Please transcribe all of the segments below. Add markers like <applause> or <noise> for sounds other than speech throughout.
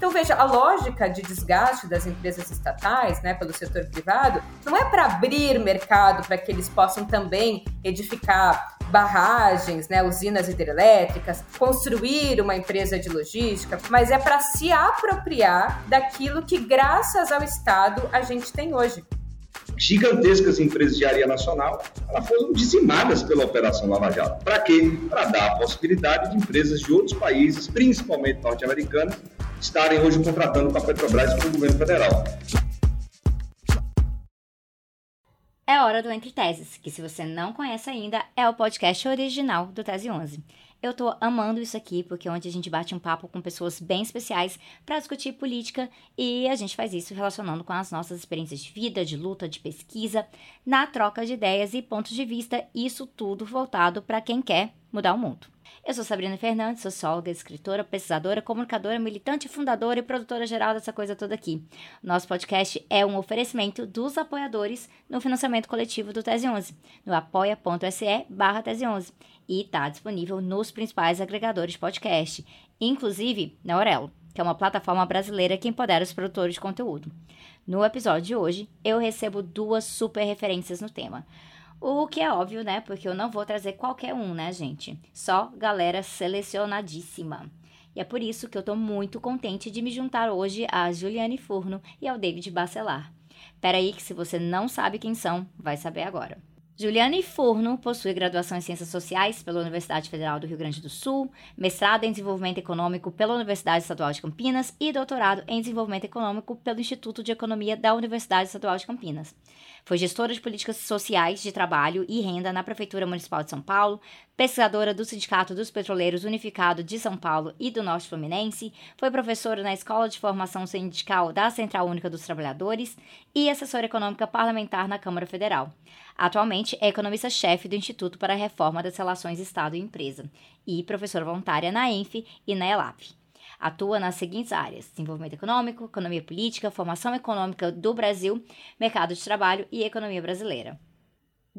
Então, veja, a lógica de desgaste das empresas estatais né, pelo setor privado não é para abrir mercado para que eles possam também edificar barragens, né, usinas hidrelétricas, construir uma empresa de logística, mas é para se apropriar daquilo que, graças ao Estado, a gente tem hoje gigantescas empresas de área nacional, elas foram dizimadas pela Operação Lava Jato. Para quê? Para dar a possibilidade de empresas de outros países, principalmente norte-americanos, estarem hoje contratando com a Petrobras e com o governo federal. É hora do Entre Teses, que se você não conhece ainda, é o podcast original do Tese 11. Eu tô amando isso aqui porque é onde a gente bate um papo com pessoas bem especiais para discutir política e a gente faz isso relacionando com as nossas experiências de vida, de luta, de pesquisa, na troca de ideias e pontos de vista, isso tudo voltado para quem quer mudar o mundo. Eu sou Sabrina Fernandes, socióloga, escritora, pesquisadora, comunicadora, militante, fundadora e produtora geral dessa coisa toda aqui. Nosso podcast é um oferecimento dos apoiadores no financiamento coletivo do Tese 11, no apoia.se barra Tese 11 e está disponível nos principais agregadores de podcast, inclusive na Aurelo, que é uma plataforma brasileira que empodera os produtores de conteúdo. No episódio de hoje, eu recebo duas super referências no tema. O que é óbvio, né? Porque eu não vou trazer qualquer um, né, gente? Só galera selecionadíssima. E é por isso que eu tô muito contente de me juntar hoje a Juliane Furno e ao David Bacelar. Peraí que se você não sabe quem são, vai saber agora. Juliane Furno possui graduação em Ciências Sociais pela Universidade Federal do Rio Grande do Sul, mestrado em Desenvolvimento Econômico pela Universidade Estadual de Campinas e doutorado em Desenvolvimento Econômico pelo Instituto de Economia da Universidade Estadual de Campinas. Foi gestora de políticas sociais de trabalho e renda na Prefeitura Municipal de São Paulo, pesquisadora do Sindicato dos Petroleiros Unificado de São Paulo e do Norte Fluminense, foi professora na Escola de Formação Sindical da Central Única dos Trabalhadores e assessora econômica parlamentar na Câmara Federal. Atualmente é economista-chefe do Instituto para a Reforma das Relações Estado e Empresa e professora voluntária na ENF e na ELAP. Atua nas seguintes áreas: desenvolvimento econômico, economia política, formação econômica do Brasil, mercado de trabalho e economia brasileira.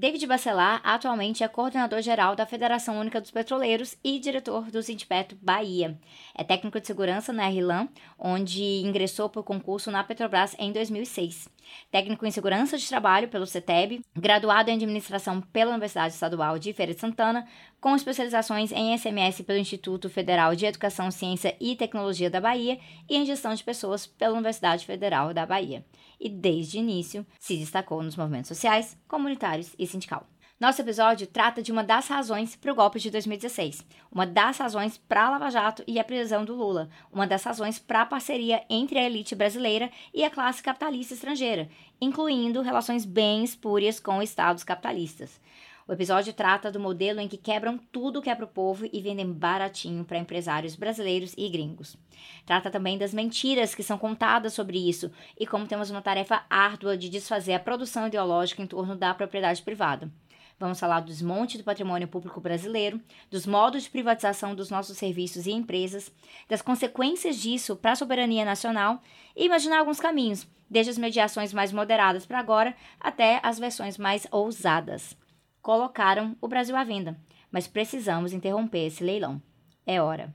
David Bacelar atualmente é coordenador geral da Federação Única dos Petroleiros e diretor do Sindipetro Bahia. É técnico de segurança na RLAN, onde ingressou por concurso na Petrobras em 2006. Técnico em segurança de trabalho pelo CETEB, graduado em administração pela Universidade Estadual de Feira de Santana, com especializações em SMS pelo Instituto Federal de Educação, Ciência e Tecnologia da Bahia e em gestão de pessoas pela Universidade Federal da Bahia e, desde o início, se destacou nos movimentos sociais, comunitários e sindical. Nosso episódio trata de uma das razões para o golpe de 2016, uma das razões para a Lava Jato e a prisão do Lula, uma das razões para a parceria entre a elite brasileira e a classe capitalista estrangeira, incluindo relações bem espúrias com estados capitalistas. O episódio trata do modelo em que quebram tudo que é pro povo e vendem baratinho para empresários brasileiros e gringos. Trata também das mentiras que são contadas sobre isso e como temos uma tarefa árdua de desfazer a produção ideológica em torno da propriedade privada. Vamos falar do desmonte do patrimônio público brasileiro, dos modos de privatização dos nossos serviços e empresas, das consequências disso para a soberania nacional e imaginar alguns caminhos, desde as mediações mais moderadas para agora até as versões mais ousadas colocaram o Brasil à venda, mas precisamos interromper esse leilão. É hora.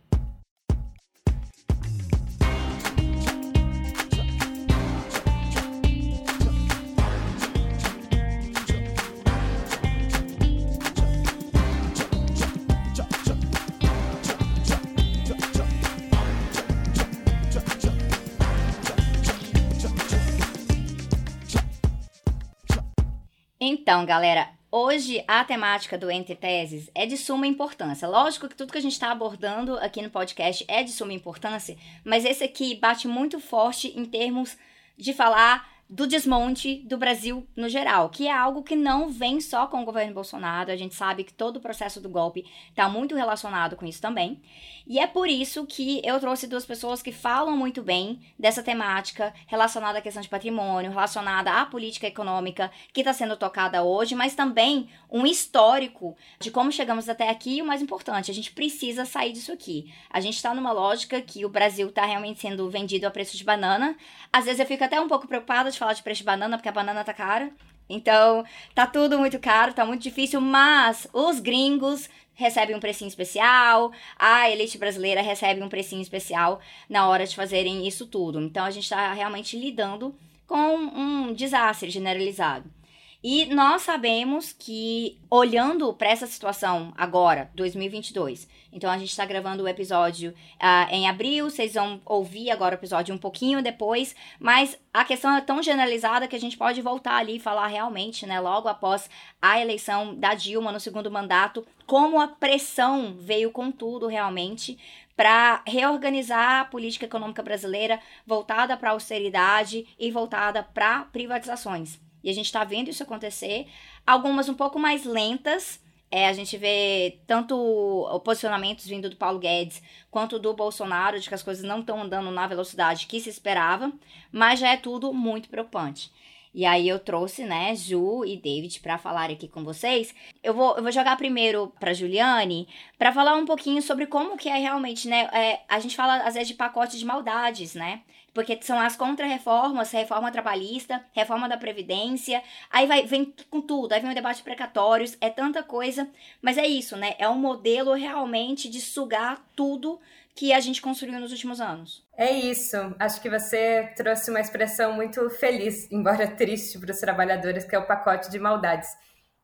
Então, galera, Hoje, a temática do Entre Teses é de suma importância. Lógico que tudo que a gente está abordando aqui no podcast é de suma importância, mas esse aqui bate muito forte em termos de falar do desmonte do Brasil no geral, que é algo que não vem só com o governo Bolsonaro. A gente sabe que todo o processo do golpe está muito relacionado com isso também. E é por isso que eu trouxe duas pessoas que falam muito bem dessa temática relacionada à questão de patrimônio, relacionada à política econômica que está sendo tocada hoje, mas também um histórico de como chegamos até aqui e o mais importante, a gente precisa sair disso aqui. A gente está numa lógica que o Brasil está realmente sendo vendido a preço de banana. Às vezes eu fico até um pouco preocupada de falar de preço de banana, porque a banana tá cara. Então, tá tudo muito caro, tá muito difícil, mas os gringos recebem um precinho especial, a elite brasileira recebe um precinho especial na hora de fazerem isso tudo. Então, a gente está realmente lidando com um desastre generalizado. E nós sabemos que, olhando para essa situação agora, 2022, então a gente está gravando o episódio uh, em abril, vocês vão ouvir agora o episódio um pouquinho depois, mas a questão é tão generalizada que a gente pode voltar ali e falar realmente, né, logo após a eleição da Dilma no segundo mandato, como a pressão veio com tudo realmente para reorganizar a política econômica brasileira voltada para austeridade e voltada para privatizações. E a gente está vendo isso acontecer. Algumas um pouco mais lentas. É, a gente vê tanto posicionamentos vindo do Paulo Guedes quanto do Bolsonaro de que as coisas não estão andando na velocidade que se esperava, mas já é tudo muito preocupante. E aí eu trouxe, né, Ju e David para falar aqui com vocês. Eu vou, eu vou jogar primeiro para Juliane para falar um pouquinho sobre como que é realmente, né? É, a gente fala às vezes de pacote de maldades, né? Porque são as contra-reformas, reforma trabalhista, reforma da Previdência, aí vai, vem com tudo, aí vem o debate precatórios, é tanta coisa, mas é isso, né? É um modelo realmente de sugar tudo que a gente construiu nos últimos anos. É isso. Acho que você trouxe uma expressão muito feliz, embora <laughs> triste para os trabalhadores, que é o pacote de maldades.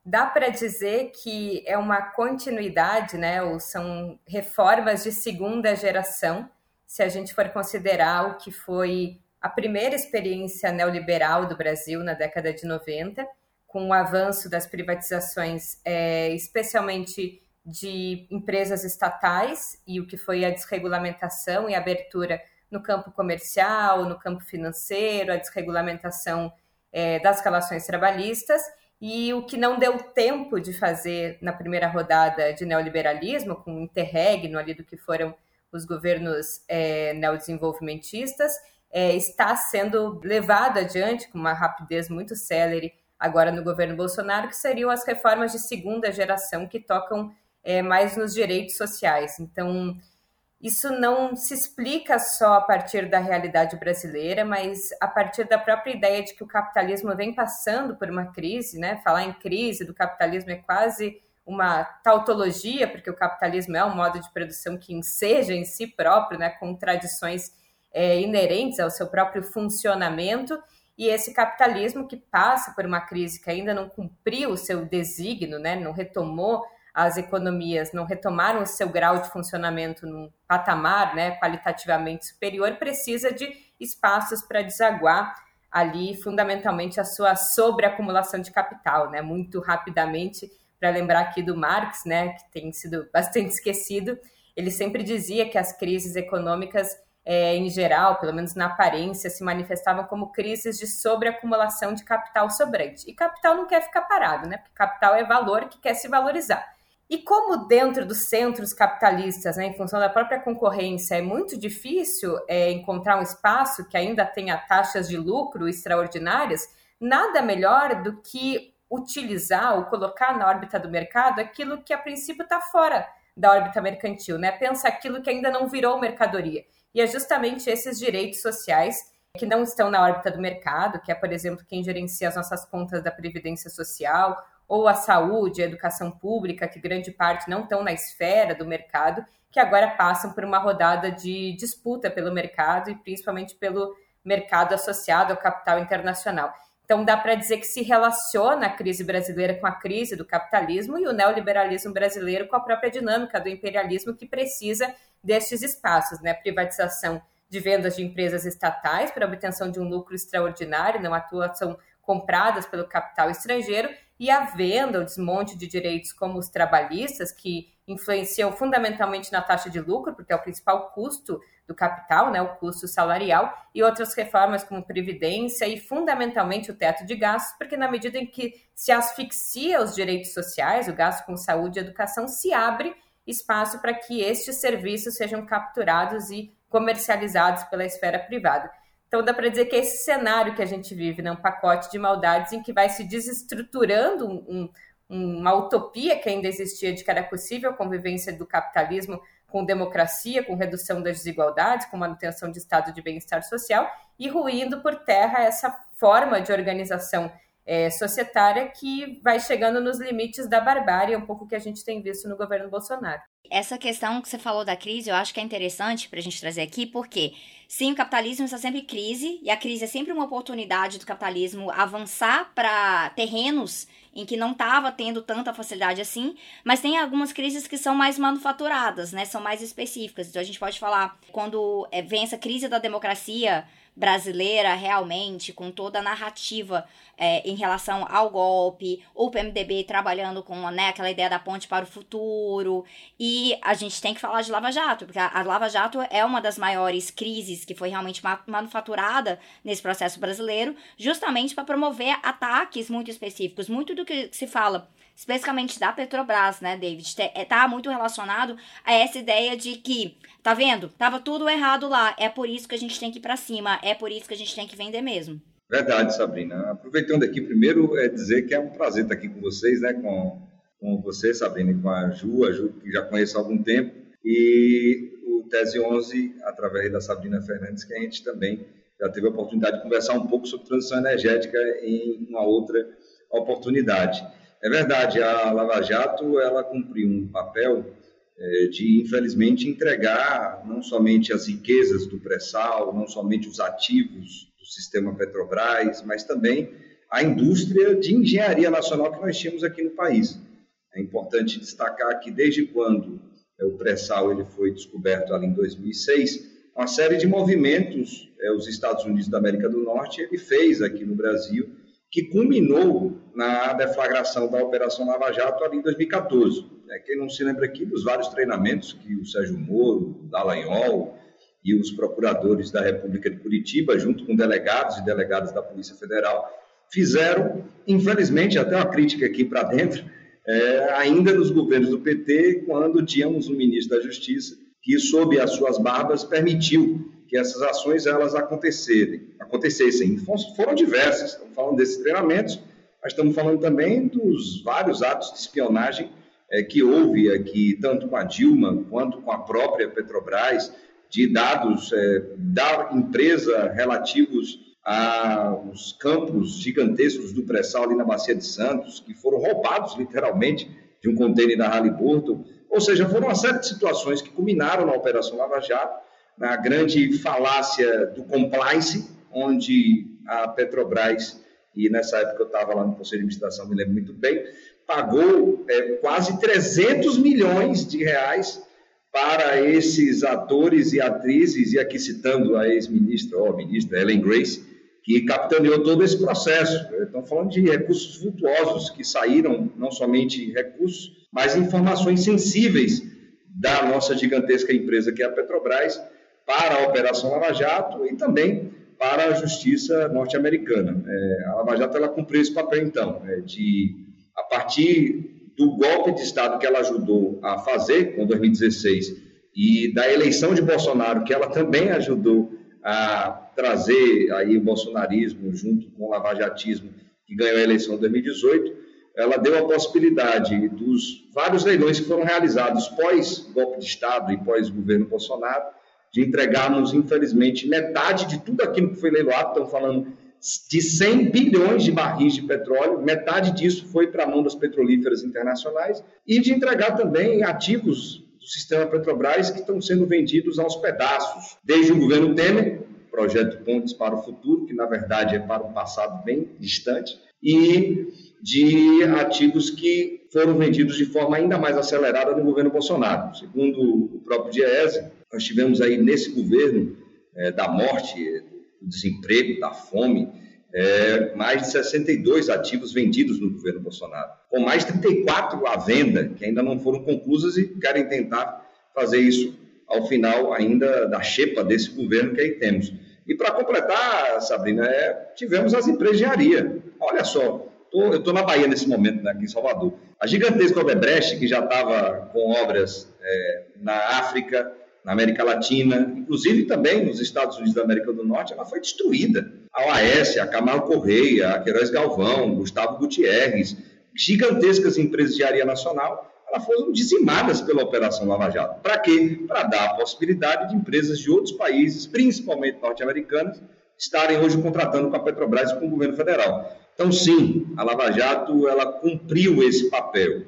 Dá para dizer que é uma continuidade, né? Ou são reformas de segunda geração se a gente for considerar o que foi a primeira experiência neoliberal do Brasil na década de 90, com o avanço das privatizações, é, especialmente de empresas estatais, e o que foi a desregulamentação e abertura no campo comercial, no campo financeiro, a desregulamentação é, das relações trabalhistas, e o que não deu tempo de fazer na primeira rodada de neoliberalismo, com o interregno ali do que foram os governos é, neodesenvolvimentistas, é, está sendo levado adiante com uma rapidez muito célere agora no governo Bolsonaro, que seriam as reformas de segunda geração que tocam é, mais nos direitos sociais. Então, isso não se explica só a partir da realidade brasileira, mas a partir da própria ideia de que o capitalismo vem passando por uma crise, né? Falar em crise do capitalismo é quase uma tautologia, porque o capitalismo é um modo de produção que enseja em si próprio, né, com tradições é, inerentes ao seu próprio funcionamento, e esse capitalismo que passa por uma crise que ainda não cumpriu o seu desígnio, né, não retomou as economias, não retomaram o seu grau de funcionamento num patamar né, qualitativamente superior, precisa de espaços para desaguar ali fundamentalmente a sua sobreacumulação de capital, né, muito rapidamente para lembrar aqui do Marx, né, que tem sido bastante <laughs> esquecido, ele sempre dizia que as crises econômicas, é, em geral, pelo menos na aparência, se manifestavam como crises de sobreacumulação de capital sobrante. E capital não quer ficar parado, né? Porque capital é valor que quer se valorizar. E como dentro dos centros capitalistas, né, em função da própria concorrência, é muito difícil é, encontrar um espaço que ainda tenha taxas de lucro extraordinárias, nada melhor do que utilizar ou colocar na órbita do mercado aquilo que a princípio está fora da órbita mercantil, né? Pensa aquilo que ainda não virou mercadoria. E é justamente esses direitos sociais que não estão na órbita do mercado, que é, por exemplo, quem gerencia as nossas contas da Previdência Social, ou a saúde, a educação pública, que grande parte não estão na esfera do mercado, que agora passam por uma rodada de disputa pelo mercado e principalmente pelo mercado associado ao capital internacional. Então, dá para dizer que se relaciona a crise brasileira com a crise do capitalismo e o neoliberalismo brasileiro com a própria dinâmica do imperialismo que precisa destes espaços, né? Privatização de vendas de empresas estatais para obtenção de um lucro extraordinário, não atuação compradas pelo capital estrangeiro e a venda, o desmonte de direitos como os trabalhistas, que influenciam fundamentalmente na taxa de lucro, porque é o principal custo do capital, né, o custo salarial, e outras reformas como previdência e fundamentalmente o teto de gastos, porque na medida em que se asfixia os direitos sociais, o gasto com saúde e educação, se abre espaço para que estes serviços sejam capturados e comercializados pela esfera privada. Então dá para dizer que esse cenário que a gente vive, né, um pacote de maldades em que vai se desestruturando um, um, uma utopia que ainda existia de que era possível a convivência do capitalismo com democracia, com redução das desigualdades, com manutenção de estado de bem-estar social e ruindo por terra essa forma de organização é, societária que vai chegando nos limites da barbárie, um pouco que a gente tem visto no governo Bolsonaro. Essa questão que você falou da crise, eu acho que é interessante para a gente trazer aqui, porque sim, o capitalismo está sempre em crise, e a crise é sempre uma oportunidade do capitalismo avançar para terrenos em que não estava tendo tanta facilidade assim, mas tem algumas crises que são mais manufaturadas, né? São mais específicas. Então a gente pode falar quando é, vem essa crise da democracia brasileira realmente, com toda a narrativa é, em relação ao golpe, o PMDB trabalhando com né, aquela ideia da ponte para o futuro, e a gente tem que falar de Lava Jato, porque a, Lava Jato é uma das maiores crises que foi realmente ma manufaturada nesse processo brasileiro, justamente para promover ataques muito específicos. Muito do que se fala especificamente da Petrobras, né, David, é, tá muito relacionado a essa ideia de que, tá vendo? Tava tudo errado lá, é por isso que a gente tem que ir para cima, é por isso que a gente tem que vender mesmo. Verdade, Sabrina. Aproveitando aqui primeiro é dizer que é um prazer estar aqui com vocês, né, com, com você, Sabrina, com a Ju, a Ju que já conheço há algum tempo, e o Tese 11 através da Sabrina Fernandes, que a gente também já teve a oportunidade de conversar um pouco sobre transição energética em uma outra oportunidade. É verdade, a Lava Jato ela cumpriu um papel é, de, infelizmente, entregar não somente as riquezas do pré-sal, não somente os ativos do sistema Petrobras, mas também a indústria de engenharia nacional que nós tínhamos aqui no país. É importante destacar que desde quando é, o pré-sal ele foi descoberto ali em 2006, uma série de movimentos é, os Estados Unidos da América do Norte ele fez aqui no Brasil que culminou na deflagração da Operação Lava Jato ali em 2014. É, quem não se lembra aqui dos vários treinamentos que o Sérgio Moro, o Dallagnol e os procuradores da República de Curitiba, junto com delegados e delegadas da Polícia Federal, fizeram, infelizmente, até uma crítica aqui para dentro, é, ainda nos governos do PT, quando tínhamos um ministro da Justiça que, sob as suas barbas, permitiu que essas ações elas acontecessem. acontecessem. Foram diversas, estamos falando desses treinamentos, mas estamos falando também dos vários atos de espionagem é, que houve aqui, tanto com a Dilma quanto com a própria Petrobras, de dados é, da empresa relativos aos campos gigantescos do pré-sal ali na Bacia de Santos, que foram roubados literalmente de um contêiner da Halliburton. Ou seja, foram uma série de situações que culminaram na Operação Lava Jato na grande falácia do compliance, onde a Petrobras, e nessa época eu estava lá no Conselho de Administração, me lembro muito bem, pagou é, quase 300 milhões de reais para esses atores e atrizes, e aqui citando a ex-ministra, ou ministra Ellen Grace, que capitaneou todo esse processo. Estão falando de recursos vultuosos que saíram, não somente recursos, mas informações sensíveis da nossa gigantesca empresa que é a Petrobras, para a Operação Lava Jato e também para a Justiça norte-americana. É, a Lava Jato ela cumpriu esse papel, então, é, de, a partir do golpe de Estado que ela ajudou a fazer, com 2016, e da eleição de Bolsonaro, que ela também ajudou a trazer aí o bolsonarismo junto com o lavajatismo, que ganhou a eleição em 2018, ela deu a possibilidade dos vários leilões que foram realizados pós-golpe de Estado e pós-governo Bolsonaro, de entregarmos, infelizmente, metade de tudo aquilo que foi leiloado, estamos falando de 100 bilhões de barris de petróleo, metade disso foi para a mão das petrolíferas internacionais, e de entregar também ativos do sistema Petrobras que estão sendo vendidos aos pedaços, desde o governo Temer, projeto Pontes para o Futuro, que na verdade é para um passado bem distante, e de ativos que foram vendidos de forma ainda mais acelerada no governo Bolsonaro. Segundo o próprio Diese, nós tivemos aí nesse governo é, da morte, do desemprego, da fome, é, mais de 62 ativos vendidos no governo Bolsonaro, com mais 34 à venda, que ainda não foram conclusas e querem tentar fazer isso ao final ainda da xepa desse governo que aí temos. E para completar, Sabrina, é, tivemos as empresas de engenharia. Olha só, tô, eu estou na Bahia nesse momento, né, aqui em Salvador. A gigantesca Odebrecht, que já estava com obras é, na África, na América Latina, inclusive também nos Estados Unidos da América do Norte, ela foi destruída. A OAS, a Camargo Correia, a Queiroz Galvão, Gustavo Gutierrez, gigantescas empresas de área nacional, elas foram dizimadas pela Operação Lava Jato. Para quê? Para dar a possibilidade de empresas de outros países, principalmente norte-americanas, estarem hoje contratando com a Petrobras e com o governo federal. Então, sim, a Lava Jato ela cumpriu esse papel.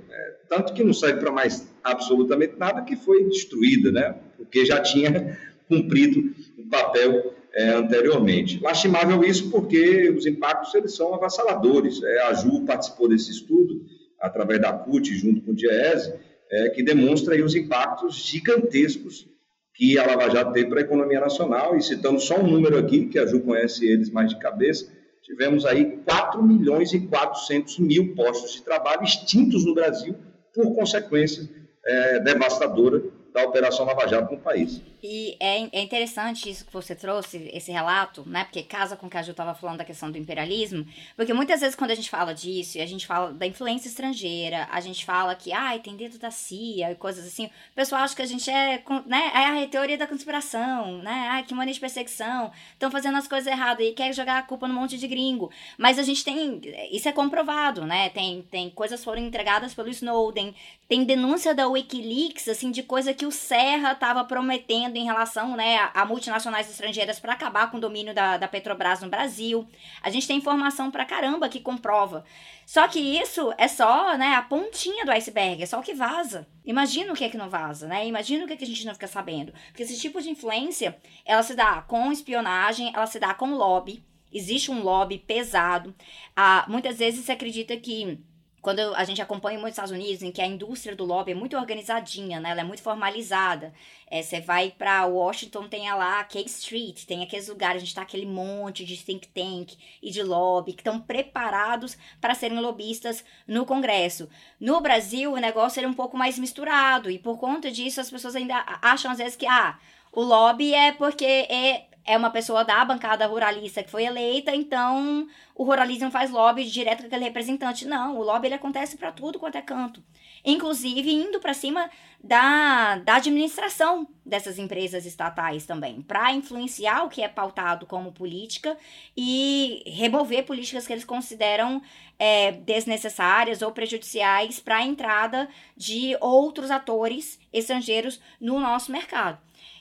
Tanto que não serve para mais absolutamente nada, que foi destruída, né? porque já tinha <laughs> cumprido o papel é, anteriormente. Lastimável isso porque os impactos eles são avassaladores. É, a Ju participou desse estudo, através da CUT, junto com o DIEESE, é, que demonstra aí os impactos gigantescos que a Lava Jato teve para a economia nacional. E citando só um número aqui, que a Ju conhece eles mais de cabeça, tivemos aí 4 milhões e 400 mil postos de trabalho extintos no Brasil por consequência é, devastadora da Operação Lava Jato no país. E é, é, interessante isso que você trouxe, esse relato, né? Porque casa com o que a Ju estava falando da questão do imperialismo, porque muitas vezes quando a gente fala disso, e a gente fala da influência estrangeira, a gente fala que, ai, tem dedo da CIA e coisas assim, o pessoal acha que a gente é, né, é a teoria da conspiração, né? Ai, que mania de perseguição, estão fazendo as coisas erradas e quer jogar a culpa no monte de gringo. Mas a gente tem, isso é comprovado, né? Tem, tem coisas foram entregadas pelo Snowden, tem denúncia da Wikileaks, assim, de coisa que o Serra estava prometendo em relação né, a, multinacionais estrangeiras para acabar com o domínio da, da Petrobras no Brasil. A gente tem informação para caramba que comprova. Só que isso é só né, a pontinha do iceberg, é só o que vaza. Imagina o que é que não vaza, né? Imagina o que, é que a gente não fica sabendo. Porque esse tipo de influência, ela se dá com espionagem, ela se dá com lobby. Existe um lobby pesado. Ah, muitas vezes se acredita que quando a gente acompanha muitos Estados Unidos, em que a indústria do lobby é muito organizadinha, né? Ela é muito formalizada. É, você vai para Washington, tem lá a K Street, tem aqueles lugares onde está aquele monte de think tank e de lobby que estão preparados para serem lobistas no Congresso. No Brasil, o negócio era um pouco mais misturado e por conta disso as pessoas ainda acham às vezes que ah, o lobby é porque é é uma pessoa da bancada ruralista que foi eleita, então o ruralismo faz lobby direto com aquele representante. Não, o lobby ele acontece para tudo quanto é canto. Inclusive indo para cima da, da administração dessas empresas estatais também, para influenciar o que é pautado como política e remover políticas que eles consideram é, desnecessárias ou prejudiciais para a entrada de outros atores estrangeiros no nosso mercado.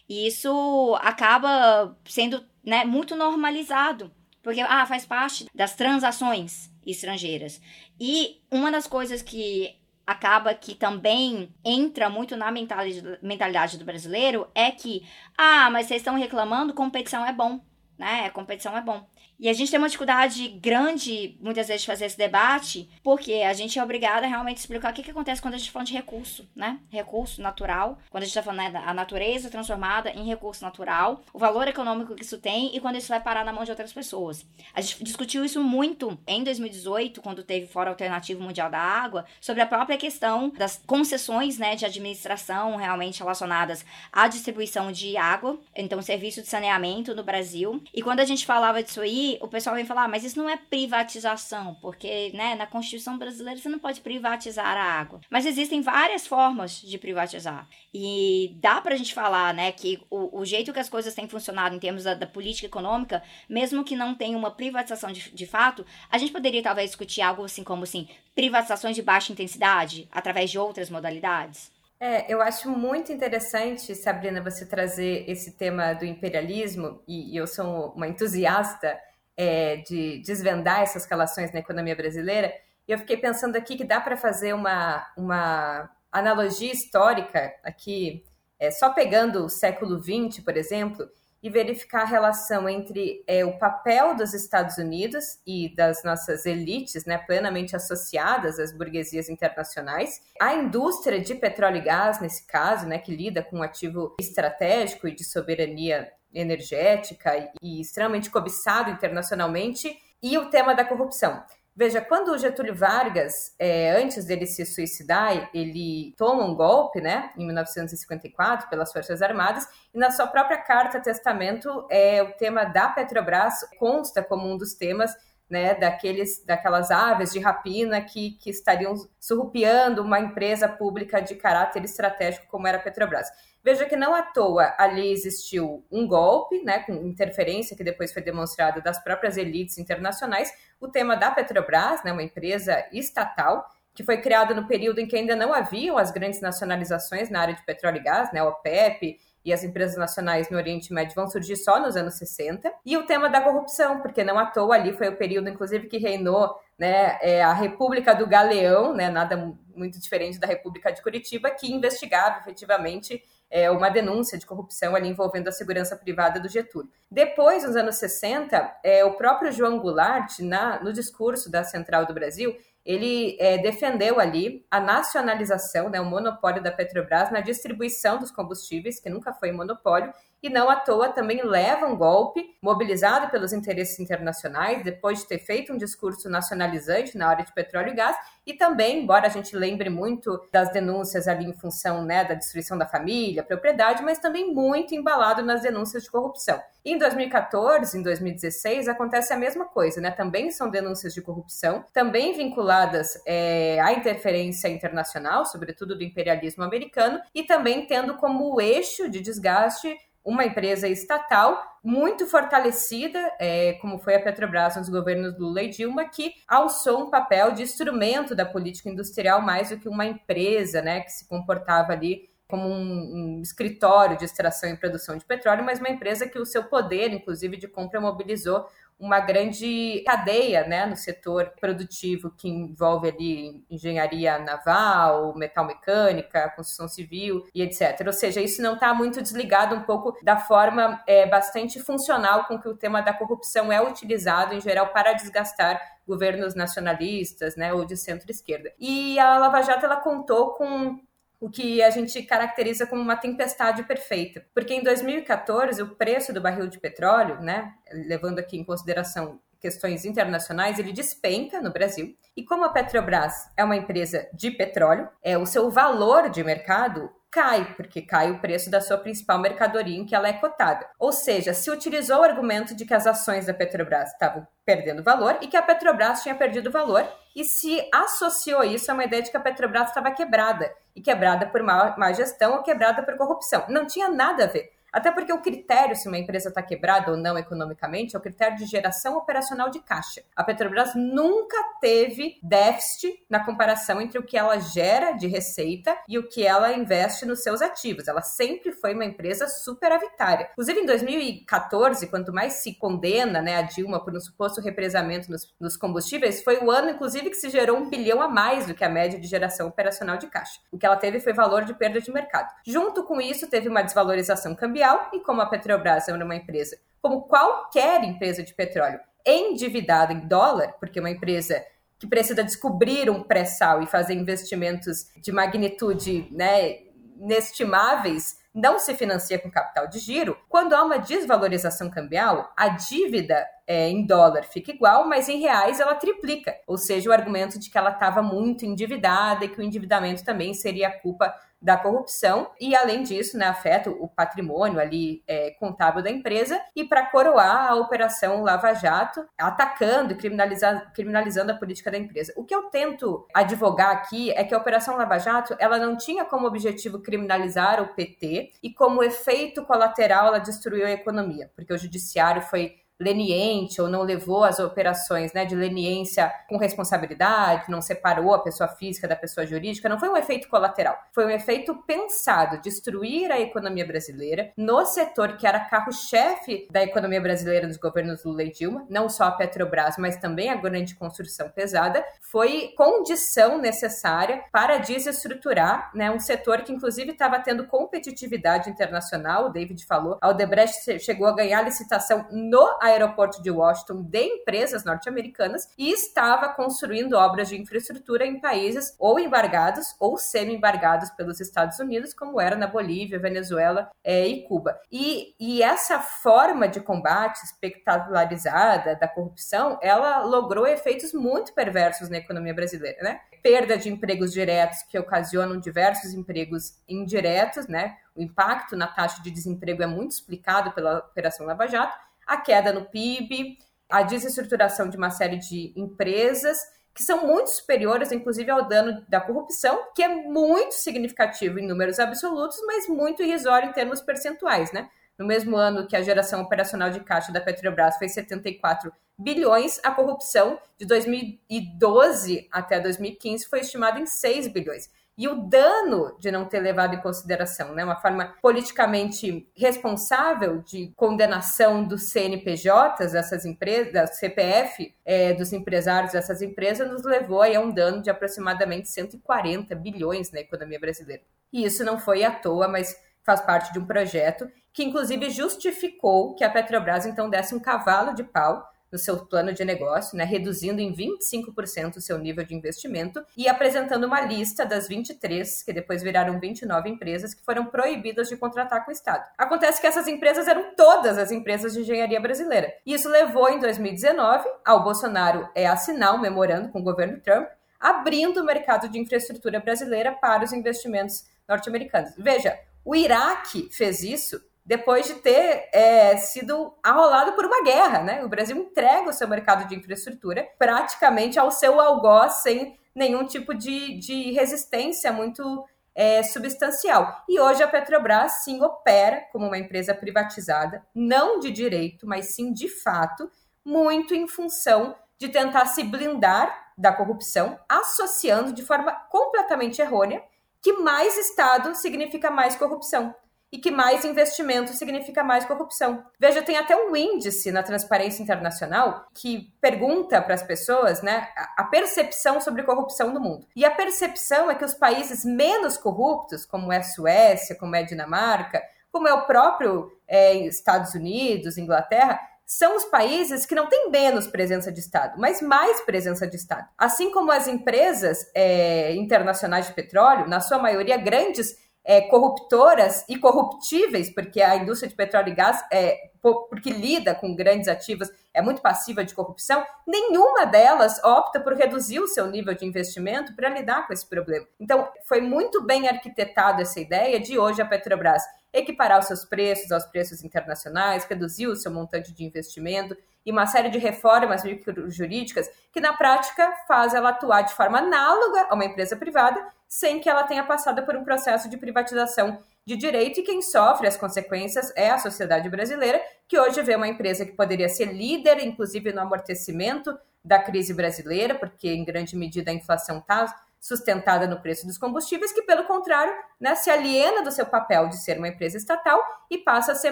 E isso acaba sendo né, muito normalizado, porque ah, faz parte das transações estrangeiras. E uma das coisas que acaba que também entra muito na mentalidade do brasileiro é que, ah, mas vocês estão reclamando, competição é bom, né? Competição é bom. E a gente tem uma dificuldade grande, muitas vezes, de fazer esse debate, porque a gente é obrigada a realmente explicar o que, que acontece quando a gente fala de recurso, né? Recurso natural, quando a gente está falando né, da natureza transformada em recurso natural, o valor econômico que isso tem e quando isso vai parar na mão de outras pessoas. A gente discutiu isso muito em 2018, quando teve Fórum Alternativo Mundial da Água, sobre a própria questão das concessões, né, de administração realmente relacionadas à distribuição de água, então serviço de saneamento no Brasil. E quando a gente falava disso aí, o pessoal vem falar, ah, mas isso não é privatização, porque né, na Constituição brasileira você não pode privatizar a água. Mas existem várias formas de privatizar. E dá pra gente falar né, que o, o jeito que as coisas têm funcionado em termos da, da política econômica, mesmo que não tenha uma privatização de, de fato, a gente poderia talvez discutir algo assim como assim, privatizações de baixa intensidade através de outras modalidades. É, eu acho muito interessante, Sabrina, você trazer esse tema do imperialismo, e, e eu sou uma entusiasta é, de desvendar essas relações na economia brasileira. E eu fiquei pensando aqui que dá para fazer uma, uma analogia histórica aqui, é, só pegando o século XX, por exemplo, e verificar a relação entre é, o papel dos Estados Unidos e das nossas elites, né, plenamente associadas às burguesias internacionais, a indústria de petróleo e gás, nesse caso, né, que lida com um ativo estratégico e de soberania energética e extremamente cobiçado internacionalmente, e o tema da corrupção. Veja, quando o Getúlio Vargas, é, antes dele se suicidar, ele toma um golpe, né, em 1954, pelas Forças Armadas, e na sua própria carta testamento, é, o tema da Petrobras consta como um dos temas né, daqueles, daquelas aves de rapina que, que estariam surrupiando uma empresa pública de caráter estratégico como era a Petrobras. Veja que não à toa ali existiu um golpe, né, com interferência que depois foi demonstrada das próprias elites internacionais, o tema da Petrobras, né, uma empresa estatal, que foi criada no período em que ainda não haviam as grandes nacionalizações na área de petróleo e gás, né, OPEP, e as empresas nacionais no Oriente Médio vão surgir só nos anos 60. E o tema da corrupção, porque não à toa ali foi o período, inclusive, que reinou né, é, a República do Galeão, né, nada muito diferente da República de Curitiba, que investigava efetivamente é, uma denúncia de corrupção ali envolvendo a segurança privada do Getúlio. Depois, nos anos 60, é, o próprio João Goulart, na, no discurso da Central do Brasil, ele é, defendeu ali a nacionalização, né, o monopólio da Petrobras na distribuição dos combustíveis, que nunca foi monopólio, e não à toa também leva um golpe, mobilizado pelos interesses internacionais, depois de ter feito um discurso nacionalizante na área de petróleo e gás, e também, embora a gente lembre muito das denúncias ali em função né, da destruição da família, propriedade, mas também muito embalado nas denúncias de corrupção. Em 2014, em 2016, acontece a mesma coisa, né? Também são denúncias de corrupção, também vinculadas é, à interferência internacional, sobretudo do imperialismo americano, e também tendo como eixo de desgaste uma empresa estatal muito fortalecida, é, como foi a Petrobras nos governos Lula e Dilma, que alçou um papel de instrumento da política industrial mais do que uma empresa, né, que se comportava ali como um, um, escritório de extração e produção de petróleo, mas uma empresa que o seu poder, inclusive, de compra mobilizou uma grande cadeia né, no setor produtivo que envolve ali engenharia naval, metal mecânica, construção civil e etc. Ou seja, isso não está muito desligado um pouco da forma é, bastante funcional com que o tema da corrupção é utilizado, em geral, para desgastar governos nacionalistas né, ou de centro-esquerda. E a Lava Jato ela contou com o que a gente caracteriza como uma tempestade perfeita. Porque em 2014, o preço do barril de petróleo, né, levando aqui em consideração questões internacionais, ele despenca no Brasil. E como a Petrobras é uma empresa de petróleo, é o seu valor de mercado cai, porque cai o preço da sua principal mercadoria em que ela é cotada. Ou seja, se utilizou o argumento de que as ações da Petrobras estavam perdendo valor e que a Petrobras tinha perdido valor e se associou isso a uma ideia de que a Petrobras estava quebrada e quebrada por má, má gestão ou quebrada por corrupção. Não tinha nada a ver. Até porque o critério se uma empresa está quebrada ou não economicamente é o critério de geração operacional de caixa. A Petrobras nunca teve déficit na comparação entre o que ela gera de receita e o que ela investe nos seus ativos. Ela sempre foi uma empresa superavitária. Inclusive, em 2014, quanto mais se condena né, a Dilma por um suposto represamento nos, nos combustíveis, foi o ano, inclusive, que se gerou um bilhão a mais do que a média de geração operacional de caixa. O que ela teve foi valor de perda de mercado. Junto com isso, teve uma desvalorização cambial e como a Petrobras é uma empresa, como qualquer empresa de petróleo, endividada em dólar, porque uma empresa que precisa descobrir um pré-sal e fazer investimentos de magnitude né, inestimáveis, não se financia com capital de giro. Quando há uma desvalorização cambial, a dívida é, em dólar fica igual, mas em reais ela triplica. Ou seja, o argumento de que ela estava muito endividada e que o endividamento também seria culpa da corrupção e, além disso, né, afeta o patrimônio ali é, contábil da empresa e para coroar a operação Lava Jato, atacando e criminalizando, a política da empresa. O que eu tento advogar aqui é que a operação Lava Jato ela não tinha como objetivo criminalizar o PT e como efeito colateral ela destruiu a economia, porque o judiciário foi leniente ou não levou as operações né, de leniência com responsabilidade, não separou a pessoa física da pessoa jurídica, não foi um efeito colateral, foi um efeito pensado, destruir a economia brasileira no setor que era carro-chefe da economia brasileira nos governos Lula e Dilma, não só a Petrobras, mas também a grande construção pesada, foi condição necessária para desestruturar né, um setor que inclusive estava tendo competitividade internacional, o David falou, a Odebrecht chegou a ganhar licitação no aeroporto de Washington de empresas norte-americanas e estava construindo obras de infraestrutura em países ou embargados ou semi-embargados pelos Estados Unidos, como era na Bolívia, Venezuela é, e Cuba. E, e essa forma de combate espectacularizada da corrupção, ela logrou efeitos muito perversos na economia brasileira, né? Perda de empregos diretos que ocasionam diversos empregos indiretos, né? O impacto na taxa de desemprego é muito explicado pela Operação Lava Jato a queda no PIB, a desestruturação de uma série de empresas que são muito superiores, inclusive, ao dano da corrupção, que é muito significativo em números absolutos, mas muito irrisório em termos percentuais, né? No mesmo ano que a geração operacional de caixa da Petrobras foi 74 bilhões, a corrupção de 2012 até 2015 foi estimada em 6 bilhões. E o dano de não ter levado em consideração, né? Uma forma politicamente responsável de condenação dos CNPJs dessas empresas, da CPF é, dos empresários dessas empresas, nos levou a um dano de aproximadamente 140 bilhões na economia brasileira. E isso não foi à toa, mas faz parte de um projeto que, inclusive, justificou que a Petrobras então desse um cavalo de pau no seu plano de negócio, né, reduzindo em 25% o seu nível de investimento e apresentando uma lista das 23, que depois viraram 29 empresas que foram proibidas de contratar com o Estado. Acontece que essas empresas eram todas as empresas de engenharia brasileira. E isso levou, em 2019, ao Bolsonaro é, assinar um memorando com o governo Trump, abrindo o mercado de infraestrutura brasileira para os investimentos norte-americanos. Veja, o Iraque fez isso depois de ter é, sido arrolado por uma guerra, né? O Brasil entrega o seu mercado de infraestrutura praticamente ao seu algoz sem nenhum tipo de, de resistência muito é, substancial. E hoje a Petrobras sim opera como uma empresa privatizada, não de direito, mas sim de fato, muito em função de tentar se blindar da corrupção, associando de forma completamente errônea que mais Estado significa mais corrupção e que mais investimento significa mais corrupção. Veja, tem até um índice na Transparência Internacional que pergunta para as pessoas né, a percepção sobre corrupção no mundo. E a percepção é que os países menos corruptos, como é a Suécia, como é a Dinamarca, como é o próprio é, Estados Unidos, Inglaterra, são os países que não têm menos presença de Estado, mas mais presença de Estado. Assim como as empresas é, internacionais de petróleo, na sua maioria grandes é, corruptoras e corruptíveis, porque a indústria de petróleo e gás, é, porque lida com grandes ativos, é muito passiva de corrupção, nenhuma delas opta por reduzir o seu nível de investimento para lidar com esse problema. Então, foi muito bem arquitetado essa ideia de hoje a Petrobras equiparar os seus preços aos preços internacionais, reduzir o seu montante de investimento e uma série de reformas jurídicas que, na prática, faz ela atuar de forma análoga a uma empresa privada, sem que ela tenha passado por um processo de privatização de direito, e quem sofre as consequências é a sociedade brasileira, que hoje vê uma empresa que poderia ser líder, inclusive no amortecimento da crise brasileira, porque em grande medida a inflação está sustentada no preço dos combustíveis, que, pelo contrário, né, se aliena do seu papel de ser uma empresa estatal e passa a ser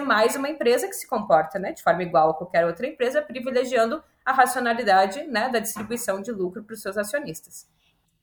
mais uma empresa que se comporta né, de forma igual a qualquer outra empresa, privilegiando a racionalidade né, da distribuição de lucro para os seus acionistas.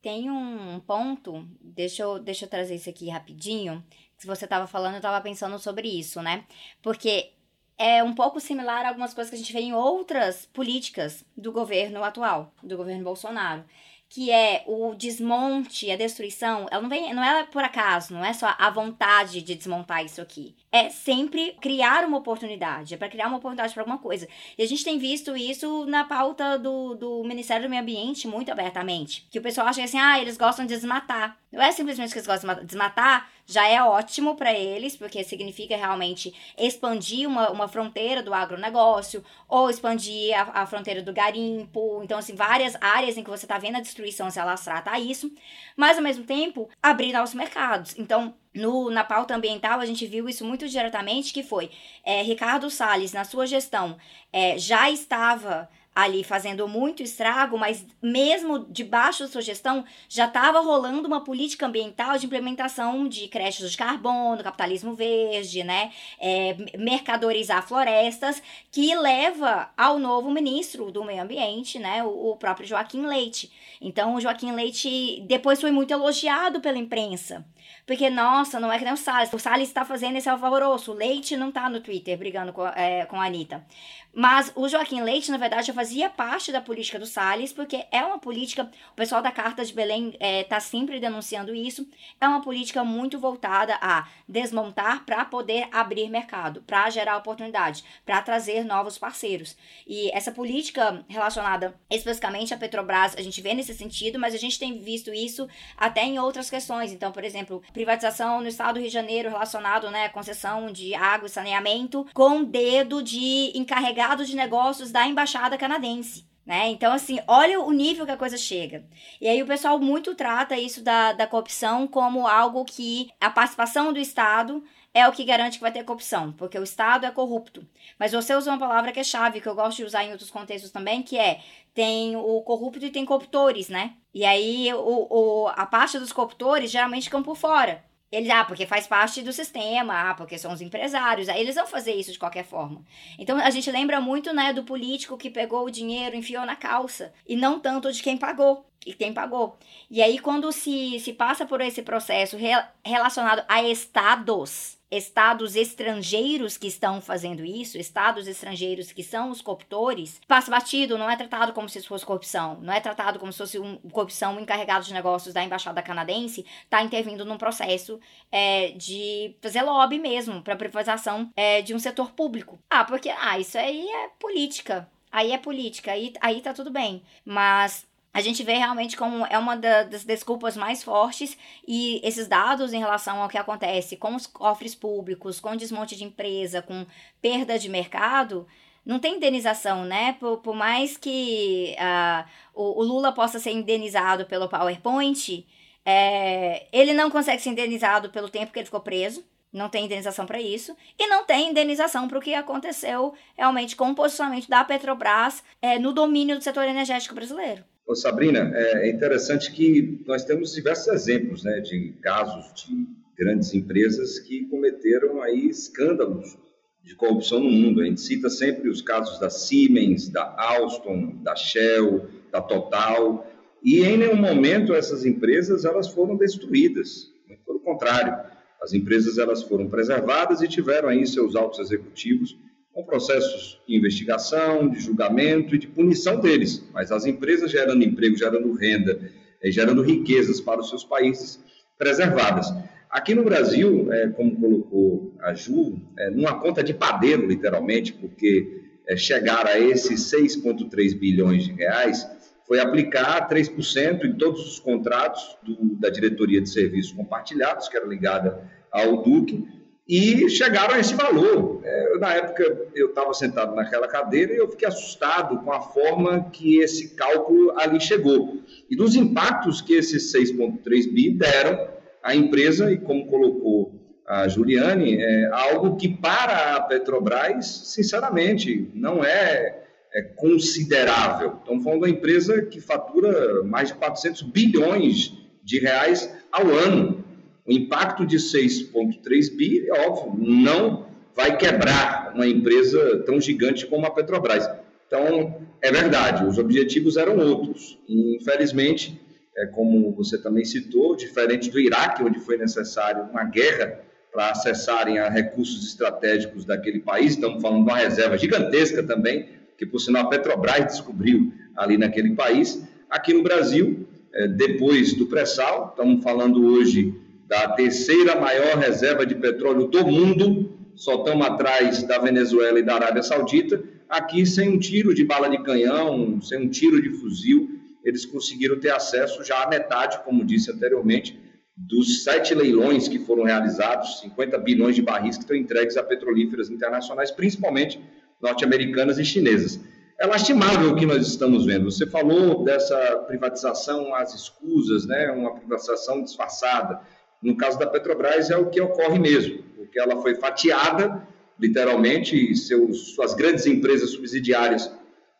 Tem um ponto, deixa eu, deixa eu trazer isso aqui rapidinho. Se você estava falando, eu estava pensando sobre isso, né? Porque é um pouco similar a algumas coisas que a gente vê em outras políticas do governo atual, do governo Bolsonaro que é o desmonte, a destruição, ela não vem, não é por acaso, não é só a vontade de desmontar isso aqui. É sempre criar uma oportunidade, é para criar uma oportunidade para alguma coisa. E a gente tem visto isso na pauta do, do Ministério do Meio Ambiente muito abertamente. Que o pessoal acha assim, ah, eles gostam de desmatar. Não é simplesmente que eles gostam de desmatar, já é ótimo para eles, porque significa realmente expandir uma, uma fronteira do agronegócio, ou expandir a, a fronteira do garimpo. Então, assim, várias áreas em que você está vendo a destruição se alastrar a isso, mas ao mesmo tempo abrir novos mercados. Então, no, na pauta ambiental, a gente viu isso muito diretamente, que foi é, Ricardo Salles, na sua gestão, é, já estava ali fazendo muito estrago, mas mesmo debaixo da sua gestão já estava rolando uma política ambiental de implementação de créditos de carbono, capitalismo verde, né? É, mercadorizar florestas, que leva ao novo ministro do meio ambiente, né? O, o próprio Joaquim Leite. Então, o Joaquim Leite depois foi muito elogiado pela imprensa. Porque, nossa, não é que nem o Salles. O Salles está fazendo esse alvoroço. O Leite não está no Twitter brigando com, é, com a Anitta. Mas o Joaquim Leite, na verdade, já fazia parte da política do Salles, porque é uma política, o pessoal da Carta de Belém está é, tá sempre denunciando isso, é uma política muito voltada a desmontar para poder abrir mercado, para gerar oportunidade, para trazer novos parceiros. E essa política relacionada especificamente à Petrobras, a gente vê nesse sentido, mas a gente tem visto isso até em outras questões. Então, por exemplo, privatização no estado do Rio de Janeiro relacionado né, concessão de água e saneamento, com dedo de encarregar delegado de negócios da embaixada canadense. Né? Então, assim, olha o nível que a coisa chega. E aí o pessoal muito trata isso da, da corrupção como algo que a participação do Estado é o que garante que vai ter corrupção, porque o Estado é corrupto. Mas você usou uma palavra que é chave, que eu gosto de usar em outros contextos também, que é tem o corrupto e tem corruptores, né? E aí o, o, a parte dos corruptores geralmente ficam por fora. Eles, ah, porque faz parte do sistema, ah, porque são os empresários, aí eles vão fazer isso de qualquer forma. Então a gente lembra muito, né, do político que pegou o dinheiro, enfiou na calça, e não tanto de quem pagou, e quem pagou. E aí quando se, se passa por esse processo re, relacionado a estados, estados estrangeiros que estão fazendo isso, estados estrangeiros que são os corruptores, passa batido, não é tratado como se fosse corrupção, não é tratado como se fosse um, corrupção, um encarregado de negócios da embaixada canadense está intervindo num processo é, de fazer lobby mesmo para privatização é, de um setor público. Ah, porque ah, isso aí é política. Aí é política, aí, aí tá tudo bem. Mas a gente vê realmente como é uma das desculpas mais fortes e esses dados em relação ao que acontece com os cofres públicos, com desmonte de empresa, com perda de mercado, não tem indenização, né? Por, por mais que uh, o, o, Lula possa ser indenizado pelo PowerPoint, é, ele não consegue ser indenizado pelo tempo que ele ficou preso. Não tem indenização para isso. E não tem indenização para o que aconteceu realmente com o posicionamento da Petrobras é, no domínio do setor energético brasileiro. Ô Sabrina, é, é interessante que nós temos diversos exemplos né, de casos de grandes empresas que cometeram aí escândalos de corrupção no mundo. A gente cita sempre os casos da Siemens, da Alstom, da Shell, da Total, e em nenhum momento essas empresas elas foram destruídas. Pelo contrário, as empresas elas foram preservadas e tiveram aí seus altos executivos com processos de investigação, de julgamento e de punição deles. Mas as empresas gerando emprego, gerando renda, eh, gerando riquezas para os seus países preservadas. Aqui no Brasil, é, como colocou a Ju, é, numa conta de padeiro, literalmente, porque chegar a esses 6,3 bilhões de reais foi aplicar 3% em todos os contratos do, da diretoria de serviços compartilhados, que era ligada ao Duque, e chegaram a esse valor. É, na época, eu estava sentado naquela cadeira e eu fiquei assustado com a forma que esse cálculo ali chegou. E dos impactos que esses 6,3 bi deram à empresa, e como colocou a Juliane, é algo que para a Petrobras, sinceramente, não é, é considerável. Estamos falando uma empresa que fatura mais de 400 bilhões de reais ao ano. O impacto de 6,3 bi, é óbvio, não vai quebrar uma empresa tão gigante como a Petrobras. Então, é verdade, os objetivos eram outros. E, infelizmente, é como você também citou, diferente do Iraque, onde foi necessário uma guerra para acessarem a recursos estratégicos daquele país, estamos falando de uma reserva gigantesca também, que por sinal a Petrobras descobriu ali naquele país. Aqui no Brasil, é, depois do pré-sal, estamos falando hoje da terceira maior reserva de petróleo do mundo, só estamos atrás da Venezuela e da Arábia Saudita. Aqui, sem um tiro de bala de canhão, sem um tiro de fuzil, eles conseguiram ter acesso já à metade, como disse anteriormente, dos sete leilões que foram realizados, 50 bilhões de barris que estão entregues a petrolíferas internacionais, principalmente norte-americanas e chinesas. É lastimável o que nós estamos vendo. Você falou dessa privatização às escusas, né? uma privatização disfarçada. No caso da Petrobras, é o que ocorre mesmo, porque ela foi fatiada, literalmente, seus, suas grandes empresas subsidiárias,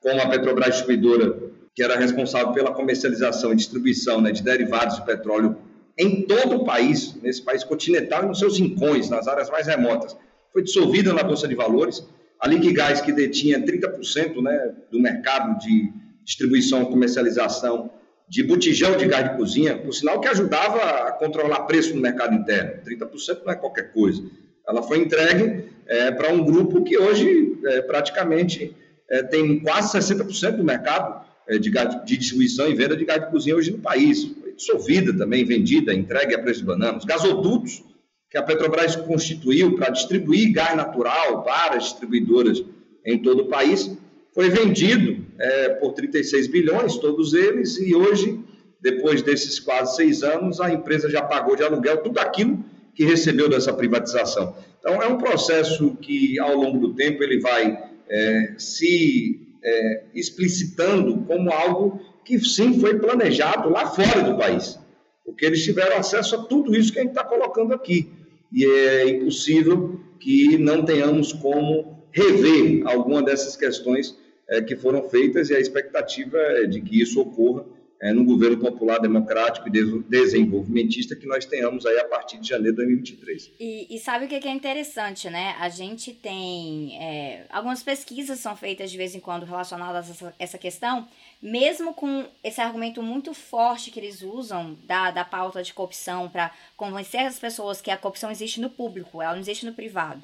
como a Petrobras Distribuidora, que era responsável pela comercialização e distribuição né, de derivados de petróleo em todo o país, nesse país continental e nos seus rincões, nas áreas mais remotas. Foi dissolvida na Bolsa de Valores. A Liquigás, que detinha 30% né, do mercado de distribuição e comercialização de botijão de gás de cozinha, por sinal que ajudava a controlar preço no mercado interno. 30% não é qualquer coisa. Ela foi entregue é, para um grupo que hoje é, praticamente é, tem quase 60% do mercado é, de, gás, de distribuição e venda de gás de cozinha hoje no país. Foi dissolvida também, vendida, entregue a preço de banana. Os gasodutos que a Petrobras constituiu para distribuir gás natural para as distribuidoras em todo o país, foi vendido é, por 36 bilhões, todos eles, e hoje, depois desses quase seis anos, a empresa já pagou de aluguel tudo aquilo que recebeu dessa privatização. Então, é um processo que, ao longo do tempo, ele vai é, se é, explicitando como algo que, sim, foi planejado lá fora do país, porque eles tiveram acesso a tudo isso que a gente está colocando aqui. e é impossível que não tenhamos como rever alguma dessas questões é, que foram feitas e a expectativa é de que isso ocorra é, no governo popular democrático e desenvolvimentista que nós tenhamos aí a partir de janeiro de 2023. E, e sabe o que é interessante, né? A gente tem é, algumas pesquisas são feitas de vez em quando relacionadas a essa, essa, questão, mesmo com esse argumento muito forte que eles usam da, da pauta de corrupção para convencer as pessoas que a corrupção existe no público, ela não existe no privado.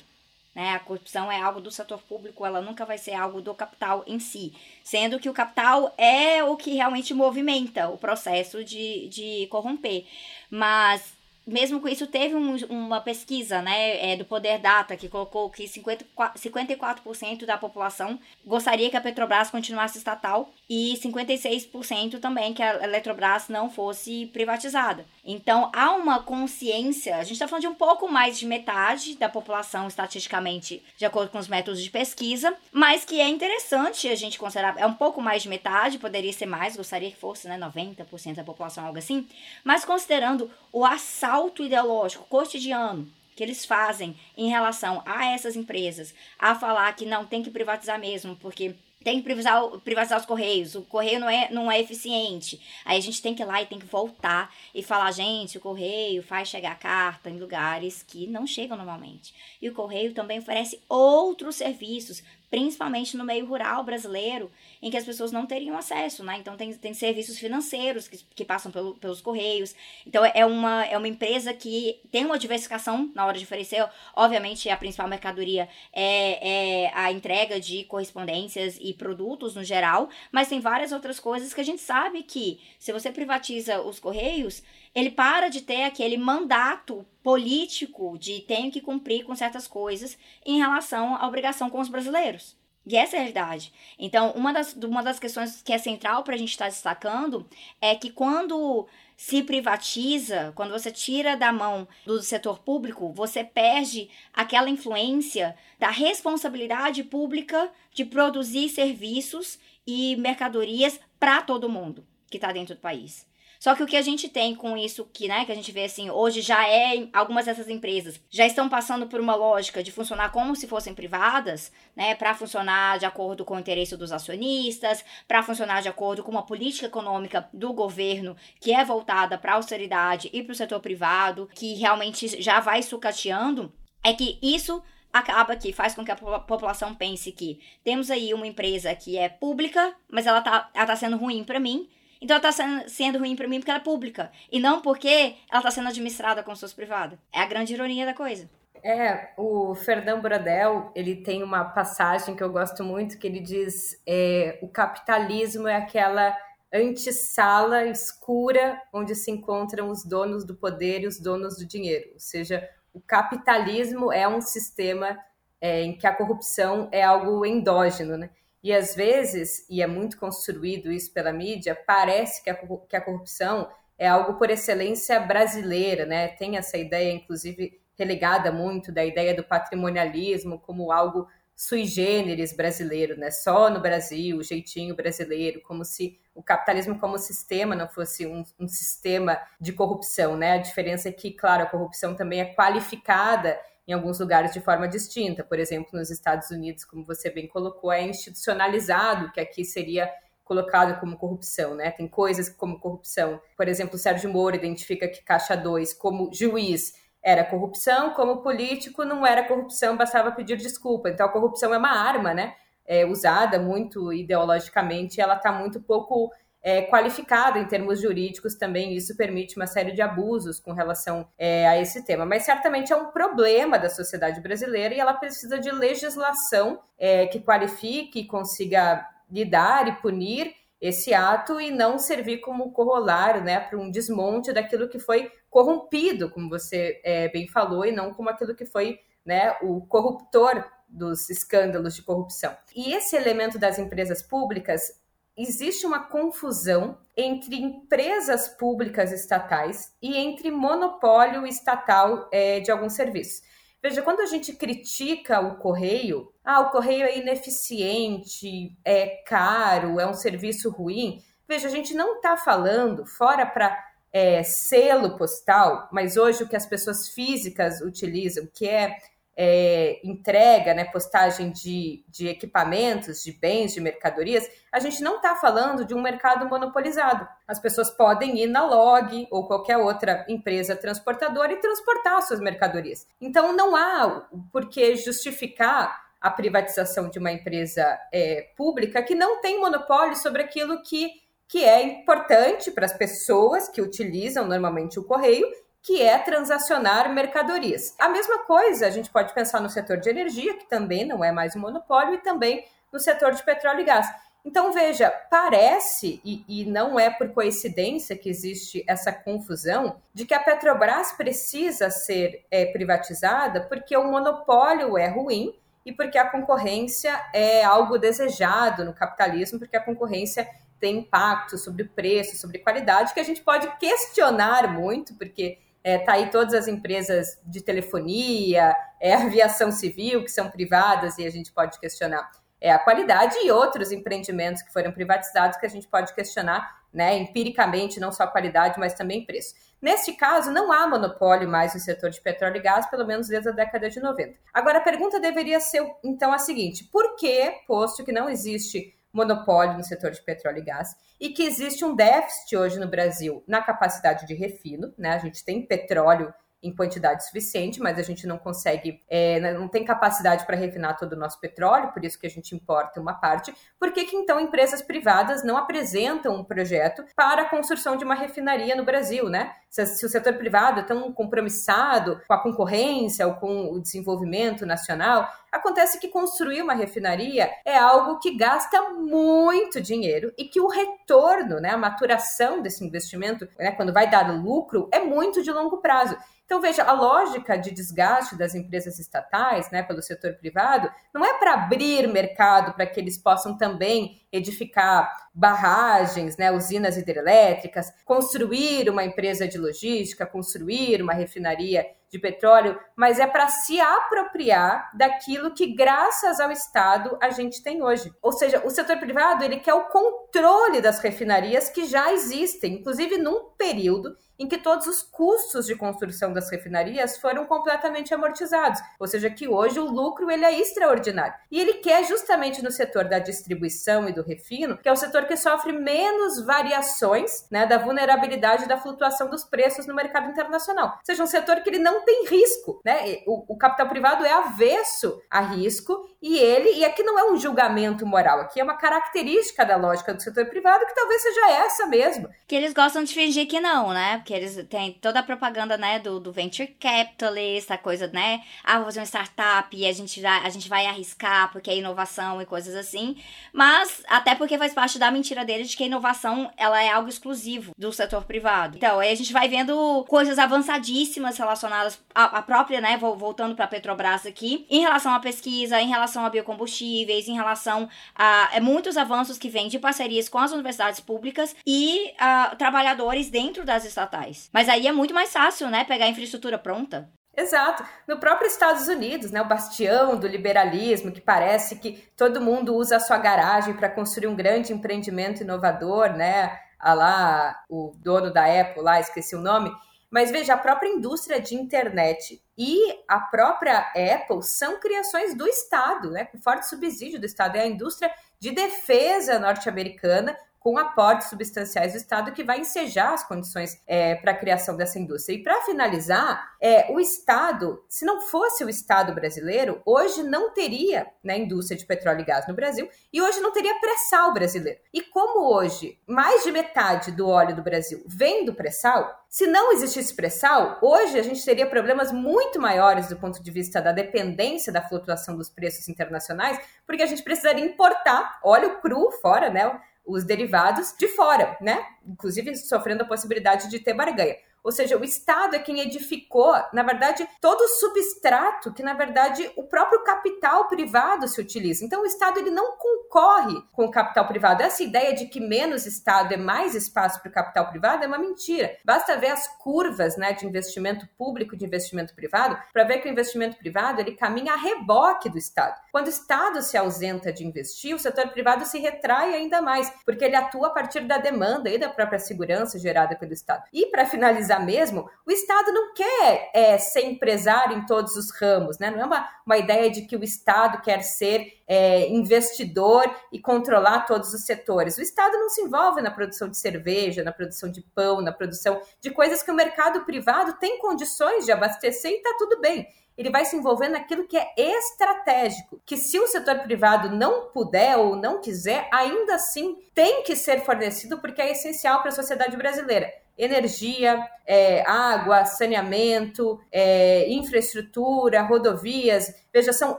Né? A corrupção é algo do setor público, ela nunca vai ser algo do capital em si. Sendo que o capital é o que realmente movimenta o processo de, de corromper. Mas mesmo com isso, teve um, uma pesquisa né, é, do Poder Data que colocou que 54%, 54 da população gostaria que a Petrobras continuasse estatal e 56% também que a Eletrobras não fosse privatizada. Então há uma consciência, a gente está falando de um pouco mais de metade da população estatisticamente, de acordo com os métodos de pesquisa, mas que é interessante a gente considerar, é um pouco mais de metade, poderia ser mais, gostaria que fosse né, 90% da população, algo assim, mas considerando o assalto ideológico cotidiano que eles fazem em relação a essas empresas, a falar que não tem que privatizar mesmo, porque tem que privatizar, privatizar os correios, o correio não é, não é eficiente. Aí a gente tem que ir lá e tem que voltar e falar, gente, o correio faz chegar a carta em lugares que não chegam normalmente. E o correio também oferece outros serviços, principalmente no meio rural brasileiro, em que as pessoas não teriam acesso, né? Então tem, tem serviços financeiros que, que passam pelo, pelos correios. Então é uma, é uma empresa que tem uma diversificação na hora de oferecer. Obviamente, a principal mercadoria é, é a entrega de correspondências e produtos no geral, mas tem várias outras coisas que a gente sabe que se você privatiza os correios, ele para de ter aquele mandato político de tenho que cumprir com certas coisas em relação à obrigação com os brasileiros. E essa é a realidade. Então, uma das, uma das questões que é central para a gente estar tá destacando é que quando se privatiza, quando você tira da mão do setor público, você perde aquela influência da responsabilidade pública de produzir serviços e mercadorias para todo mundo que está dentro do país. Só que o que a gente tem com isso que, né, que a gente vê assim, hoje já é algumas dessas empresas já estão passando por uma lógica de funcionar como se fossem privadas, né, para funcionar de acordo com o interesse dos acionistas, para funcionar de acordo com uma política econômica do governo que é voltada para a austeridade e para o setor privado, que realmente já vai sucateando, é que isso acaba que faz com que a população pense que temos aí uma empresa que é pública, mas ela tá, ela tá sendo ruim para mim, então ela tá sendo, ruim para mim porque ela é pública. E não porque ela tá sendo administrada como se fosse privada. É a grande ironia da coisa. É, o Fernando Brodel, ele tem uma passagem que eu gosto muito, que ele diz é, o capitalismo é aquela antessala escura onde se encontram os donos do poder e os donos do dinheiro. Ou seja, o capitalismo é um sistema é, em que a corrupção é algo endógeno, né? E às vezes, e é muito construído isso pela mídia, parece que a, que a corrupção é algo por excelência brasileira, né? Tem essa ideia, inclusive, relegada muito da ideia do patrimonialismo como algo sui generis brasileiro, né? Só no Brasil, o jeitinho brasileiro, como se o capitalismo como sistema não fosse um, um, sistema de corrupção, né? A diferença é que, claro, a corrupção também é qualificada em alguns lugares de forma distinta. Por exemplo, nos Estados Unidos, como você bem colocou, é institucionalizado, que aqui seria colocado como corrupção, né? Tem coisas como corrupção. Por exemplo, o Sérgio Moro identifica que Caixa 2 como juiz era corrupção, como político não era corrupção, bastava pedir desculpa. Então a corrupção é uma arma, né? É, usada muito ideologicamente, ela está muito pouco é, qualificado em termos jurídicos também, isso permite uma série de abusos com relação é, a esse tema. Mas certamente é um problema da sociedade brasileira e ela precisa de legislação é, que qualifique e consiga lidar e punir esse ato e não servir como corolário né, para um desmonte daquilo que foi corrompido, como você é, bem falou, e não como aquilo que foi né, o corruptor dos escândalos de corrupção. E esse elemento das empresas públicas existe uma confusão entre empresas públicas estatais e entre monopólio estatal é, de alguns serviços. Veja, quando a gente critica o correio, ah, o correio é ineficiente, é caro, é um serviço ruim. Veja, a gente não está falando, fora para é, selo postal, mas hoje o que as pessoas físicas utilizam, que é é, entrega, né, postagem de, de equipamentos, de bens, de mercadorias, a gente não está falando de um mercado monopolizado. As pessoas podem ir na Log ou qualquer outra empresa transportadora e transportar suas mercadorias. Então não há por que justificar a privatização de uma empresa é, pública que não tem monopólio sobre aquilo que, que é importante para as pessoas que utilizam normalmente o correio que é transacionar mercadorias. A mesma coisa a gente pode pensar no setor de energia, que também não é mais um monopólio, e também no setor de petróleo e gás. Então, veja, parece, e, e, não é por coincidência que existe essa confusão, de que a Petrobras precisa ser é, privatizada porque o monopólio é ruim e porque a concorrência é algo desejado no capitalismo, porque a concorrência tem impacto sobre preço, sobre qualidade, que a gente pode questionar muito, porque é, tá aí todas as empresas de telefonia, é, aviação civil, que são privadas e a gente pode questionar é, a qualidade e outros empreendimentos que foram privatizados que a gente pode questionar né, empiricamente, não só a qualidade, mas também preço. Neste caso, não há monopólio mais no setor de petróleo e gás, pelo menos desde a década de 90. Agora, a pergunta deveria ser, então, a seguinte: por que, posto que não existe monopólio no setor de petróleo e gás e que existe um déficit hoje no Brasil na capacidade de refino, né? A gente tem petróleo em quantidade suficiente, mas a gente não consegue, é, né, não tem capacidade para refinar todo o nosso petróleo, por isso que a gente importa uma parte. Por que, que então empresas privadas não apresentam um projeto para a construção de uma refinaria no Brasil, né? Se, se o setor privado é tão compromissado com a concorrência ou com o desenvolvimento nacional, Acontece que construir uma refinaria é algo que gasta muito dinheiro e que o retorno, né, a maturação desse investimento, né, quando vai dar lucro, é muito de longo prazo. Então, veja, a lógica de desgaste das empresas estatais né, pelo setor privado não é para abrir mercado para que eles possam também edificar barragens, né, usinas hidrelétricas, construir uma empresa de logística, construir uma refinaria de petróleo, mas é para se apropriar daquilo que, graças ao Estado, a gente tem hoje. Ou seja, o setor privado ele quer o controle das refinarias que já existem, inclusive num período em que todos os custos de construção das refinarias foram completamente amortizados, ou seja, que hoje o lucro ele é extraordinário. E ele quer justamente no setor da distribuição e do refino, que é o setor que sofre menos variações, né, da vulnerabilidade da flutuação dos preços no mercado internacional. Ou seja, um setor que ele não tem risco, né? O, o capital privado é avesso a risco e ele, e aqui não é um julgamento moral, aqui é uma característica da lógica do setor privado que talvez seja essa mesmo. Que eles gostam de fingir que não, né? Porque eles têm toda a propaganda, né, do, do venture capitalist, a coisa, né? Ah, vou fazer uma startup e a gente, a gente vai arriscar porque é inovação e coisas assim. Mas, até porque faz parte da mentira deles de que a inovação, ela é algo exclusivo do setor privado. Então, aí a gente vai vendo coisas avançadíssimas relacionadas à, à própria, né, voltando para Petrobras aqui, em relação à pesquisa, em relação a biocombustíveis, em relação a é, muitos avanços que vêm de parcerias com as universidades públicas e a, trabalhadores dentro das estatais estatais. Mas aí é muito mais fácil, né, pegar a infraestrutura pronta. Exato. No próprio Estados Unidos, né, o bastião do liberalismo, que parece que todo mundo usa a sua garagem para construir um grande empreendimento inovador, né? A lá, o dono da Apple lá, esqueci o nome. Mas veja, a própria indústria de internet e a própria Apple são criações do Estado, né? Com forte subsídio do Estado. É a indústria de defesa norte-americana com aportes substanciais do Estado que vai ensejar as condições é, para a criação dessa indústria. E para finalizar, é, o Estado, se não fosse o Estado brasileiro, hoje não teria né, indústria de petróleo e gás no Brasil e hoje não teria pré-sal brasileiro. E como hoje mais de metade do óleo do Brasil vem do pré-sal, se não existisse pré-sal, hoje a gente teria problemas muito maiores do ponto de vista da dependência da flutuação dos preços internacionais, porque a gente precisaria importar óleo cru fora, né? Os derivados de fora, né? Inclusive sofrendo a possibilidade de ter barganha. Ou seja, o Estado é quem edificou, na verdade, todo o substrato que, na verdade, o próprio capital privado se utiliza. Então, o Estado ele não concorre com o capital privado. Essa ideia de que menos Estado é mais espaço para o capital privado é uma mentira. Basta ver as curvas né, de investimento público e de investimento privado para ver que o investimento privado ele caminha a reboque do Estado. Quando o Estado se ausenta de investir, o setor privado se retrai ainda mais, porque ele atua a partir da demanda e da própria segurança gerada pelo Estado. E para finalizar mesmo, o Estado não quer é, ser empresário em todos os ramos, né? Não é uma, uma ideia de que o Estado quer ser é, investidor e controlar todos os setores. O Estado não se envolve na produção de cerveja, na produção de pão, na produção de coisas que o mercado privado tem condições de abastecer e está tudo bem ele vai se envolver naquilo que é estratégico, que se o setor privado não puder ou não quiser, ainda assim tem que ser fornecido porque é essencial para a sociedade brasileira energia, é, água, saneamento, é, infraestrutura, rodovias. Veja, são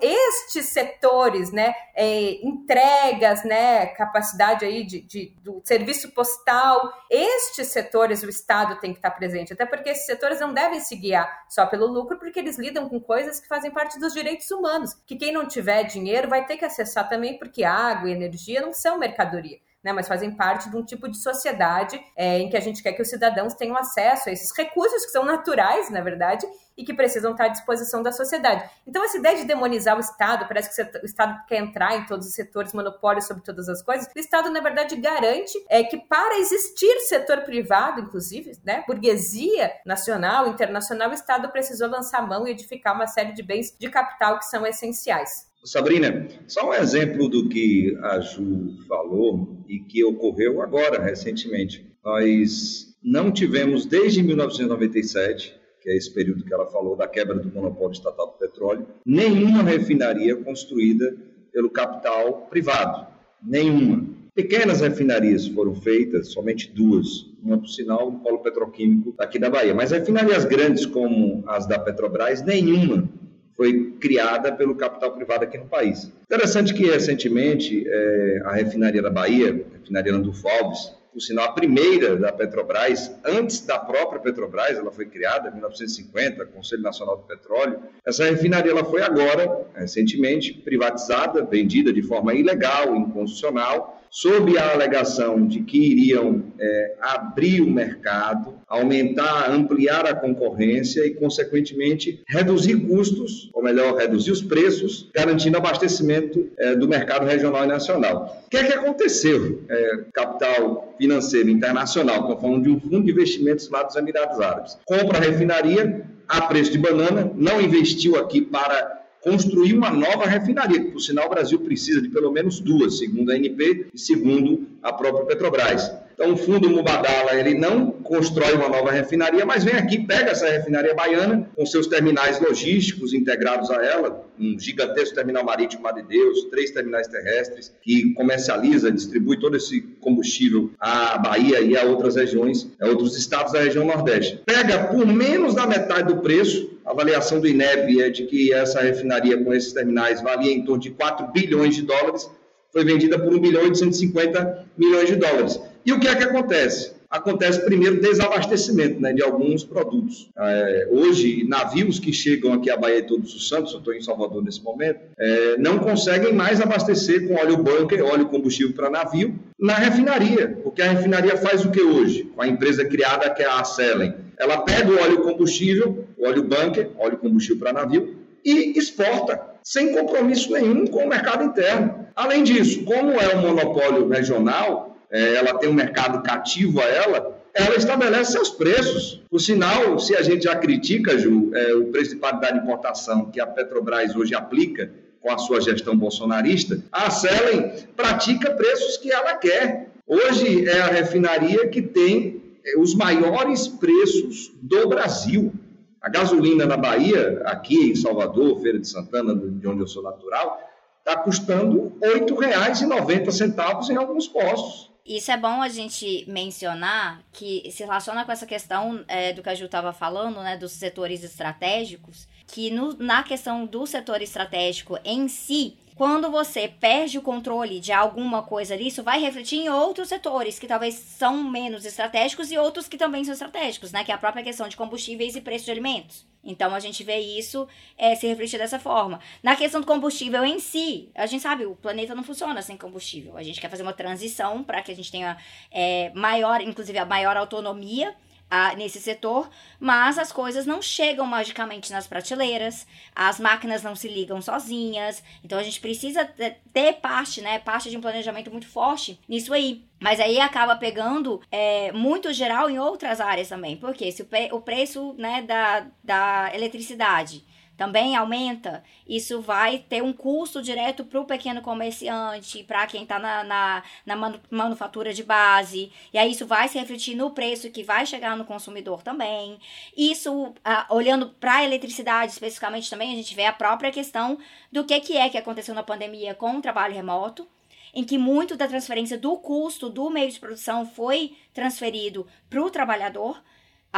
estes setores, né? É, entregas, né? Capacidade aí de, de, do serviço postal. Estes setores o Estado tem que estar presente, até porque esses setores não devem se guiar só pelo lucro, porque eles lidam com coisas que fazem parte dos direitos humanos, que quem não tiver dinheiro vai ter que acessar também, porque água e energia não são mercadoria né, mas fazem parte de um tipo de sociedade é, em que a gente quer que os cidadãos tenham acesso a esses recursos que são naturais, na verdade, e que precisam estar à disposição da sociedade. Então, essa ideia de demonizar o Estado, parece que o Estado quer entrar em todos os setores, monopólio sobre todas as coisas, o Estado, na verdade, garante é, que para existir setor privado, inclusive, né, burguesia nacional, internacional, o Estado precisou lançar mão e edificar uma série de bens de capital que são essenciais. Sabrina, só um exemplo do que a Ju falou e que ocorreu agora, recentemente. Nós não tivemos, desde 1997, que é esse período que ela falou da quebra do monopólio estatal do petróleo, nenhuma refinaria construída pelo capital privado. Nenhuma. Pequenas refinarias foram feitas, somente duas, uma por sinal no polo petroquímico aqui da Bahia. Mas refinarias grandes como as da Petrobras, nenhuma foi criada pelo capital privado aqui no país. Interessante que recentemente é, a refinaria da Bahia, a refinaria Landulfo Alves, por sinal a primeira da Petrobras, antes da própria Petrobras, ela foi criada em 1950, Conselho Nacional do Petróleo. Essa refinaria ela foi agora, recentemente, privatizada, vendida de forma ilegal, inconstitucional, sob a alegação de que iriam é, abrir o mercado, aumentar, ampliar a concorrência e, consequentemente, reduzir custos, ou melhor, reduzir os preços, garantindo abastecimento é, do mercado regional e nacional. O que é que aconteceu? É, capital financeiro internacional, estou falando de um fundo de investimentos lá dos Emirados Árabes, compra a refinaria a preço de banana, não investiu aqui para construir uma nova refinaria, que por sinal o Brasil precisa de pelo menos duas, segundo a ANP e segundo a própria Petrobras. Então, o fundo Mubadala, ele não constrói uma nova refinaria, mas vem aqui, pega essa refinaria baiana, com seus terminais logísticos integrados a ela, um gigantesco terminal marítimo Mar de Deus, três terminais terrestres, que comercializa, distribui todo esse combustível à Bahia e a outras regiões, a outros estados da região Nordeste. Pega por menos da metade do preço, a avaliação do INEP é de que essa refinaria com esses terminais valia em torno de 4 bilhões de dólares, foi vendida por 1 bilhão e 850 milhões de dólares. E o que é que acontece? Acontece primeiro desabastecimento né, de alguns produtos. É, hoje, navios que chegam aqui à Baía de Todos os Santos, eu estou em Salvador nesse momento, é, não conseguem mais abastecer com óleo bunker, óleo combustível para navio, na refinaria. Porque a refinaria faz o que hoje? Com a empresa criada que é a Acelen. Ela pega o óleo combustível, o óleo bunker, óleo combustível para navio, e exporta, sem compromisso nenhum com o mercado interno. Além disso, como é um monopólio regional, é, ela tem um mercado cativo a ela, ela estabelece seus preços. Por sinal, se a gente já critica, Ju, é, o preço de paridade de importação que a Petrobras hoje aplica com a sua gestão bolsonarista, a Selen pratica preços que ela quer. Hoje é a refinaria que tem os maiores preços do Brasil. A gasolina na Bahia, aqui em Salvador, Feira de Santana, de onde eu sou natural, está custando R$ 8,90 em alguns postos. Isso é bom a gente mencionar que se relaciona com essa questão é, do que a Ju estava falando, né, dos setores estratégicos, que no, na questão do setor estratégico em si, quando você perde o controle de alguma coisa ali, isso vai refletir em outros setores que talvez são menos estratégicos e outros que também são estratégicos, né? Que é a própria questão de combustíveis e preço de alimentos. Então a gente vê isso é, se refletir dessa forma. Na questão do combustível em si, a gente sabe, o planeta não funciona sem combustível. A gente quer fazer uma transição para que a gente tenha é, maior, inclusive a maior autonomia a, nesse setor, mas as coisas não chegam magicamente nas prateleiras, as máquinas não se ligam sozinhas, então a gente precisa ter parte, né, parte de um planejamento muito forte nisso aí. Mas aí acaba pegando é, muito geral em outras áreas também, porque se o, o preço né, da, da eletricidade também aumenta, isso vai ter um custo direto para o pequeno comerciante, para quem está na, na, na manu manufatura de base, e aí isso vai se refletir no preço que vai chegar no consumidor também. Isso, ah, olhando para a eletricidade especificamente também, a gente vê a própria questão do que, que é que aconteceu na pandemia com o trabalho remoto, em que muito da transferência do custo do meio de produção foi transferido para o trabalhador,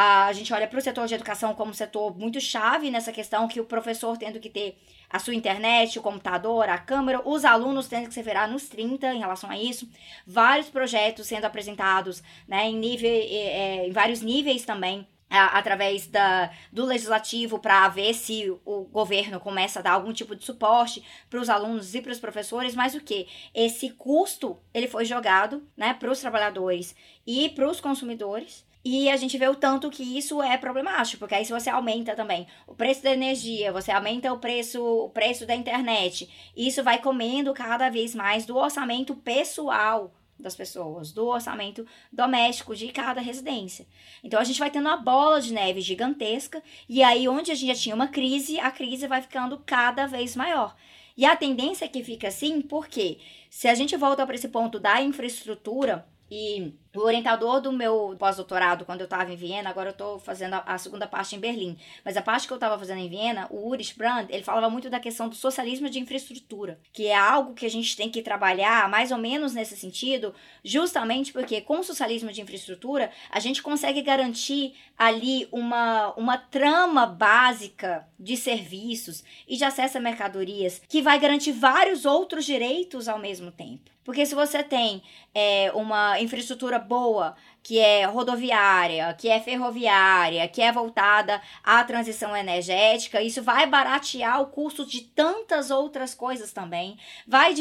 a gente olha para o setor de educação como um setor muito chave nessa questão que o professor tendo que ter a sua internet, o computador, a câmera, os alunos tendo que se virar nos 30 em relação a isso, vários projetos sendo apresentados né, em, nível, é, em vários níveis também. através da, do legislativo para ver se o governo começa a dar algum tipo de suporte para os alunos e para os professores, mas o que? Esse custo ele foi jogado né, para os trabalhadores e para os consumidores e a gente vê o tanto que isso é problemático, porque aí se você aumenta também o preço da energia, você aumenta o preço, o preço da internet, isso vai comendo cada vez mais do orçamento pessoal das pessoas, do orçamento doméstico de cada residência. Então a gente vai tendo uma bola de neve gigantesca, e aí onde a gente já tinha uma crise, a crise vai ficando cada vez maior. E a tendência é que fica assim, porque se a gente volta para esse ponto da infraestrutura, e o orientador do meu pós-doutorado, quando eu estava em Viena, agora eu estou fazendo a, segunda parte em Berlim, mas a parte que eu estava fazendo em Viena, o Ulrich Brand, ele falava muito da questão do socialismo de infraestrutura, que é algo que a gente tem que trabalhar mais ou menos nesse sentido, justamente porque com o socialismo de infraestrutura, a gente consegue garantir ali uma, uma trama básica de serviços e de acesso a mercadorias que vai garantir vários outros direitos ao mesmo tempo. Porque se você tem é, uma infraestrutura boa, que é rodoviária, que é ferroviária, que é voltada à transição energética, isso vai baratear o custo de tantas outras coisas também, vai,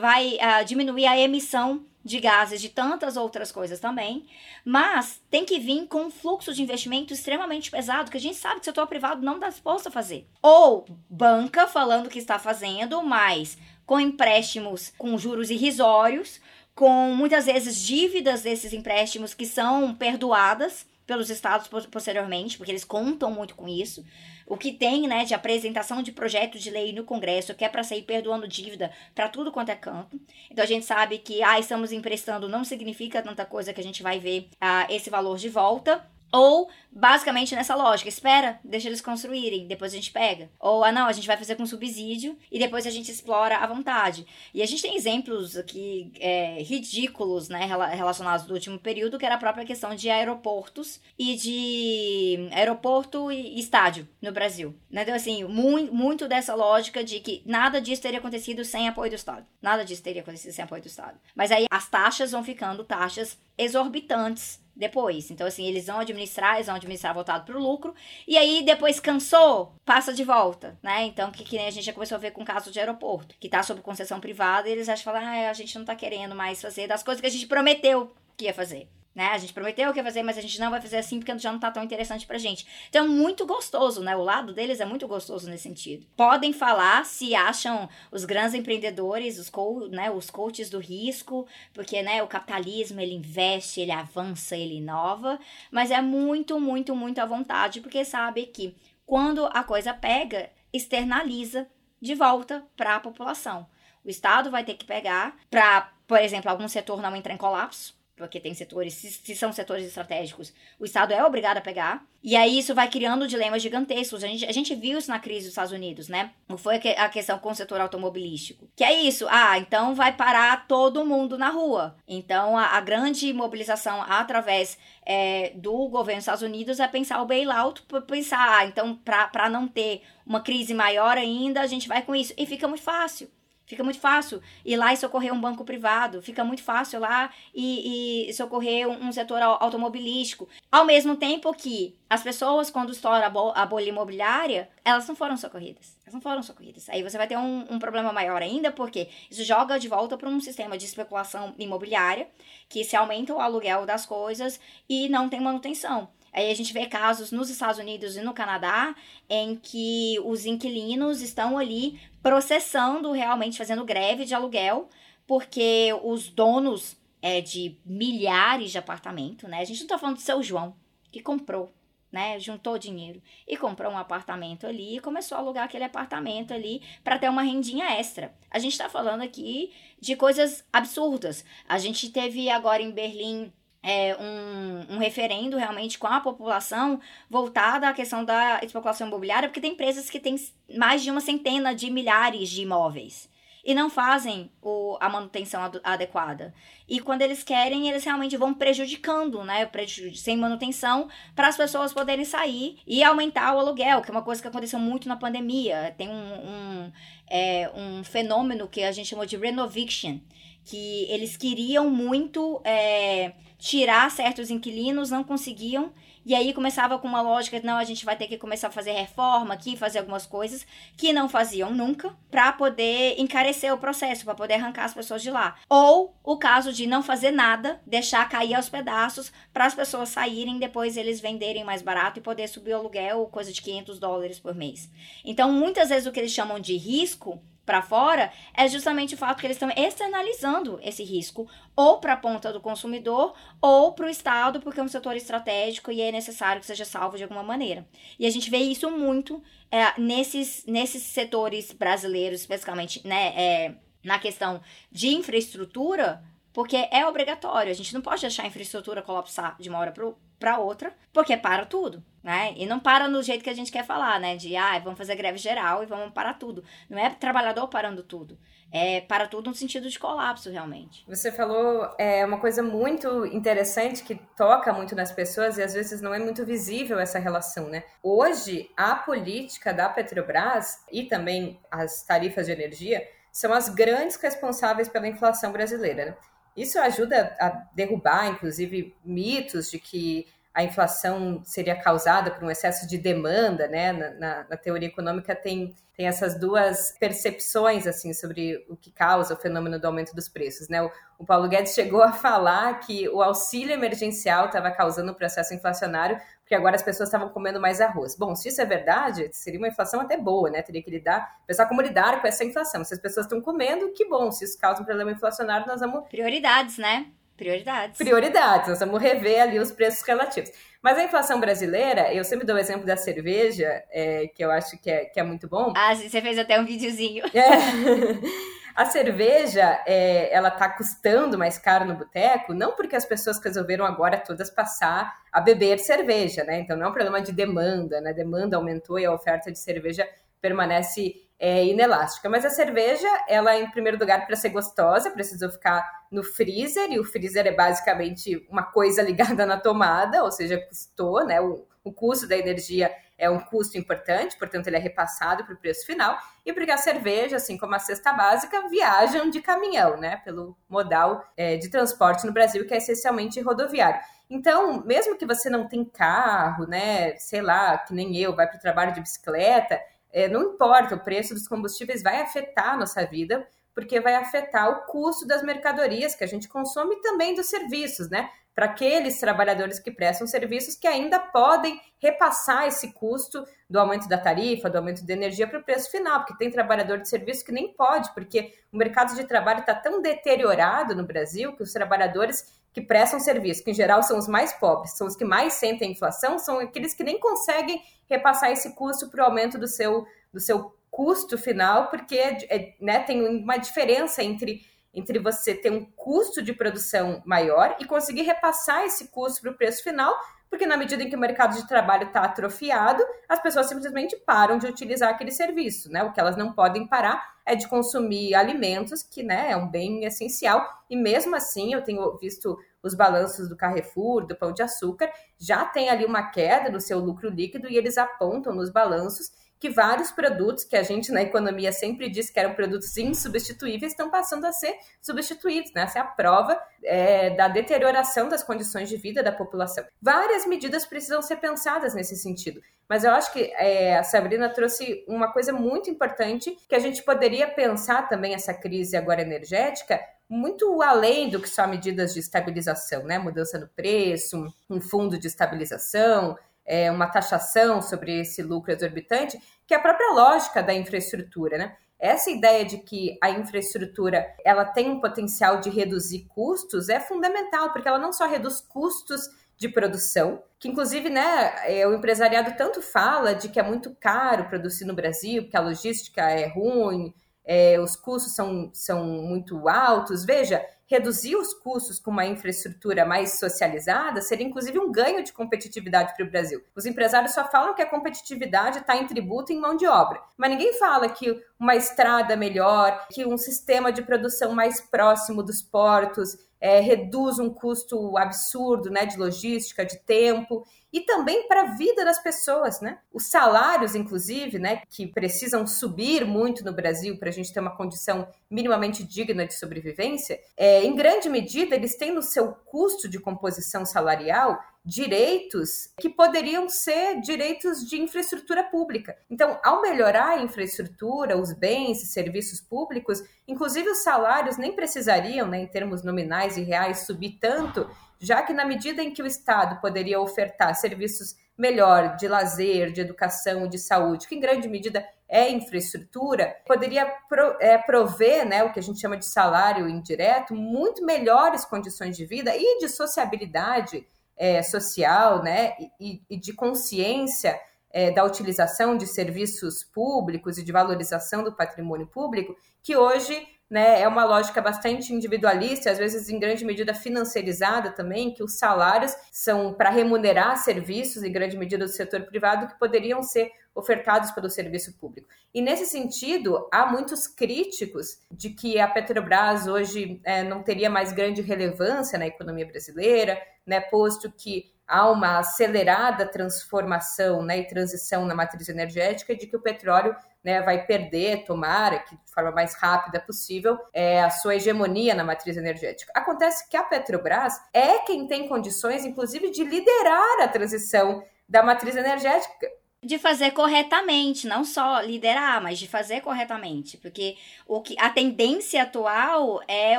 vai uh, diminuir a emissão de gases, de tantas outras coisas também, mas tem que vir com um fluxo de investimento extremamente pesado, que a gente sabe que o setor privado não está disposto a fazer. Ou banca falando que está fazendo, mas com empréstimos com juros irrisórios, com muitas vezes dívidas desses empréstimos que são perdoadas pelos estados posteriormente, porque eles contam muito com isso. O que tem, né, de apresentação de projeto de lei no Congresso, que é para sair perdoando dívida para tudo quanto é canto. Então a gente sabe que, ah, estamos emprestando não significa tanta coisa que a gente vai ver ah, esse valor de volta. Ou, basicamente, nessa lógica, espera, deixa eles construírem, depois a gente pega. Ou, ah, não, a gente vai fazer com subsídio e depois a gente explora à vontade. E a gente tem exemplos aqui é, ridículos, né, relacionados do último período, que era a própria questão de aeroportos e de aeroporto e estádio no Brasil. Né? Então, assim, muito, muito dessa lógica de que nada disso teria acontecido sem apoio do Estado. Nada disso teria acontecido sem apoio do Estado. Mas aí as taxas vão ficando taxas exorbitantes depois. Então, assim, eles vão administrar, eles vão administrar voltado para o lucro, e aí depois cansou, passa de volta, né? Então, que, que nem a gente já começou a ver com o caso de aeroporto, que está sob concessão privada, e eles acham falar, ah, a gente não está querendo mais fazer das coisas que a gente prometeu que ia fazer. Né? A gente prometeu que ia fazer, mas a gente não vai fazer assim porque já não tá tão interessante pra gente. Então, é muito gostoso, né? O lado deles é muito gostoso nesse sentido. Podem falar se acham os grandes empreendedores, os, co né, os coaches do risco, porque, né, o capitalismo, ele investe, ele avança, ele inova, mas é muito, muito, muito à vontade, porque sabe que quando a coisa pega, externaliza de volta para a população. O Estado vai ter que pegar para, por exemplo, algum setor não entrar em colapso, porque tem setores, se, se, são setores estratégicos, o Estado é obrigado a pegar. E aí isso vai criando dilemas gigantescos. A gente, a gente viu isso na crise dos Estados Unidos, né? Não foi a questão com o setor automobilístico. Que é isso, ah, então vai parar todo mundo na rua. Então a, a grande mobilização através é, do governo dos Estados Unidos é pensar o bailout, pensar, ah, então para não ter uma crise maior ainda, a gente vai com isso. E fica muito fácil. Fica muito fácil ir lá e socorrer um banco privado. Fica muito fácil lá e, e socorrer um, um, setor automobilístico. Ao mesmo tempo que as pessoas, quando estoura a, bo a bolha imobiliária, elas não foram socorridas. Elas não foram socorridas. Aí você vai ter um, um problema maior ainda, porque isso joga de volta para um sistema de especulação imobiliária, que se aumenta o aluguel das coisas e não tem manutenção. Aí a gente vê casos nos Estados Unidos e no Canadá em que os inquilinos estão ali processando realmente, fazendo greve de aluguel, porque os donos é, de milhares de apartamentos, né? A gente não tá falando do seu João, que comprou, né? Juntou dinheiro e comprou um apartamento ali e começou a alugar aquele apartamento ali para ter uma rendinha extra. A gente tá falando aqui de coisas absurdas. A gente teve agora em Berlim é, um, um referendo realmente com a população voltada à questão da especulação imobiliária, porque tem empresas que têm mais de uma centena de milhares de imóveis e não fazem o, a manutenção ad, adequada. E quando eles querem, eles realmente vão prejudicando, né? Sem manutenção, para as pessoas poderem sair e aumentar o aluguel, que é uma coisa que aconteceu muito na pandemia. Tem um, um, é, um fenômeno que a gente chamou de renoviction, que eles queriam muito. É, tirar certos inquilinos, não conseguiam. E aí começava com uma lógica, não, a gente vai ter que começar a fazer reforma aqui, fazer algumas coisas que não faziam nunca, para poder encarecer o processo, para poder arrancar as pessoas de lá. Ou o caso de não fazer nada, deixar cair aos pedaços para as pessoas saírem, depois eles venderem mais barato e poder subir o aluguel, coisa de 500 dólares por mês. Então, muitas vezes o que eles chamam de risco para fora é justamente o fato que eles estão externalizando esse risco ou para a ponta do consumidor ou para o Estado, porque é um setor estratégico e é necessário que seja salvo de alguma maneira. E a gente vê isso muito é, nesses, nesses setores brasileiros, especificamente né, é, na questão de infraestrutura, porque é obrigatório. A gente não pode deixar a infraestrutura colapsar de uma hora para outra, porque para tudo né? E não para no jeito que a gente quer falar, né? De, ah, vamos fazer greve geral e vamos parar tudo. Não é trabalhador parando tudo. É para tudo no sentido de colapso, realmente. Você falou é, uma coisa muito interessante que toca muito nas pessoas e às vezes não é muito visível essa relação, né? Hoje, a política da Petrobras e também as tarifas de energia são as grandes responsáveis pela inflação brasileira. Né? Isso ajuda a derrubar, inclusive, mitos de que a inflação seria causada por um excesso de demanda, né? Na, na, na, teoria econômica tem, tem essas duas percepções assim sobre o que causa o fenômeno do aumento dos preços, né? O, o Paulo Guedes chegou a falar que o auxílio emergencial estava causando um processo inflacionário porque agora as pessoas estavam comendo mais arroz. Bom, se isso é verdade, seria uma inflação até boa, né? Teria que lidar, pensar como lidar com essa inflação. Se as pessoas estão comendo, que bom. Se isso causa um problema inflacionário, nós vamos prioridades, né? Prioridades. Prioridades, nós vamos rever ali os preços relativos. Mas a inflação brasileira, eu sempre dou o exemplo da cerveja, é, que eu acho que é, que é muito bom. Ah, você fez até um videozinho. É. <laughs> A cerveja, é, ela tá custando mais caro no boteco, não porque as pessoas resolveram agora todas passar a beber cerveja, né? Então não é um problema de demanda, né? A demanda aumentou e a oferta de cerveja permanece é, inelástica. Mas a cerveja, ela, em primeiro lugar, para ser gostosa, precisou ficar no freezer, e o freezer é basicamente uma coisa <laughs> ligada na tomada, ou seja, custou, né? O, o custo da energia é um custo importante, portanto, ele é repassado para o preço final, e porque a cerveja, assim como a cesta básica, viajam de caminhão, né? Pelo modal é, de transporte no Brasil, que é essencialmente rodoviário. Então, mesmo que você não tem carro, né? Sei lá, que nem eu, vai para o trabalho de bicicleta, é, não importa, o preço dos combustíveis vai afetar a nossa vida, porque vai afetar o custo das mercadorias que a gente consome e também dos serviços, né? Para aqueles trabalhadores que prestam serviços que ainda podem repassar esse custo do aumento da tarifa, do aumento da energia para o preço final, porque tem trabalhador de serviço que nem pode, porque o mercado de trabalho está tão deteriorado no Brasil que os trabalhadores que prestam serviço, que em geral são os mais pobres, são os que mais sentem a inflação, são aqueles que nem conseguem repassar esse custo para o aumento do seu, do seu custo final, porque é, né, tem uma diferença entre, entre você ter um custo de produção maior e conseguir repassar esse custo para o preço final, porque na medida em que o mercado de trabalho está atrofiado, as pessoas simplesmente param de utilizar aquele serviço, né? O que elas não podem parar é de consumir alimentos, que né, é um bem essencial, e mesmo assim eu tenho visto os balanços do Carrefour, do Pão de Açúcar, já tem ali uma queda no seu lucro líquido e eles apontam nos balanços que vários produtos que a gente na economia sempre disse que eram produtos insubstituíveis estão passando a ser substituídos. Né? Essa é a prova é, da deterioração das condições de vida da população. Várias medidas precisam ser pensadas nesse sentido. Mas eu acho que é, a Sabrina trouxe uma coisa muito importante que a gente poderia pensar também essa crise agora energética muito além do que só medidas de estabilização, né? Mudança no preço, um fundo de estabilização, é, uma taxação sobre esse lucro exorbitante, que é a própria lógica da infraestrutura, né? Essa ideia de que a infraestrutura ela tem um potencial de reduzir custos é fundamental, porque ela não só reduz custos de produção, que inclusive né, é, o empresariado tanto fala de que é muito caro produzir no Brasil, que a logística é ruim, é, os custos são, são muito altos. Veja, reduzir os custos com uma infraestrutura mais socializada seria inclusive um ganho de competitividade para o Brasil. Os empresários só falam que a competitividade está em tributo e em mão de obra, mas ninguém fala que uma estrada melhor, que um sistema de produção mais próximo dos portos é, reduz um custo absurdo né, de logística, de tempo e também para a vida das pessoas, né? Os salários, inclusive, né, que precisam subir muito no Brasil para a gente ter uma condição minimamente digna de sobrevivência, é, em grande medida eles têm no seu custo de composição salarial direitos que poderiam ser direitos de infraestrutura pública. Então, ao melhorar a infraestrutura, os bens e serviços públicos, inclusive os salários nem precisariam, né, em termos nominais e reais, subir tanto, já que na medida em que o Estado poderia ofertar serviços melhor de lazer, de educação, de saúde, que em grande medida é infraestrutura, poderia pro, é, prover, né, o que a gente chama de salário indireto, muito melhores condições de vida e de sociabilidade é, social, né, e, e de consciência é, da utilização de serviços públicos e de valorização do patrimônio público, que hoje né, é uma lógica bastante individualista, às vezes em grande medida financiarizada também, que os salários são para remunerar serviços, em grande medida do setor privado, que poderiam ser ofertados pelo serviço público. E nesse sentido, há muitos críticos de que a Petrobras hoje é, não teria mais grande relevância na economia brasileira, né, posto que há uma acelerada transformação né, e transição na matriz energética de que o petróleo né, vai perder, tomara que de forma mais rápida possível, é, a sua hegemonia na matriz energética. Acontece que a Petrobras é quem tem condições, inclusive, de liderar a transição da matriz energética de fazer corretamente, não só liderar, mas de fazer corretamente, porque o que a tendência atual é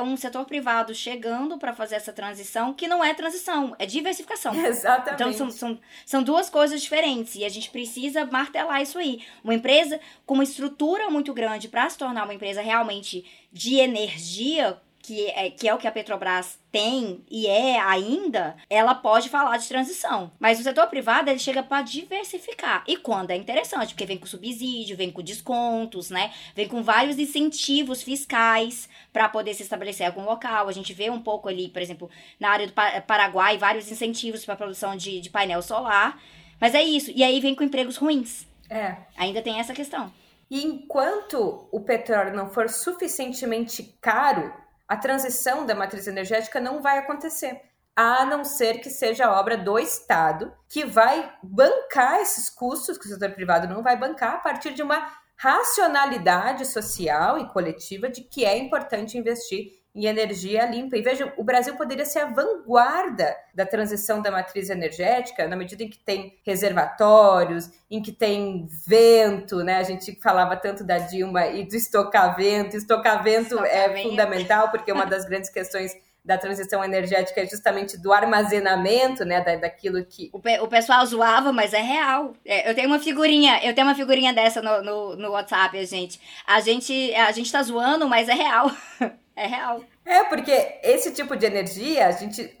um setor privado chegando para fazer essa transição que não é transição, é diversificação. <laughs> Exatamente. Então são, são, são duas coisas diferentes e a gente precisa martelar isso aí. Uma empresa com uma estrutura muito grande para se tornar uma empresa realmente de energia que é, que é o que a Petrobras tem e é ainda, ela pode falar de transição. Mas o setor privado ele chega para diversificar. E quando é interessante, porque vem com subsídio, vem com descontos, né? Vem com vários incentivos fiscais para poder se estabelecer algum local. A gente vê um pouco ali, por exemplo, na área do Paraguai, vários incentivos para produção de, de painel solar. Mas é isso. E aí vem com empregos ruins. É. Ainda tem essa questão. E enquanto o petróleo não for suficientemente caro a transição da matriz energética não vai acontecer, a não ser que seja obra do Estado, que vai bancar esses custos que o setor privado não vai bancar a partir de uma racionalidade social e coletiva de que é importante investir em energia limpa. E veja, o Brasil poderia ser a vanguarda da transição da matriz energética, na medida em que tem reservatórios, em que tem vento, né? A gente falava tanto da Dilma e do estocavento. Estocavento, é fundamental, porque uma das grandes questões da transição energética é justamente do armazenamento, né, da, daquilo que... O, pe o pessoal zoava, mas é real. É, eu tenho uma figurinha, eu tenho uma figurinha dessa no, no, no WhatsApp, gente. A gente, a gente tá zoando, mas é real. <laughs> É real. É, porque esse tipo de energia, a gente.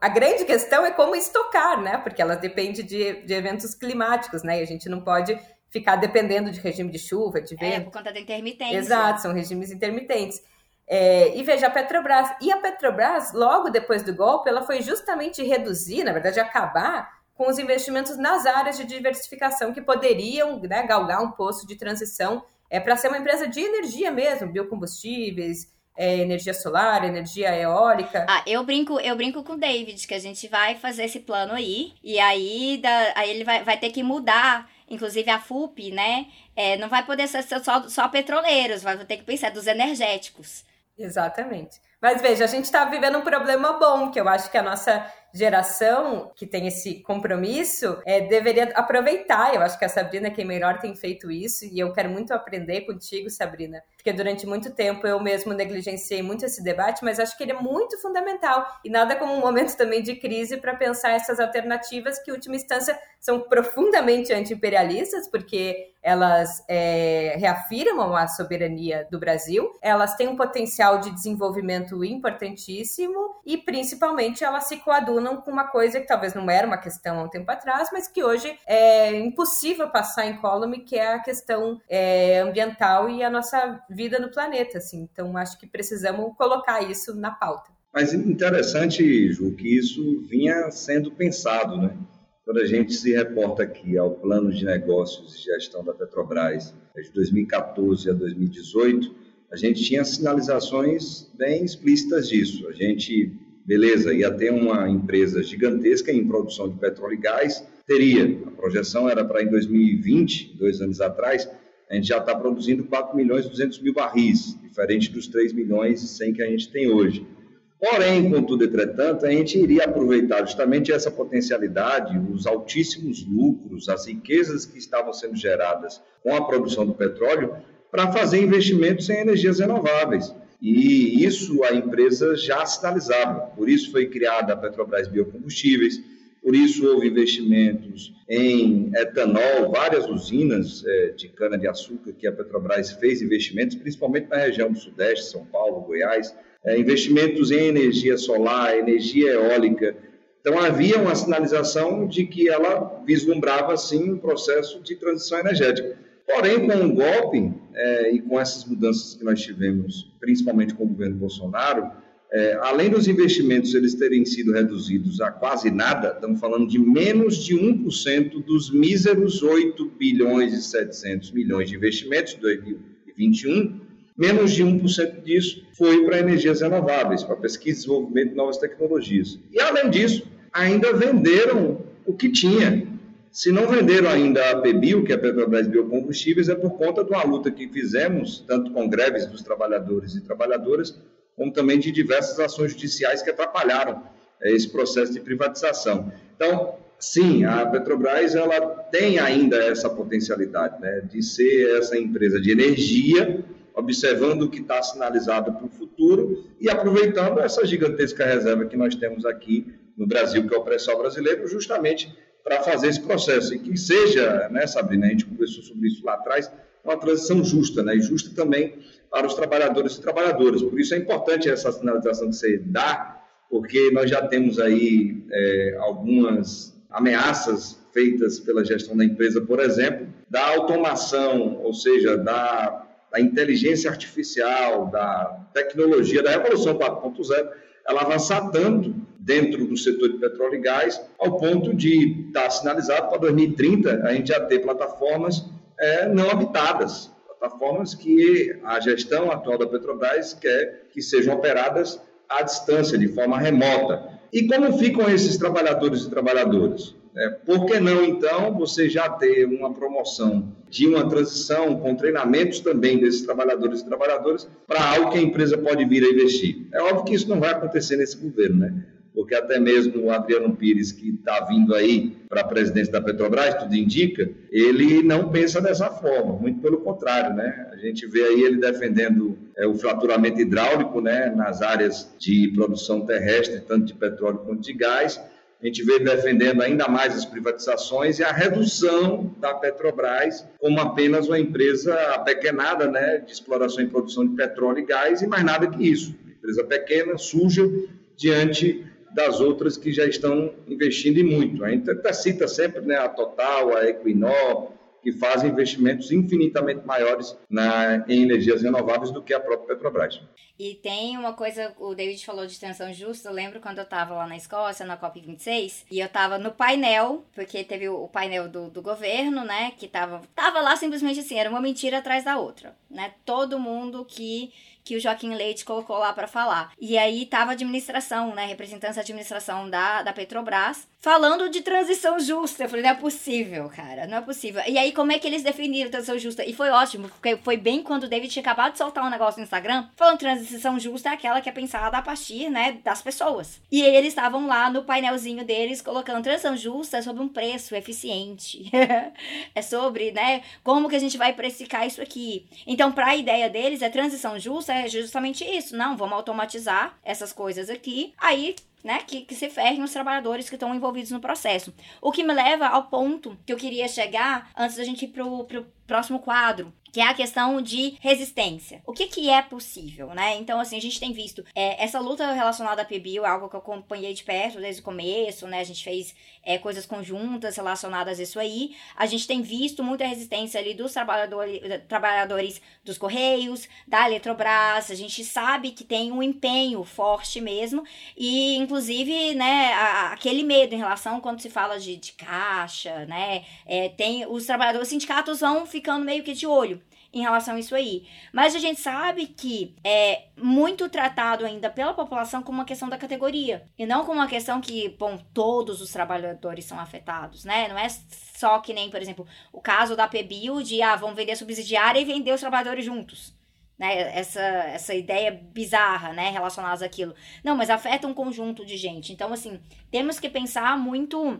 A grande questão é como estocar, né? Porque ela depende de, de eventos climáticos, né? E a gente não pode ficar dependendo de regime de chuva, de vento. É, por conta da intermitência. Exato, são regimes intermitentes. É, e veja, a Petrobras. E a Petrobras, logo depois do golpe, ela foi justamente reduzir, na verdade, acabar com os investimentos nas áreas de diversificação que poderiam né, galgar um posto de transição é, para ser uma empresa de energia mesmo, biocombustíveis é, energia solar, energia eólica. Ah, eu brinco, eu brinco com o David que a gente vai fazer esse plano aí e aí, da, aí ele vai, vai ter que mudar inclusive a FUP, né, é, não vai poder ser só, só petroleiros, vai ter que pensar dos energéticos. Exatamente. Mas veja, a gente está vivendo um problema bom, que eu acho que a nossa geração que tem esse compromisso é, deveria aproveitar. Eu acho que a Sabrina, quem melhor, tem feito isso, e eu quero muito aprender contigo, Sabrina, porque durante muito tempo eu mesmo negligenciei muito esse debate, mas acho que ele é muito fundamental. E nada como um momento também de crise para pensar essas alternativas que, em última instância, são profundamente anti-imperialistas, porque elas é, reafirmam a soberania do Brasil, elas têm um potencial de desenvolvimento importantíssimo e, principalmente, elas se coadunam com uma coisa que talvez não era uma questão há um tempo atrás, mas que hoje é impossível passar em column, que é a questão é, ambiental e a nossa vida no planeta. Assim. Então, acho que precisamos colocar isso na pauta. Mas interessante, Ju, que isso vinha sendo pensado, né? Quando a gente se reporta aqui ao plano de negócios e gestão da Petrobras de 2014 a 2018, a gente tinha sinalizações bem explícitas disso. A gente, beleza, ia ter uma empresa gigantesca em produção de petróleo e gás, teria. A projeção era para em 2020, dois anos atrás, a gente já está produzindo 4 milhões e 200 mil barris, diferente dos 3 milhões e 100 que a gente tem hoje. Porém, contudo, entretanto, a gente iria aproveitar justamente essa potencialidade, os altíssimos lucros, as riquezas que estavam sendo geradas com a produção do petróleo, para fazer investimentos em energias renováveis. E isso a empresa já sinalizava. Por isso foi criada a Petrobras Biocombustíveis, por isso houve investimentos em etanol, várias usinas é, de cana-de-açúcar que a Petrobras fez investimentos, principalmente na região do Sudeste, São Paulo, Goiás, é, investimentos em energia solar, energia eólica. Então, havia uma sinalização de que ela vislumbrava, sim, um processo de transição energética. Porém, com o golpe é, e com essas mudanças que nós tivemos, principalmente com o governo Bolsonaro, é, além dos investimentos eles terem sido reduzidos a quase nada, estamos falando de menos de 1% dos míseros 8 bilhões e 700 milhões de investimentos de 2021, Menos de 1% disso foi para energias renováveis, para pesquisa e desenvolvimento de novas tecnologias. E, além disso, ainda venderam o que tinha. Se não venderam ainda a PBio, que é a Petrobras Biocombustíveis, é por conta de uma luta que fizemos, tanto com greves dos trabalhadores e trabalhadoras, como também de diversas ações judiciais que atrapalharam é, esse processo de privatização. Então, sim, a Petrobras ela tem ainda essa potencialidade né, de ser essa empresa de energia observando o que está sinalizado para o futuro e aproveitando essa gigantesca reserva que nós temos aqui no Brasil, que é o pré-sal brasileiro, justamente para fazer esse processo. E que seja, né, Sabrina, a gente conversou sobre isso lá atrás, uma transição justa, né, e justa também para os trabalhadores e trabalhadoras. Por isso é importante essa sinalização que você dá, porque nós já temos aí é, algumas ameaças feitas pela gestão da empresa, por exemplo, da automação, ou seja, da da inteligência artificial, da tecnologia, da Revolução 4.0, ela avançar tanto dentro do setor de petróleo e gás, ao ponto de estar sinalizado para 2030 a gente já ter plataformas é, não habitadas, plataformas que a gestão atual da Petrobras quer que sejam operadas à distância, de forma remota. E como ficam esses trabalhadores e trabalhadoras? É, por que não, então, você já ter uma promoção de uma transição com treinamentos também desses trabalhadores e trabalhadoras para algo que a empresa pode vir a investir? É óbvio que isso não vai acontecer nesse governo, né? Porque até mesmo o Adriano Pires, que está vindo aí para a presidência da Petrobras, tudo indica, ele não pensa dessa forma, muito pelo contrário, né? A gente vê aí ele defendendo é, o fraturamento hidráulico, né, nas áreas de produção terrestre, tanto de petróleo quanto de gás, a gente vê defendendo ainda mais as privatizações e a redução da Petrobras como apenas uma empresa apequenada né, de exploração e produção de petróleo e gás e mais nada que isso. Empresa pequena, suja, diante das outras que já estão investindo e muito. A gente até cita sempre né, a Total, a Equinor, que fazem investimentos infinitamente maiores na, em energias renováveis do que a própria Petrobras. E tem uma coisa, o David falou de extensão justa, eu lembro quando eu estava lá na Escócia, na COP26, e eu estava no painel, porque teve o painel do, do governo, né, que estava tava lá simplesmente assim, era uma mentira atrás da outra, né, todo mundo que que o Joaquim Leite colocou lá para falar. E aí tava a administração, né, representantes da administração da, da Petrobras, falando de transição justa. Eu falei, não é possível, cara, não é possível. E aí, como é que eles definiram transição justa? E foi ótimo, porque foi bem quando o David tinha acabado de soltar um negócio no Instagram, falando transição justa é aquela que é pensada a partir, né, das pessoas. E eles estavam lá no painelzinho deles colocando transição justa é sobre um preço eficiente. <laughs> é sobre, né, como que a gente vai precificar isso aqui. Então, para a ideia deles, a transição justa é justamente isso. Não, vamos automatizar essas coisas aqui. Aí né, que, que se ferrem os trabalhadores que estão envolvidos no processo. O que me leva ao ponto que eu queria chegar antes da gente ir pro, pro próximo quadro, que é a questão de resistência. O que, que é possível, né? Então, assim, a gente tem visto é, essa luta relacionada à PBIL, é algo que eu acompanhei de perto desde o começo, né? A gente fez é, coisas conjuntas relacionadas a isso aí. A gente tem visto muita resistência ali dos trabalhadores, trabalhadores dos Correios, da Eletrobras. A gente sabe que tem um empenho forte mesmo. E, inclusive, né, a, aquele medo em relação quando se fala de, de caixa, né? É, tem os trabalhadores, os sindicatos vão ficando meio que de olho em relação a isso aí. Mas a gente sabe que é muito tratado ainda pela população como uma questão da categoria. E não como uma questão que, bom, todos os trabalhadores são afetados, né? Não é só que nem, por exemplo, o caso da PBIL de, ah, vamos vender subsidiária e vender os trabalhadores juntos. Né, essa, essa ideia bizarra, né, relacionada àquilo. Não, mas afeta um conjunto de gente. Então, assim, temos que pensar muito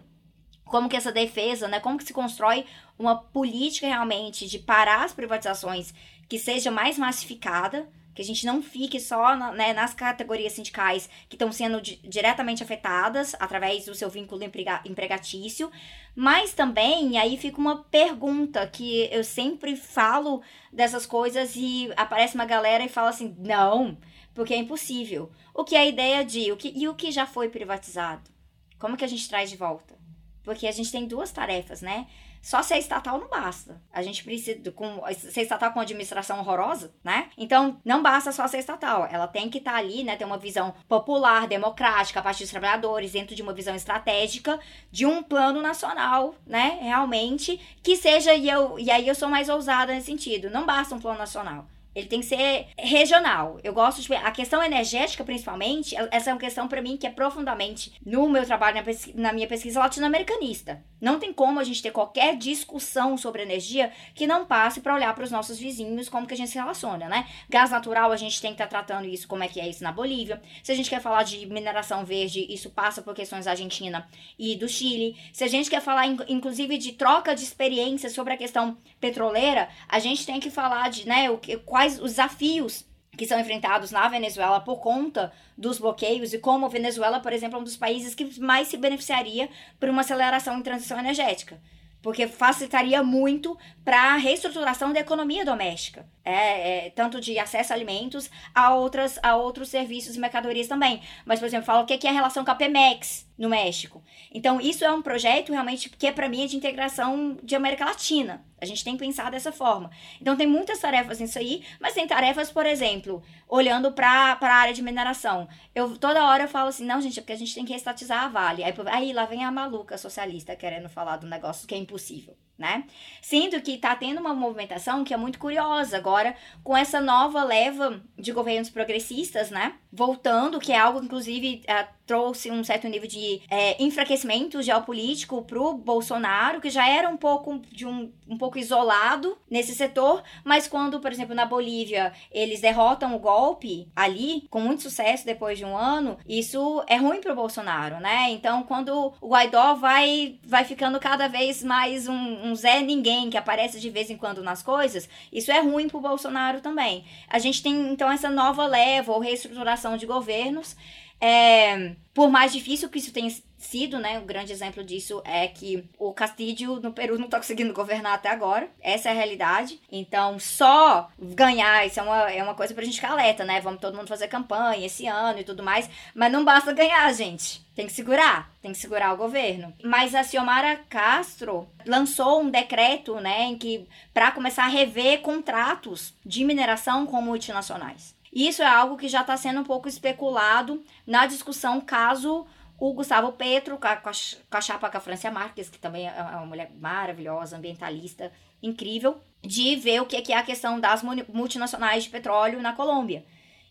como que essa defesa, né, como que se constrói uma política realmente de parar as privatizações que seja mais massificada, que a gente não fique só na, né, nas categorias sindicais que estão sendo di diretamente afetadas através do seu vínculo emprega empregatício, mas também, aí fica uma pergunta que eu sempre falo dessas coisas e aparece uma galera e fala assim, não, porque é impossível. O que é a ideia de, o que, e o que já foi privatizado? Como que a gente traz de volta? Porque a gente tem duas tarefas, né? Só ser estatal não basta. A gente precisa com ser estatal com administração horrorosa, né? Então, não basta só ser estatal. Ela tem que estar tá ali, né? Ter uma visão popular, democrática, a partir dos trabalhadores, dentro de uma visão estratégica de um plano nacional, né? Realmente, que seja, e, eu, e aí eu sou mais ousada nesse sentido. Não basta um plano nacional. Ele tem que ser regional. Eu gosto de. A questão energética, principalmente, essa é uma questão para mim que é profundamente no meu trabalho, na, pesquisa, na minha pesquisa latino-americanista. Não tem como a gente ter qualquer discussão sobre energia que não passe para olhar para os nossos vizinhos, como que a gente se relaciona, né? Gás natural, a gente tem que estar tá tratando isso, como é que é isso na Bolívia. Se a gente quer falar de mineração verde, isso passa por questões da Argentina e do Chile. Se a gente quer falar, inclusive, de troca de experiências sobre a questão petroleira, a gente tem que falar de, né, o, quais quais os desafios que são enfrentados na Venezuela por conta dos bloqueios e como a Venezuela, por exemplo, é um dos países que mais se beneficiaria por uma aceleração em transição energética. Porque facilitaria muito para a reestruturação da economia doméstica. É, é, tanto de acesso a alimentos a, outras, a outros serviços e mercadorias também. Mas, por exemplo, fala o que é a relação com a Pemex no México. Então, isso é um projeto realmente que, é, para mim, é de integração de América Latina. A gente tem que pensar dessa forma. Então, tem muitas tarefas nisso aí, mas tem tarefas, por exemplo, olhando para a área de mineração. Eu toda hora eu falo assim: não, gente, é porque a gente tem que estatizar a Vale. Aí, aí lá vem a maluca socialista querendo falar do negócio que é impossível né? Sinto que está tendo uma movimentação que é muito curiosa agora com essa nova leva de governos progressistas, né? Voltando, que é algo inclusive trouxe um certo nível de é, enfraquecimento geopolítico pro Bolsonaro, que já era um pouco de um, um pouco isolado nesse setor, mas quando, por exemplo, na Bolívia, eles derrotam o golpe ali, com muito sucesso depois de um ano, isso é ruim pro Bolsonaro, né? Então, quando o Guaidó vai, vai ficando cada vez mais um um Zé Ninguém que aparece de vez em quando nas coisas, isso é ruim pro Bolsonaro também. A gente tem, então, essa nova leva ou reestruturação de governos. É, por mais difícil que isso tenha sido, né? Um grande exemplo disso é que o Castillo no Peru não tá <laughs> conseguindo governar até agora. Essa é a realidade. Então, só ganhar, isso é uma, é uma coisa pra gente ficar alerta, né? Vamos todo mundo fazer campanha esse ano e tudo mais. Mas não basta ganhar, gente. Tem que segurar, tem que segurar o governo. Mas a Xiomara Castro lançou um decreto, né, em que para começar a rever contratos de mineração com multinacionais. Isso é algo que já está sendo um pouco especulado na discussão caso o Gustavo Petro, com a, com a chapa com a Francia Marques, que também é, é uma mulher maravilhosa, ambientalista, incrível, de ver o que é a questão das multinacionais de petróleo na Colômbia.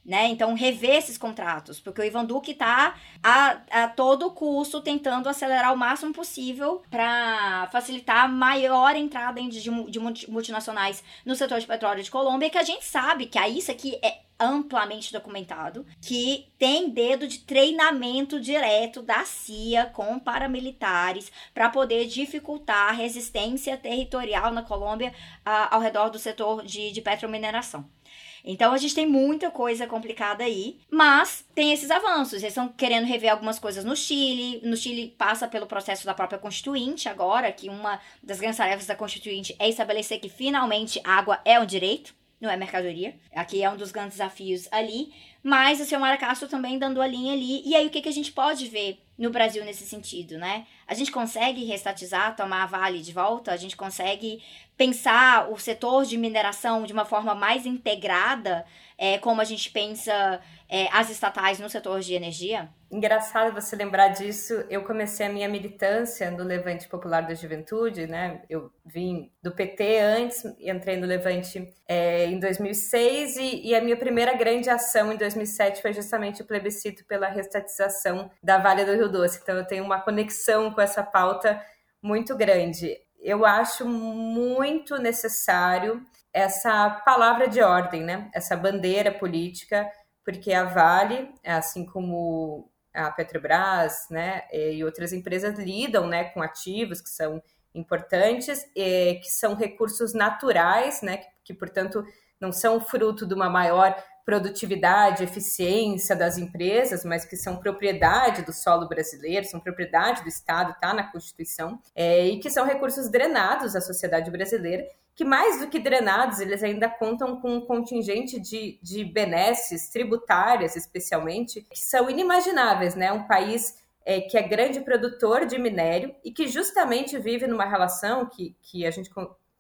né? Então, rever esses contratos, porque o Ivan Duque está a, a todo custo tentando acelerar o máximo possível para facilitar maior entrada de, de multinacionais no setor de petróleo de Colômbia, que a gente sabe que isso aqui é amplamente documentado, que tem dedo de treinamento direto da CIA com paramilitares para poder dificultar a resistência territorial na Colômbia ao redor do setor de, de petromineração. Então a gente tem muita coisa complicada aí, mas tem esses avanços. Eles estão querendo rever algumas coisas no Chile. No Chile passa pelo processo da própria Constituinte agora, que uma das grandes tarefas da Constituinte é estabelecer que finalmente água é um direito não é mercadoria. Aqui é um dos grandes desafios ali. Mas o seu Castro também dando a linha ali. E aí, o que, que a gente pode ver no Brasil nesse sentido, né? A gente consegue restatizar, tomar a Vale de volta? A gente consegue pensar o setor de mineração de uma forma mais integrada, é, como a gente pensa é, as estatais no setor de energia? Engraçado você lembrar disso. Eu comecei a minha militância no Levante Popular da Juventude, né? Eu vim do PT antes, entrei no Levante é, em 2006 e, e, a minha primeira grande ação em 2007 foi justamente o plebiscito pela restatização da Vale do Rio Doce. Então eu tenho uma conexão com essa pauta muito grande. Eu acho muito necessário essa palavra de ordem, né? Essa bandeira política porque a Vale, assim como a Petrobras, né, e outras empresas lidam, né, com ativos que são importantes, que são recursos naturais, né, que, que portanto não são fruto de uma maior produtividade, eficiência das empresas, mas que são propriedade do solo brasileiro, são propriedade do Estado, está na Constituição, é, e que são recursos drenados à sociedade brasileira que mais do que drenados, eles ainda contam com um contingente de, de benesses tributárias, especialmente, que são inimagináveis, né? Um país é, que é grande produtor de minério e que justamente vive numa relação que, que a gente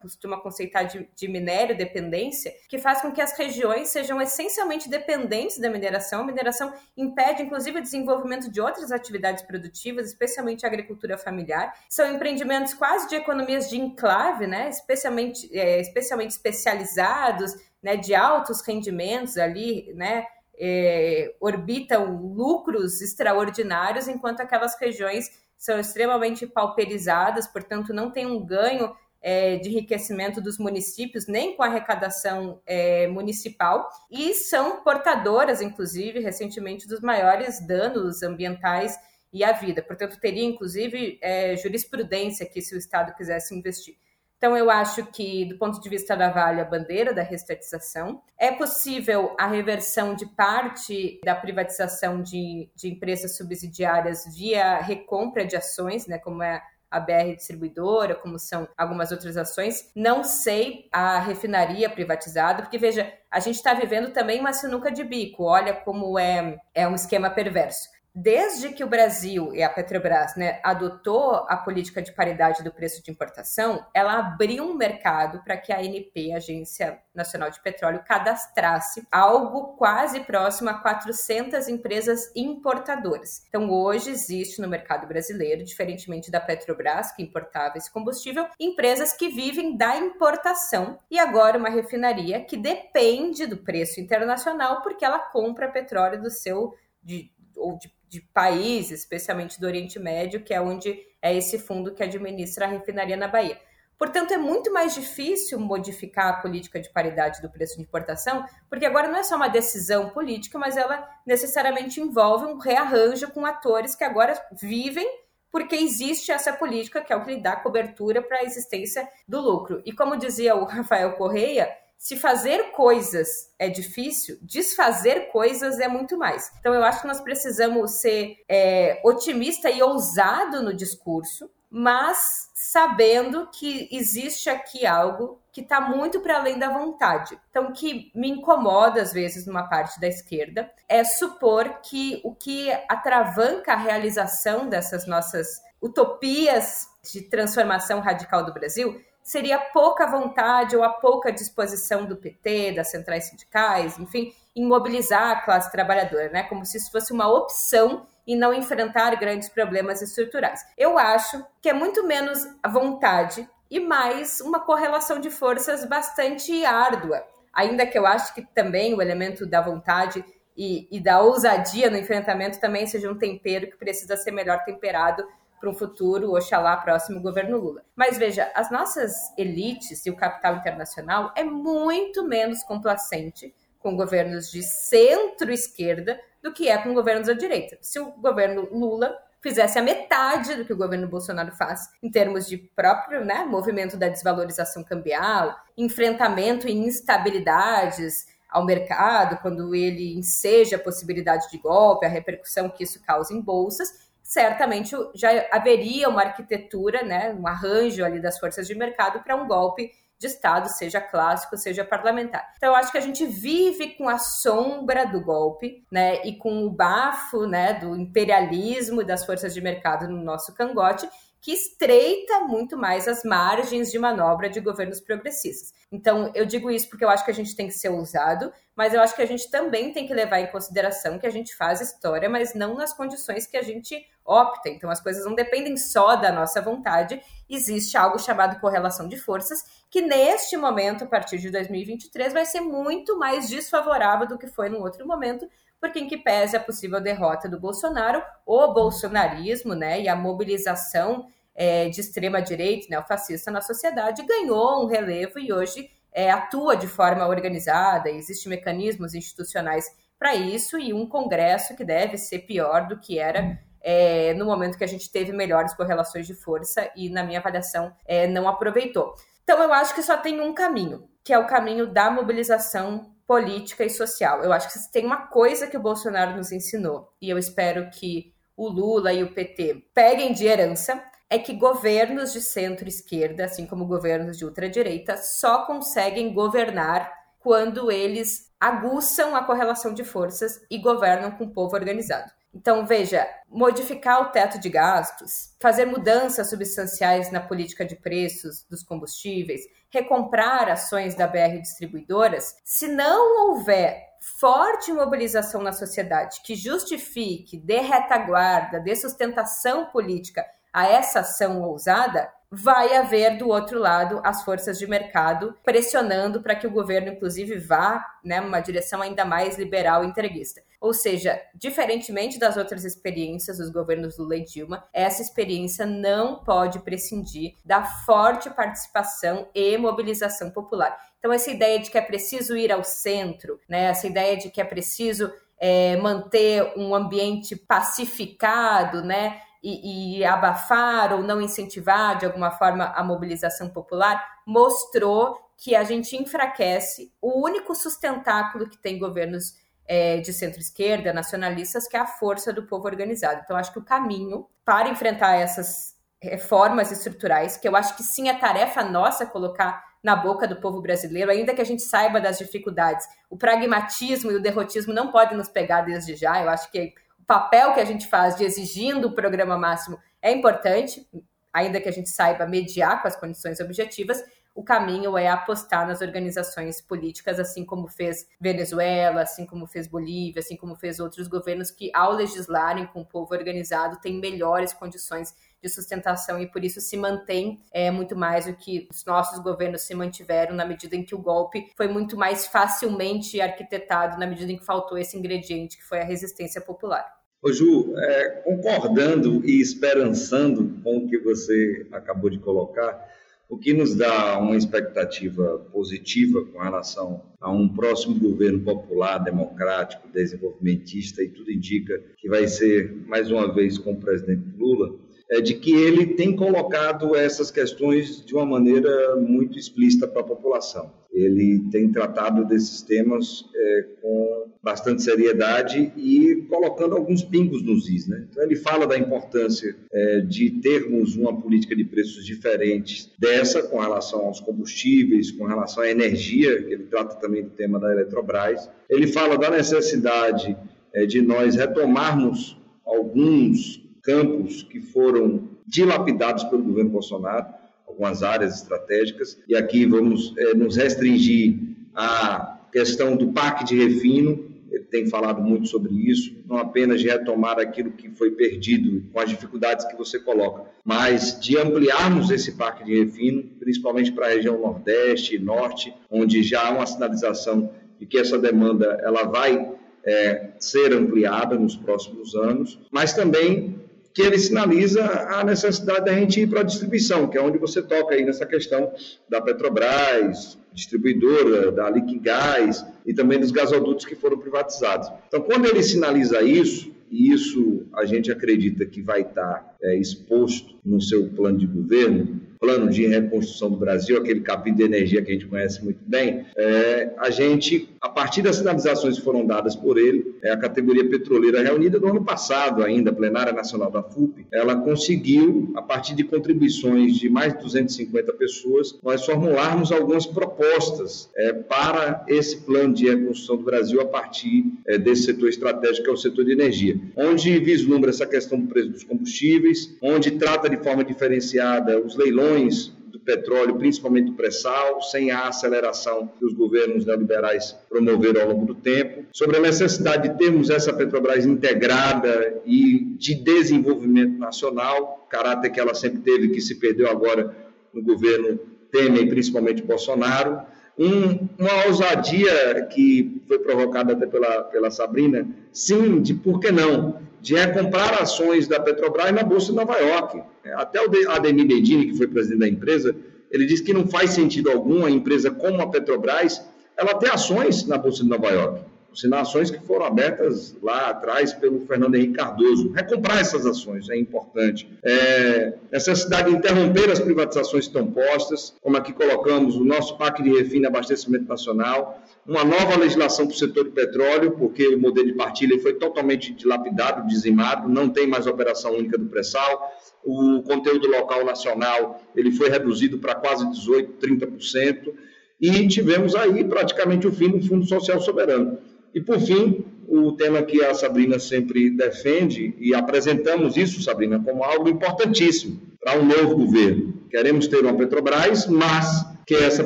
costuma conceitar de, de, minério dependência, que faz com que as regiões sejam essencialmente dependentes da mineração. A mineração impede, inclusive, o desenvolvimento de outras atividades produtivas, especialmente a agricultura familiar. São empreendimentos quase de economias de enclave, né? especialmente, é, especialmente especializados, né? de altos rendimentos ali, né? É, orbitam lucros extraordinários, enquanto aquelas regiões são extremamente pauperizadas, portanto, não tem um ganho é, de enriquecimento dos municípios, nem com a arrecadação é, municipal, e são portadoras, inclusive, recentemente, dos maiores danos ambientais e à vida. Portanto, teria, inclusive, é, jurisprudência aqui se o Estado quisesse investir. Então, eu acho que, do ponto de vista da Vale, a bandeira da restatização. É possível a reversão de parte da privatização de, de empresas subsidiárias via recompra de ações, né, como é a BR distribuidora, como são algumas outras ações. Não sei a refinaria privatizada, porque veja, a gente está vivendo também uma sinuca de bico. Olha como é, é um esquema perverso desde que o Brasil e a Petrobras né, adotou a política de paridade do preço de importação, ela abriu um mercado para que a ANP, a Agência Nacional de Petróleo, cadastrasse algo quase próximo a 400 empresas importadoras. Então, hoje existe no mercado brasileiro, diferentemente da Petrobras, que importava esse combustível, empresas que vivem da importação e agora uma refinaria que depende do preço internacional porque ela compra petróleo do seu de, ou de de países, especialmente do Oriente Médio, que é onde é esse fundo que administra a refinaria na Bahia. Portanto, é muito mais difícil modificar a política de paridade do preço de importação, porque agora não é só uma decisão política, mas ela necessariamente envolve um rearranjo com atores que agora vivem porque existe essa política que é o que lhe dá cobertura para a existência do lucro. E como dizia o <laughs> Rafael Correia, se fazer coisas é difícil, desfazer coisas é muito mais. Então, eu acho que nós precisamos ser é, otimista e ousado no discurso, mas sabendo que existe aqui algo que está muito para além da vontade. Então, o que me incomoda às vezes numa parte da esquerda é supor que o que atravanca a realização dessas nossas utopias de transformação radical do Brasil seria pouca vontade ou a pouca disposição do PT, das centrais sindicais, enfim, em mobilizar a classe trabalhadora, né? Como se isso fosse uma opção e não enfrentar grandes problemas estruturais. Eu acho que é muito menos a vontade e mais uma correlação de forças bastante árdua. Ainda que eu acho que também o elemento da vontade e, e da ousadia no enfrentamento também seja um tempero que precisa ser melhor temperado para um futuro, oxalá, próximo governo Lula. Mas veja, as nossas elites e o capital internacional é muito menos complacente com governos de centro-esquerda do que é com governos da direita. Se o governo Lula fizesse a metade do que o governo Bolsonaro faz em termos de próprio né, movimento da desvalorização cambial, enfrentamento e instabilidades ao mercado, quando ele enseja a possibilidade de golpe, a repercussão que isso causa em bolsas, certamente já haveria uma arquitetura, né, um arranjo ali das forças de mercado para um golpe de Estado, seja clássico, seja parlamentar. Então, eu acho que a gente vive com a sombra do golpe, né, e com o bafo, né, do imperialismo das forças de mercado no nosso cangote, que estreita muito mais as margens de manobra de governos progressistas. Então, eu digo isso porque eu acho que a gente tem que ser ousado, mas eu acho que a gente também tem que levar em consideração que a gente faz história, mas não nas condições que a gente opta. Então, as coisas não dependem só da nossa vontade, existe algo chamado correlação de forças, que neste momento, a partir de 2023, vai ser muito mais desfavorável do que foi num outro momento, porque em que pese a possível derrota do Bolsonaro, o bolsonarismo né, e a mobilização é, de extrema direita, né, o fascista na sociedade, ganhou um relevo e hoje é, atua de forma organizada, existem mecanismos institucionais para isso e um Congresso que deve ser pior do que era é, no momento que a gente teve melhores correlações de força e, na minha avaliação, é, não aproveitou. Então, eu acho que só tem um caminho, que é o caminho da mobilização política e social. Eu acho que tem uma coisa que o Bolsonaro nos ensinou, e eu espero que o Lula e o PT peguem de herança, é que governos de centro-esquerda, assim como governos de ultradireita, só conseguem governar quando eles aguçam a correlação de forças e governam com o povo organizado. Então, veja, modificar o teto de gastos, fazer mudanças substanciais na política de preços dos combustíveis, recomprar ações da BR distribuidoras, se não houver forte mobilização na sociedade que justifique, dê retaguarda, dê sustentação política a essa ação ousada, vai haver do outro lado as forças de mercado pressionando para que o governo, inclusive, vá né, direção ainda mais liberal e entreguista. Ou seja, diferentemente das outras experiências dos governos Lula e Dilma, essa experiência não pode prescindir da forte participação e mobilização popular. Então, essa ideia de que é preciso ir ao centro, né, essa ideia de que é preciso é, manter um ambiente pacificado, né, e, e, abafar ou não incentivar de alguma forma a mobilização popular, mostrou que a gente enfraquece o único sustentáculo que tem governos é, de centro-esquerda, nacionalistas, que é a força do povo organizado. Então, acho que o caminho para enfrentar essas reformas estruturais, que eu acho que sim é tarefa nossa colocar na boca do povo brasileiro, ainda que a gente saiba das dificuldades. O pragmatismo e o derrotismo não podem nos pegar desde já. Eu acho que papel que a gente faz de exigindo o programa máximo é importante, ainda que a gente saiba mediar com as condições objetivas, o caminho é apostar nas organizações políticas, assim como fez Venezuela, assim como fez Bolívia, assim como fez outros governos que, ao legislarem com o povo organizado, têm melhores condições de sustentação e por isso se mantém é, muito mais do que os nossos governos se mantiveram na medida em que o golpe foi muito mais facilmente arquitetado na medida em que faltou esse ingrediente que foi a resistência popular. Ô Ju, é, concordando e esperançando com o que você acabou de colocar, o que nos dá uma expectativa positiva com relação a um próximo governo popular, democrático, desenvolvimentista, e tudo indica que vai ser, mais uma vez, com o presidente Lula, é de que ele tem colocado essas questões de uma maneira muito explícita para a população. Ele tem tratado desses temas é, com bastante seriedade e colocando alguns pingos nos is. Né? Então, ele fala da importância é, de termos uma política de preços diferentes dessa com relação aos combustíveis, com relação à energia, ele trata também do tema da Eletrobras. Ele fala da necessidade é, de nós retomarmos alguns campos que foram dilapidados pelo governo Bolsonaro, algumas áreas estratégicas, e aqui vamos é, nos restringir à questão do parque de refino, ele tem falado muito sobre isso, não apenas de retomar aquilo que foi perdido com as dificuldades que você coloca, mas de ampliarmos esse parque de refino, principalmente para a região Nordeste e Norte, onde já há uma sinalização de que essa demanda ela vai é, ser ampliada nos próximos anos, mas também que ele sinaliza a necessidade da gente ir para a distribuição, que é onde você toca aí nessa questão da Petrobras, distribuidora, da Liquigás e também dos gasodutos que foram privatizados. Então, quando ele sinaliza isso, e isso a gente acredita que vai estar é, exposto no seu plano de governo, plano de reconstrução do Brasil, aquele capítulo de energia que a gente conhece muito bem, é, a gente, a partir das sinalizações que foram dadas por ele, é, a categoria petroleira reunida no ano passado ainda, plenária nacional da FUP, ela conseguiu, a partir de contribuições de mais de 250 pessoas, nós formularmos algumas propostas é, para esse plano de reconstrução do Brasil a partir é, desse setor estratégico que é o setor de energia, onde vislumbra essa questão do preço dos combustíveis, onde trata de forma diferenciada os leilões do petróleo, principalmente do pré-sal, sem a aceleração que os governos neoliberais promoveram ao longo do tempo, sobre a necessidade de termos essa Petrobras integrada e de desenvolvimento nacional, caráter que ela sempre teve, que se perdeu agora no governo Temer e principalmente Bolsonaro, um, uma ousadia que foi provocada até pela, pela Sabrina, sim, de por que não, de recomprar ações da Petrobras na Bolsa de Nova York. Até o Ademir Bedini, que foi presidente da empresa, ele disse que não faz sentido algum a empresa como a Petrobras ela ter ações na Bolsa de Nova York. São ações que foram abertas lá atrás pelo Fernando Henrique Cardoso. Recomprar essas ações é importante. É, necessidade de interromper as privatizações que estão postas, como aqui colocamos o nosso PAC de refino e abastecimento nacional, uma nova legislação para o setor de petróleo, porque o modelo de partilha foi totalmente dilapidado, dizimado, não tem mais operação única do pré-sal, o conteúdo local nacional ele foi reduzido para quase 18%, 30%, e tivemos aí praticamente o fim do Fundo Social Soberano. E, por fim, o tema que a Sabrina sempre defende, e apresentamos isso, Sabrina, como algo importantíssimo para um novo governo. Queremos ter uma Petrobras, mas que essa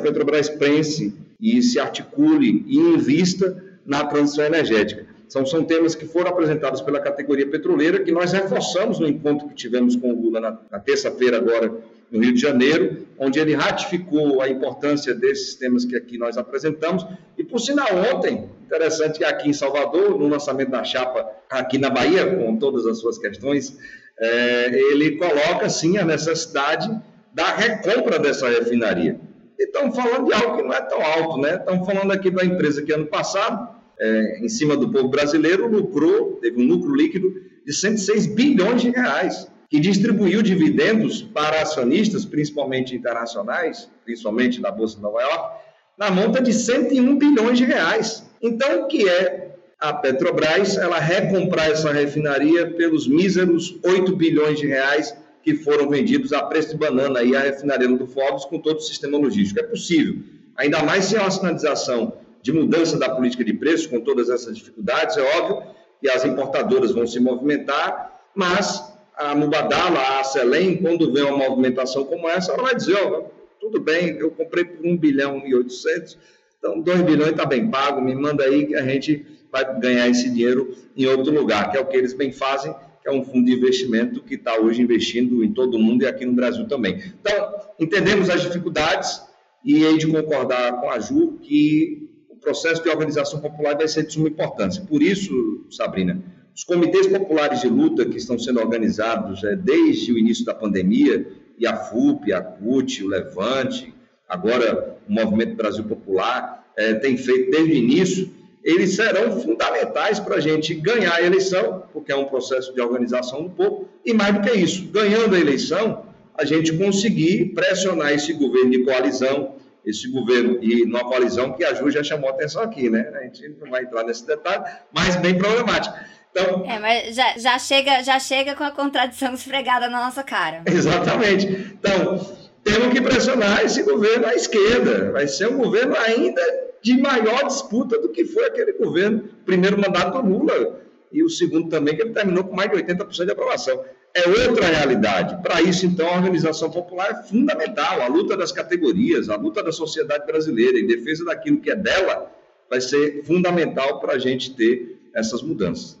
Petrobras pense e se articule e invista na transição energética. São, são temas que foram apresentados pela categoria petroleira, que nós reforçamos no encontro que tivemos com o Lula na, na terça-feira, agora no Rio de Janeiro, onde ele ratificou a importância desses temas que aqui nós apresentamos. E, por sinal, ontem, interessante que aqui em Salvador, no lançamento da chapa aqui na Bahia, com todas as suas questões, é, ele coloca, sim, a necessidade da recompra dessa refinaria. E estamos falando de algo que não é tão alto, né? Estamos falando aqui da empresa que ano passado, é, em cima do povo brasileiro, lucrou, teve um lucro líquido de 106 bilhões de reais, que distribuiu dividendos para acionistas, principalmente internacionais, principalmente na Bolsa de Nova York, na monta de 101 bilhões de reais. Então, o que é a Petrobras? Ela recomprar essa refinaria pelos míseros 8 bilhões de reais que foram vendidos a preço de banana aí a refinaria do Forbes com todo o sistema logístico. É possível, ainda mais se há uma sinalização de mudança da política de preços, com todas essas dificuldades, é óbvio, e as importadoras vão se movimentar, mas a Mubadala, a Selem, quando vê uma movimentação como essa, ela vai dizer, ó, tudo bem, eu comprei por 1 bilhão e 800, então 2 bilhões está bem pago, me manda aí que a gente vai ganhar esse dinheiro em outro lugar, que é o que eles bem fazem, que é um fundo de investimento que está hoje investindo em todo o mundo e aqui no Brasil também. Então, entendemos as dificuldades e hei de concordar com a Ju que o processo de organização popular vai ser de suma importância. Por isso, Sabrina, os comitês populares de luta que estão sendo organizados é, desde o início da pandemia, e a FUP, a CUT, o Levante, agora o Movimento Brasil Popular, é, tem feito desde o início, eles serão fundamentais para a gente ganhar a eleição, porque é um processo de organização do povo, e mais do que isso, ganhando a eleição, a gente conseguir pressionar esse governo de coalizão, esse governo e numa coalizão que a Ju já chamou atenção aqui, né? A gente não vai entrar nesse detalhe, mas bem problemático. Então, é, mas já, já, chega, já chega com a contradição esfregada na nossa cara. <laughs> Exatamente. Então, temos que pressionar esse governo à esquerda. Vai ser um governo ainda de maior disputa do que foi aquele governo, primeiro mandato do Lula, e o segundo também, que ele terminou com mais de 80% de aprovação. É outra realidade. Para isso, então, a organização popular é fundamental. A luta das categorias, a luta da sociedade brasileira em defesa daquilo que é dela, vai ser fundamental para a gente ter essas mudanças.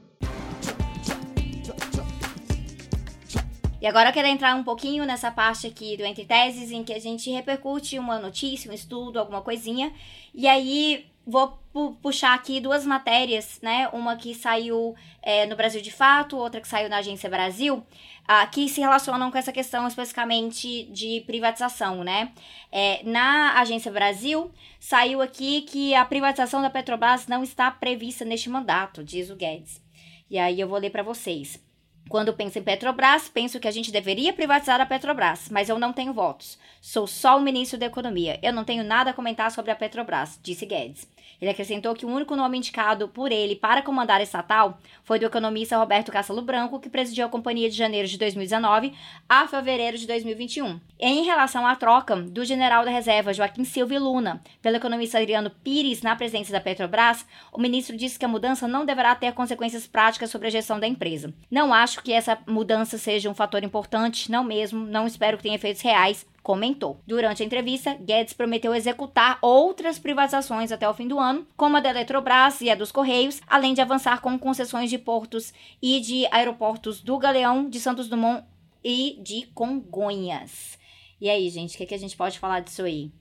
E agora eu quero entrar um pouquinho nessa parte aqui do Entre Teses, em que a gente repercute uma notícia, um estudo, alguma coisinha, e aí vou pu puxar aqui duas matérias, né? Uma que saiu é, no Brasil de Fato, outra que saiu na Agência Brasil, ah, que se relacionam com essa questão especificamente de privatização, né? É, na Agência Brasil, saiu aqui que a privatização da Petrobras não está prevista neste mandato, diz o Guedes. E aí eu vou ler para vocês. Quando penso em Petrobras, penso que a gente deveria privatizar a Petrobras, mas eu não tenho votos. Sou só o ministro da Economia. Eu não tenho nada a comentar sobre a Petrobras, disse Guedes. Ele acrescentou que o único nome indicado por ele para comandar a estatal foi do economista Roberto Castelo Branco, que presidiu a companhia de janeiro de 2019 a fevereiro de 2021. Em relação à troca do general da reserva Joaquim Silva Luna pelo economista Adriano Pires na presidência da Petrobras, o ministro disse que a mudança não deverá ter consequências práticas sobre a gestão da empresa. Não acho que essa mudança seja um fator importante, não mesmo, não espero que tenha efeitos reais, comentou. Durante a entrevista, Guedes prometeu executar outras privatizações até o fim do ano, como a da Eletrobras e a dos Correios, além de avançar com concessões de portos e de aeroportos do Galeão, de Santos Dumont e de Congonhas. E aí, gente, o que, que a gente pode falar disso aí?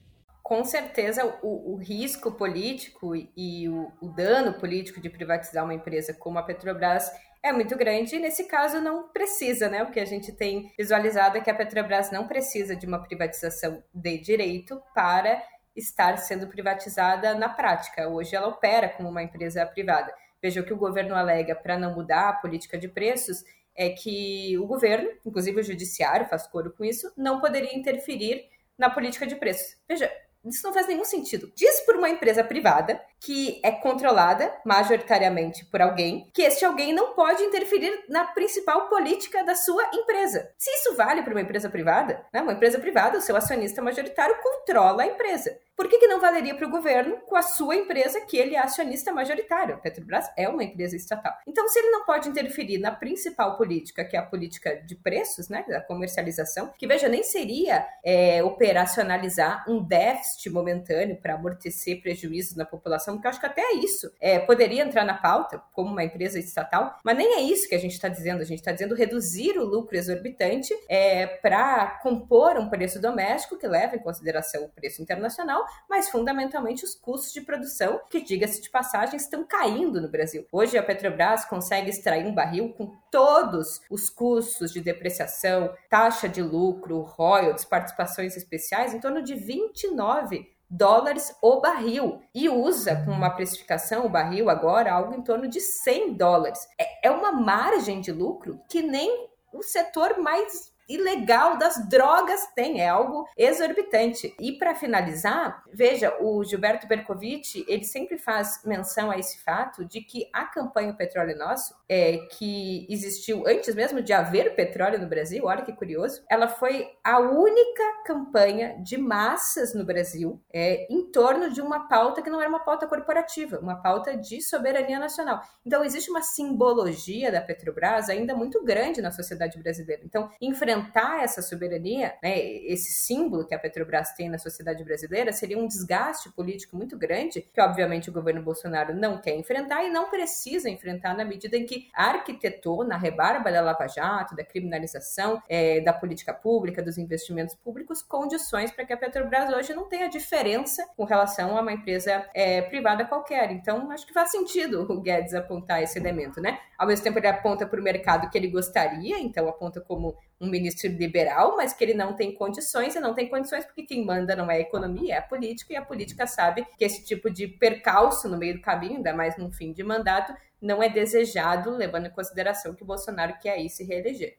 Com certeza, o, o risco político e o, o dano político de privatizar uma empresa como a Petrobras é muito grande e nesse caso não precisa, né? O que a gente tem visualizado é que a Petrobras não precisa de uma privatização de direito para estar sendo privatizada na prática. Hoje ela opera como uma empresa privada. Veja o que o governo alega para não mudar a política de preços é que o governo, inclusive o judiciário, faz coro com isso, não poderia interferir na política de preços. Veja, isso não faz nenhum sentido. Diz por uma empresa privada que é controlada majoritariamente por alguém, que este alguém não pode interferir na principal política da sua empresa. Se isso vale para uma empresa privada, né? uma empresa privada, o seu acionista majoritário controla a empresa. Por que, que não valeria para o governo com a sua empresa, que ele é acionista majoritário? A Petrobras é uma empresa estatal. Então, se ele não pode interferir na principal política, que é a política de preços, né, da comercialização, que veja, nem seria é, operacionalizar um déficit momentâneo para amortecer prejuízos na população, porque eu acho que até isso é, poderia entrar na pauta como uma empresa estatal, mas nem é isso que a gente está dizendo. A gente está dizendo reduzir o lucro exorbitante é, para compor um preço doméstico que leva em consideração o preço internacional mas fundamentalmente os custos de produção, que, diga-se de passagem, estão caindo no Brasil. Hoje a Petrobras consegue extrair um barril com todos os custos de depreciação, taxa de lucro, royalties, participações especiais, em torno de 29 dólares o barril e usa com uma precificação o barril agora algo em torno de 100 dólares. É, é uma margem de lucro que nem o setor mais ilegal das drogas tem, é algo exorbitante. E para finalizar, veja, o Gilberto Bercovitch, ele sempre faz menção a esse fato de que a campanha Petróleo Nosso, é, que existiu antes mesmo de haver petróleo no Brasil, olha que curioso, ela foi a única campanha de massas no Brasil é, em torno de uma pauta que não era uma pauta corporativa, uma pauta de soberania nacional. Então existe uma simbologia da Petrobras ainda muito grande na sociedade brasileira. Então, enfrentar enfrentar essa soberania, né, esse símbolo que a Petrobras tem na sociedade brasileira, seria um desgaste político muito grande, que obviamente o governo Bolsonaro não quer enfrentar e não precisa enfrentar na medida em que arquitetou na rebarba da Lava Jato, da criminalização é, da política pública, dos investimentos públicos, condições para que a Petrobras hoje não tenha diferença com relação a uma empresa é, privada qualquer. Então, acho que faz sentido o Guedes apontar esse elemento, né? Ao mesmo tempo, ele aponta para o mercado que ele gostaria, então aponta como um ministro liberal, mas que ele não tem condições, e não tem condições porque quem manda não é a economia, é a política, e a política sabe que esse tipo de percalço no meio do caminho, ainda mais no fim de mandato, não é desejado, levando em consideração que o Bolsonaro quer aí se reeleger.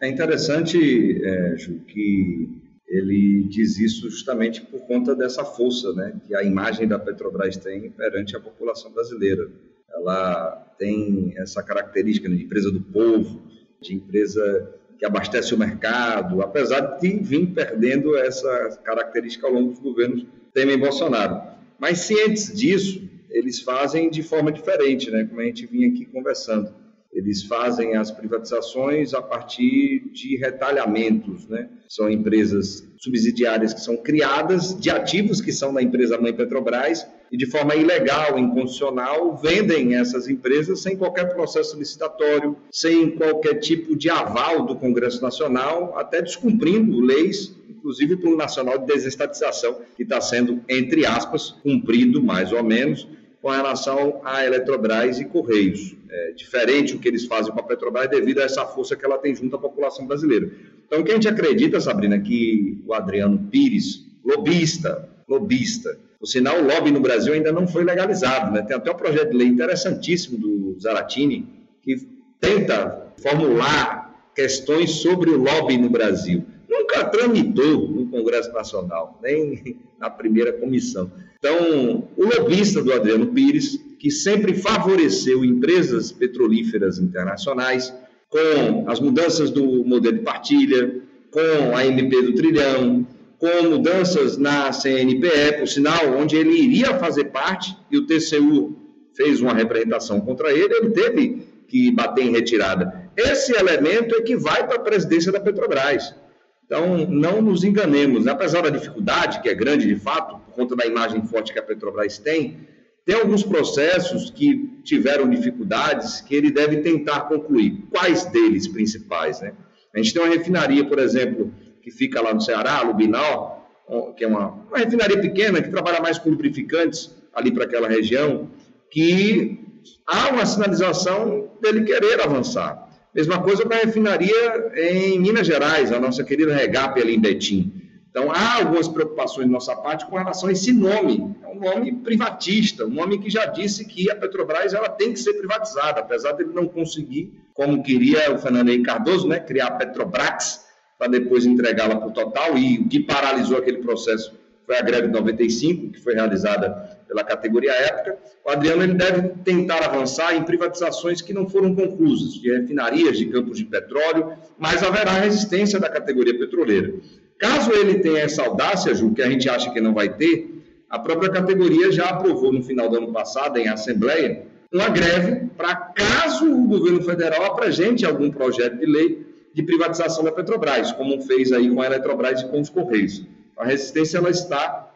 É interessante, é, Ju, que ele diz isso justamente por conta dessa força né, que a imagem da Petrobras tem perante a população brasileira. Ela tem essa característica de empresa do povo, de empresa que abastece o mercado, apesar de vir perdendo essa característica ao longo dos governos Temer e Bolsonaro. Mas cientes disso, eles fazem de forma diferente, né? como a gente vinha aqui conversando. Eles fazem as privatizações a partir de retalhamentos, né? São empresas subsidiárias que são criadas de ativos que são da empresa mãe Petrobras e de forma ilegal, incondicional, vendem essas empresas sem qualquer processo licitatório, sem qualquer tipo de aval do Congresso Nacional, até descumprindo leis inclusive o Plano Nacional de Desestatização, que está sendo, entre aspas, cumprido mais ou menos com relação à Eletrobras e Correios. É diferente o que eles fazem com a Petrobras devido a essa força que ela tem junto à população brasileira. Então, o que a gente acredita, Sabrina, que o Adriano Pires, lobista, lobista, o sinal, o lobby no Brasil ainda não foi legalizado, né? Tem até um projeto de lei interessantíssimo do Zaratini que tenta formular questões sobre o lobby no Brasil. Nunca tramitou no Congresso Nacional, nem na primeira comissão. Então, o lobista do Adriano Pires, que sempre favoreceu empresas petrolíferas internacionais, com as mudanças do modelo de partilha, com a MP do trilhão, com mudanças na CNPE, por sinal, onde ele iria fazer parte, e o TCU fez uma representação contra ele, ele teve que bater em retirada. Esse elemento é que vai para a presidência da Petrobras. Então, não nos enganemos, né? apesar da dificuldade, que é grande de fato, por conta da imagem forte que a Petrobras tem, tem alguns processos que tiveram dificuldades que ele deve tentar concluir. Quais deles principais? Né? A gente tem uma refinaria, por exemplo, que fica lá no Ceará, Lubinal, que é uma, uma refinaria pequena que trabalha mais com lubrificantes ali para aquela região, que há uma sinalização dele querer avançar. Mesma coisa com a refinaria em Minas Gerais, a nossa querida Regap ali em Betim. Então, há algumas preocupações de nossa parte com relação a esse nome. É um nome privatista, um nome que já disse que a Petrobras ela tem que ser privatizada, apesar dele não conseguir, como queria o Fernando Henrique Cardoso, né, criar a Petrobrax para depois entregá-la para o total, e o que paralisou aquele processo foi a greve de 95, que foi realizada pela categoria época. O Adriano ele deve tentar avançar em privatizações que não foram conclusas, de refinarias, de campos de petróleo, mas haverá resistência da categoria petroleira. Caso ele tenha essa audácia, Ju, que a gente acha que não vai ter, a própria categoria já aprovou no final do ano passado, em assembleia, uma greve para caso o governo federal apresente algum projeto de lei de privatização da Petrobras, como fez aí com a Eletrobras e com os Correios. A resistência ela está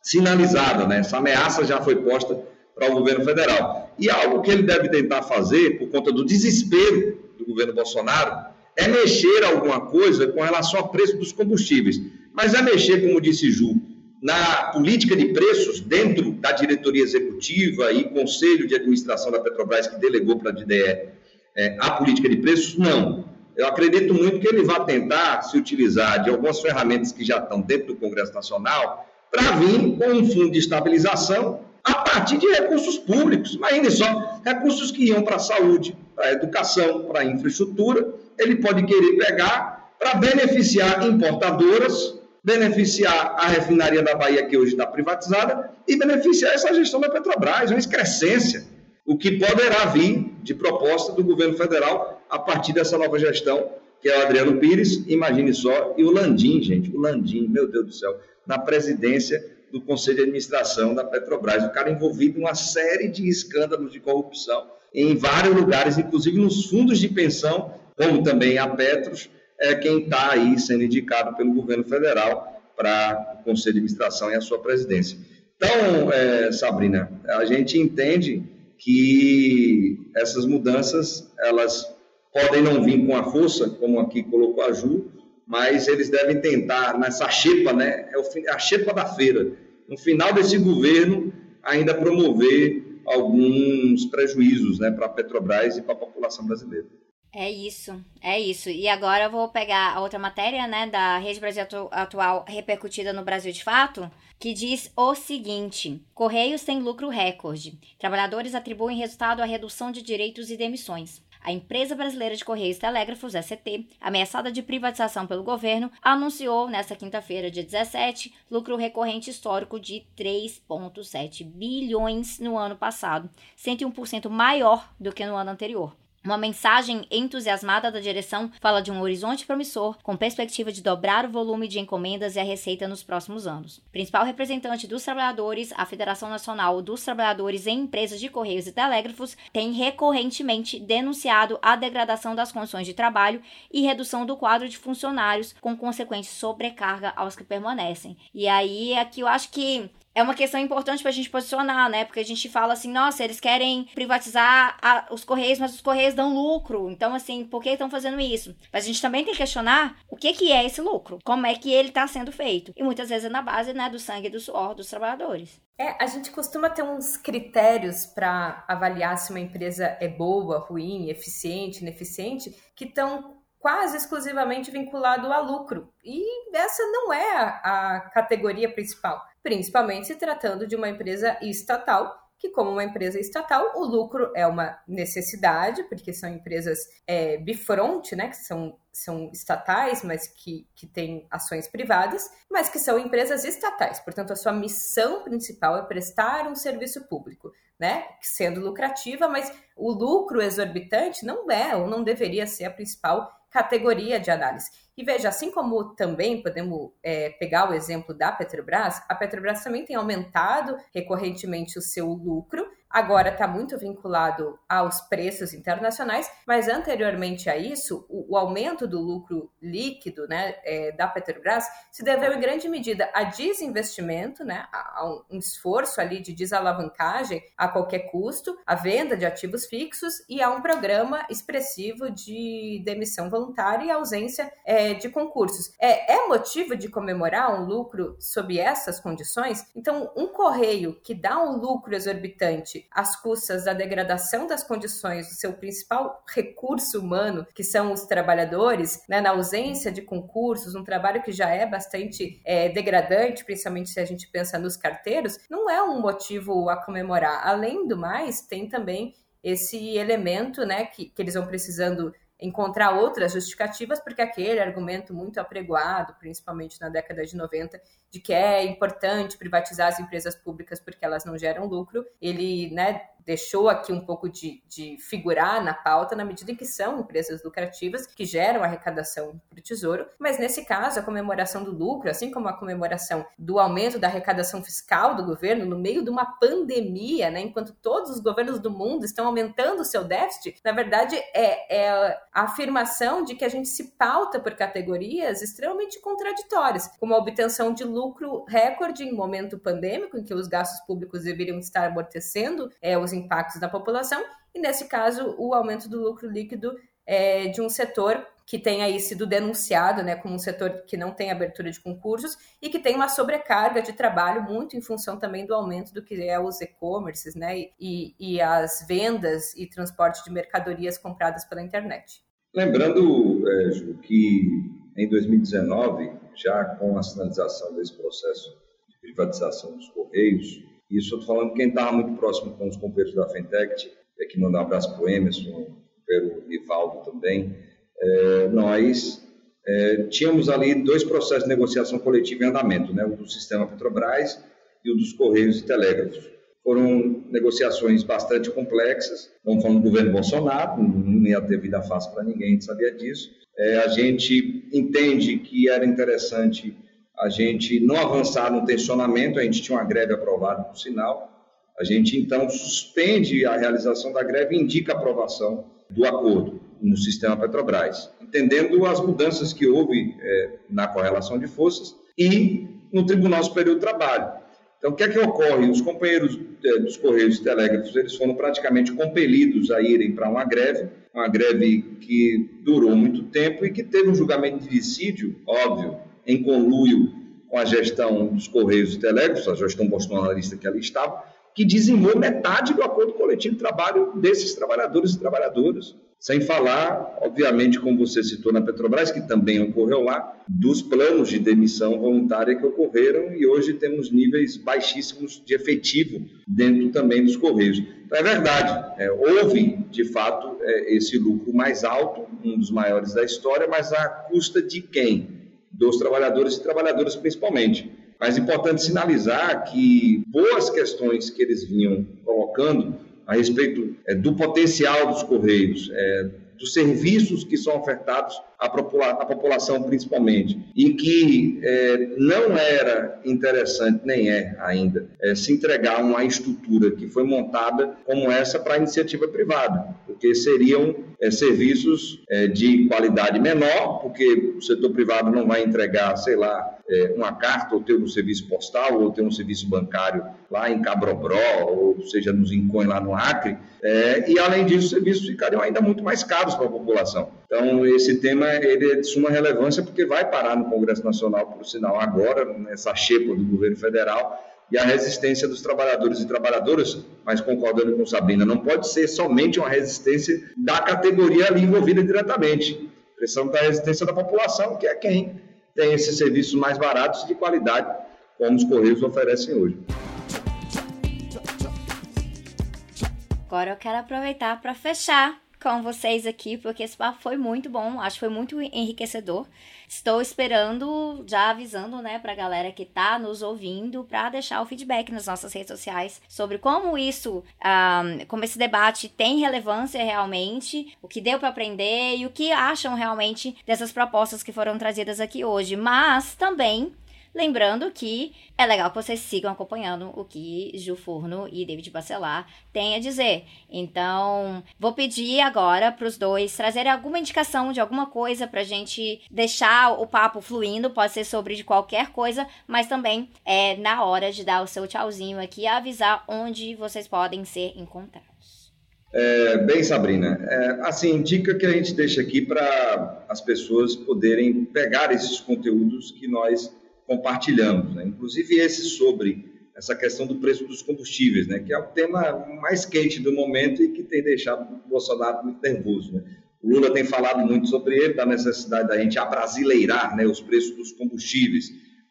sinalizada, né? Essa ameaça já foi posta para o governo federal. E algo que ele deve tentar fazer, por conta do desespero do governo Bolsonaro, é mexer alguma coisa com relação ao preço dos combustíveis. Mas é mexer, como disse Ju, na política de preços dentro da diretoria executiva e conselho de administração da Petrobras, que delegou para a DDE é, a política de preços? Não. Eu acredito muito que ele vai tentar se utilizar de algumas ferramentas que já estão dentro do Congresso Nacional para vir com um fundo de estabilização a partir de recursos públicos. Imagine só, recursos que iam para a saúde, para a educação, para a infraestrutura, ele pode querer pegar para beneficiar importadoras, beneficiar a refinaria da Bahia, que hoje está privatizada, e beneficiar essa gestão da Petrobras, uma excrescência, o que poderá vir de proposta do governo federal a partir dessa nova gestão, que é o Adriano Pires, imagine só, e o Landim, gente, o Landim, meu Deus do céu, na presidência do Conselho de Administração da Petrobras, o cara envolvido em uma série de escândalos de corrupção em vários lugares, inclusive nos fundos de pensão, como também a Petros, é quem está aí sendo indicado pelo governo federal para o Conselho de Administração e a sua presidência. Então, é, Sabrina, a gente entende que essas mudanças elas podem não vir com a força, como aqui colocou a Ju, mas eles devem tentar, nessa xepa, né, é a xepa da feira, no final desse governo, ainda promover alguns prejuízos né, para a Petrobras e para a população brasileira. É isso, é isso. E agora eu vou pegar a outra matéria, né, da Rede Brasil Atual repercutida no Brasil de Fato, que diz o seguinte: Correios tem lucro recorde. Trabalhadores atribuem resultado à redução de direitos e demissões. A empresa brasileira de Correios Telégrafos, SCT, ameaçada de privatização pelo governo, anunciou nesta quinta-feira, dia 17, lucro recorrente histórico de 3,7 bilhões no ano passado, 101% maior do que no ano anterior. Uma mensagem entusiasmada da direção fala de um horizonte promissor, com perspectiva de dobrar o volume de encomendas e a receita nos próximos anos. Principal representante dos trabalhadores, a Federação Nacional dos Trabalhadores em Empresas de Correios e Telégrafos, tem recorrentemente denunciado a degradação das condições de trabalho e redução do quadro de funcionários, com consequente sobrecarga aos que permanecem. E aí, aqui eu acho que é uma questão importante para a gente posicionar, né? Porque a gente fala assim, nossa, eles querem privatizar a, os Correios, mas os Correios dão lucro. Então, assim, por que estão fazendo isso? Mas a gente também tem que questionar o que, que é esse lucro, como é que ele está sendo feito. E muitas vezes é na base né, do sangue e do suor dos trabalhadores. É, a gente costuma ter uns critérios para avaliar se uma empresa é boa, ruim, eficiente, ineficiente, que estão quase exclusivamente vinculado a lucro. E essa não é a, a categoria principal, principalmente se tratando de uma empresa estatal que, como uma empresa estatal, o lucro é uma necessidade, porque são empresas é, bifront, né, que são, são estatais, mas que, que têm ações privadas, mas que são empresas estatais. Portanto, a sua missão principal é prestar um serviço público, né, sendo lucrativa, mas o lucro exorbitante não é ou não deveria ser a principal categoria de análise. E veja, assim como também podemos é, pegar o exemplo da Petrobras, a Petrobras também tem aumentado recorrentemente o seu lucro, agora está muito vinculado aos preços internacionais, mas anteriormente a isso, o, o aumento do lucro líquido né, é, da Petrobras se deveu em grande medida a desinvestimento, né, a, a um esforço ali de desalavancagem a qualquer custo, a venda de ativos fixos e a um programa expressivo de demissão voluntária e ausência é, de concursos. É, é motivo de comemorar um lucro sob essas condições? Então, um correio que dá um lucro exorbitante às custas da degradação das condições do seu principal recurso humano, que são os trabalhadores, né, na ausência de concursos, um trabalho que já é bastante é, degradante, principalmente se a gente pensa nos carteiros, não é um motivo a comemorar. Além do mais, tem também esse elemento né, que, que eles vão precisando encontrar outras justificativas, porque aquele argumento muito apregoado, principalmente na década de 90, de que é importante privatizar as empresas públicas porque elas não geram lucro, ele né, deixou aqui um pouco de, de figurar na pauta na medida em que são empresas lucrativas que geram arrecadação para o Tesouro, mas nesse caso a comemoração do lucro, assim como a comemoração do aumento da arrecadação fiscal do governo no meio de uma pandemia, né, enquanto todos os governos do mundo estão aumentando o seu déficit, na verdade é, é a afirmação de que a gente se pauta por categorias extremamente contraditórias, como a obtenção de lucro recorde em momento pandêmico, em que os gastos públicos deveriam estar amortecendo é, os impactos da população, e nesse caso, o aumento do lucro líquido é, de um setor que tem aí sido denunciado né, como um setor que não tem abertura de concursos e que tem uma sobrecarga de trabalho muito em função também do aumento do que é os e-commerces né, e, e as vendas e transporte de mercadorias compradas pela internet. Lembrando, é, Ju, que em 2019, já com a sinalização desse processo de privatização dos Correios, isso eu estou falando quem estava muito próximo com os companheiros da Fentect, aqui mandar um abraço para o Emerson, para o Nivaldo também, é, nós é, tínhamos ali dois processos de negociação coletiva em andamento, né, o do sistema Petrobras e o dos Correios e Telégrafos. Foram negociações bastante complexas, não falando do governo Bolsonaro, não ia ter vida fácil para ninguém, a gente sabia disso. É, a gente entende que era interessante a gente não avançar no tensionamento, a gente tinha uma greve aprovada por sinal, a gente então suspende a realização da greve e indica a aprovação do acordo no sistema Petrobras, entendendo as mudanças que houve é, na correlação de forças e no Tribunal Superior do Trabalho. Então, o que é que ocorre? Os companheiros é, dos Correios e Telégrafos, eles foram praticamente compelidos a irem para uma greve, uma greve que durou muito tempo e que teve um julgamento de dissídio, óbvio, em conluio com a gestão dos Correios e Telégrafos, a gestão bolsonarista que ali estava, que dizimou metade do acordo coletivo de trabalho desses trabalhadores e trabalhadoras. Sem falar, obviamente, como você citou na Petrobras, que também ocorreu lá, dos planos de demissão voluntária que ocorreram e hoje temos níveis baixíssimos de efetivo dentro também dos Correios. Então, é verdade, é, houve, de fato, é, esse lucro mais alto, um dos maiores da história, mas à custa de quem? Dos trabalhadores e trabalhadoras principalmente. Mas é importante sinalizar que boas questões que eles vinham colocando a respeito é, do potencial dos Correios, é, dos serviços que são ofertados a, popula a população principalmente, e que é, não era interessante, nem é ainda, é, se entregar uma estrutura que foi montada como essa para a iniciativa privada, porque seriam é, serviços é, de qualidade menor, porque o setor privado não vai entregar, sei lá, é, uma carta ou ter um serviço postal ou ter um serviço bancário lá em Cabrobró, ou seja, nos Incões lá no Acre, é, e além disso, os serviços ficariam ainda muito mais caros para a população. Então, esse tema ele é de suma relevância porque vai parar no Congresso Nacional, por sinal, agora, nessa xepa do governo federal, e a resistência dos trabalhadores e trabalhadoras, mas concordando com Sabrina, não pode ser somente uma resistência da categoria ali envolvida diretamente. Precisamos da resistência da população, que é quem tem esses serviços mais baratos e de qualidade, como os Correios oferecem hoje. Agora eu quero aproveitar para fechar com vocês aqui, porque esse papo foi muito bom, acho que foi muito enriquecedor. Estou esperando, já avisando, né, pra galera que tá nos ouvindo, para deixar o feedback nas nossas redes sociais sobre como isso, um, como esse debate tem relevância realmente, o que deu para aprender e o que acham realmente dessas propostas que foram trazidas aqui hoje. Mas também Lembrando que é legal que vocês sigam acompanhando o que Gil Furno e David Bacelar têm a dizer. Então, vou pedir agora para os dois trazerem alguma indicação de alguma coisa para a gente deixar o papo fluindo. Pode ser sobre de qualquer coisa, mas também é na hora de dar o seu tchauzinho aqui e avisar onde vocês podem ser encontrados. É, bem, Sabrina, é, assim, dica que a gente deixa aqui para as pessoas poderem pegar esses conteúdos que nós compartilhamos, né? inclusive esse sobre essa questão do preço dos combustíveis, né? que é o tema mais quente do momento e que tem deixado o Bolsonaro muito nervoso. Né? O Lula tem falado muito sobre ele, da necessidade da gente abrasileirar né, os preços dos combustíveis,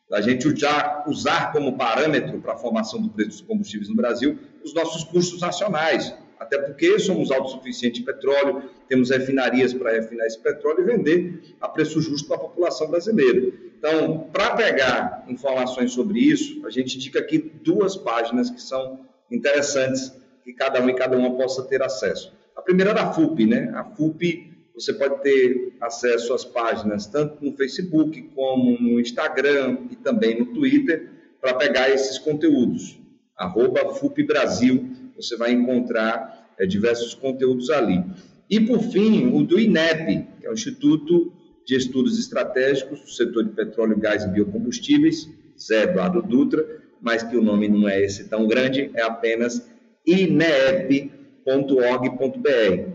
da gente usar, usar como parâmetro para a formação do preço dos combustíveis no Brasil os nossos custos nacionais, até porque somos autossuficientes em petróleo, temos refinarias para refinar esse petróleo e vender a preço justo para a população brasileira. Então, para pegar informações sobre isso, a gente indica aqui duas páginas que são interessantes que cada um e cada uma possa ter acesso. A primeira é da FUP, né? A FUP, você pode ter acesso às páginas tanto no Facebook como no Instagram e também no Twitter para pegar esses conteúdos. Arroba FUP Brasil, você vai encontrar é, diversos conteúdos ali. E, por fim, o do INEP, que é o Instituto de Estudos Estratégicos do Setor de Petróleo, Gás e Biocombustíveis, Zé Eduardo Dutra, mas que o nome não é esse tão grande, é apenas inep.org.br.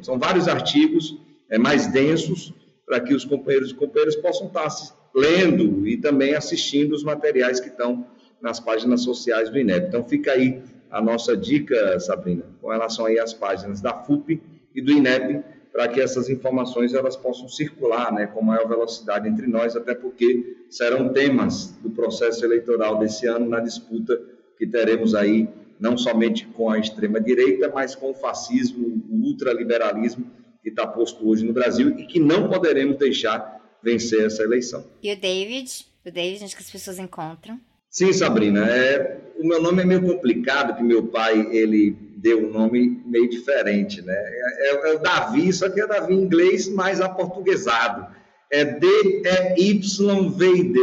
São vários artigos é, mais densos para que os companheiros e companheiras possam estar lendo e também assistindo os materiais que estão nas páginas sociais do INEP. Então fica aí a nossa dica, Sabrina, com relação aí às páginas da FUP e do INEP, para que essas informações elas possam circular né, com maior velocidade entre nós, até porque serão temas do processo eleitoral desse ano na disputa que teremos aí, não somente com a extrema-direita, mas com o fascismo, o ultraliberalismo que está posto hoje no Brasil e que não poderemos deixar vencer essa eleição. E o David? O David, onde que as pessoas encontram? Sim, Sabrina. É, o meu nome é meio complicado, que meu pai ele deu um nome meio diferente, né? É, é, é o Davi, só que é Davi em inglês mais aportuguesado. É D-E-Y-V-D.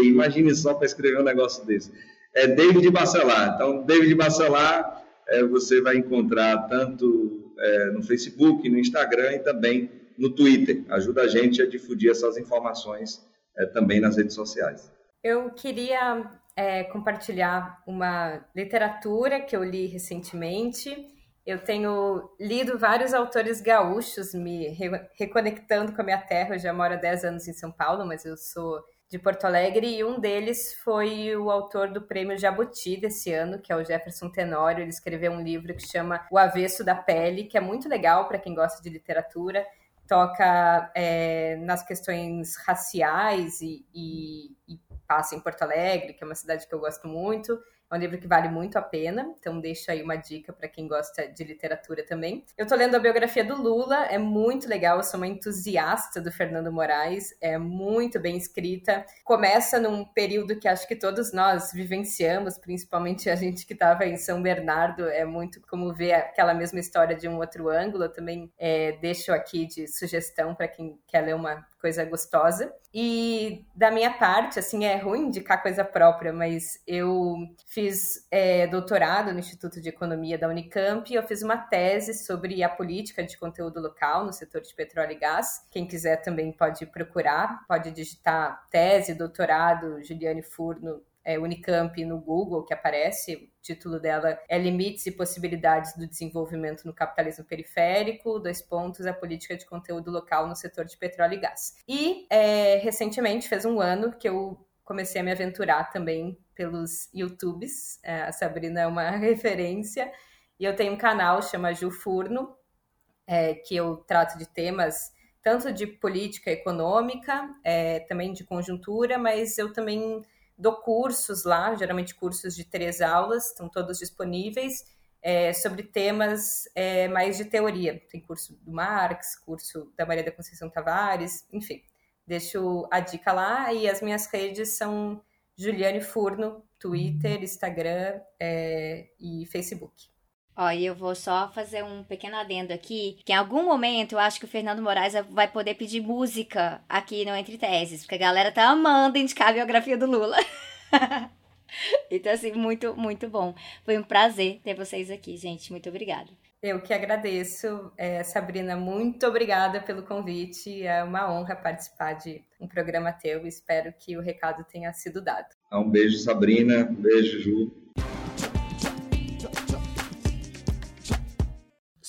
Imagine só para escrever um negócio desse. É David Bacelar. Então, David Bacelar é, você vai encontrar tanto é, no Facebook, no Instagram e também no Twitter. Ajuda a gente a difundir essas informações é, também nas redes sociais. Eu queria é, compartilhar uma literatura que eu li recentemente. Eu tenho lido vários autores gaúchos, me re reconectando com a minha terra. Eu já moro há 10 anos em São Paulo, mas eu sou de Porto Alegre, e um deles foi o autor do prêmio Jabuti desse ano, que é o Jefferson Tenório. Ele escreveu um livro que chama O Avesso da Pele, que é muito legal para quem gosta de literatura. Toca é, nas questões raciais e, e, e passa em Porto Alegre, que é uma cidade que eu gosto muito. É um livro que vale muito a pena, então deixo aí uma dica para quem gosta de literatura também. Eu estou lendo a biografia do Lula, é muito legal, eu sou uma entusiasta do Fernando Moraes, é muito bem escrita. Começa num período que acho que todos nós vivenciamos, principalmente a gente que estava em São Bernardo, é muito como ver aquela mesma história de um outro ângulo. Eu também é, deixo aqui de sugestão para quem quer ler uma coisa gostosa. E da minha parte, assim, é ruim indicar coisa própria, mas eu fiz é, doutorado no Instituto de Economia da Unicamp e eu fiz uma tese sobre a política de conteúdo local no setor de petróleo e gás. Quem quiser também pode procurar, pode digitar tese, doutorado, Juliane Furno é, Unicamp no Google, que aparece, o título dela é Limites e Possibilidades do Desenvolvimento no Capitalismo Periférico, dois pontos, a política de conteúdo local no setor de petróleo e gás. E, é, recentemente, fez um ano que eu comecei a me aventurar também pelos YouTubes, é, a Sabrina é uma <laughs> referência, e eu tenho um canal, chama Ju Furno, é, que eu trato de temas tanto de política econômica, é, também de conjuntura, mas eu também dou cursos lá, geralmente cursos de três aulas, estão todos disponíveis, é, sobre temas é, mais de teoria. Tem curso do Marx, curso da Maria da Conceição Tavares, enfim. Deixo a dica lá e as minhas redes são Juliane Furno, Twitter, Instagram é, e Facebook. Ó, e eu vou só fazer um pequeno adendo aqui, que em algum momento eu acho que o Fernando Moraes vai poder pedir música aqui no Entre Teses, porque a galera tá amando indicar a biografia do Lula. <laughs> então, assim, muito, muito bom. Foi um prazer ter vocês aqui, gente. Muito obrigada. Eu que agradeço, é, Sabrina, muito obrigada pelo convite. É uma honra participar de um programa teu. Espero que o recado tenha sido dado. Um beijo, Sabrina. Um beijo, Ju.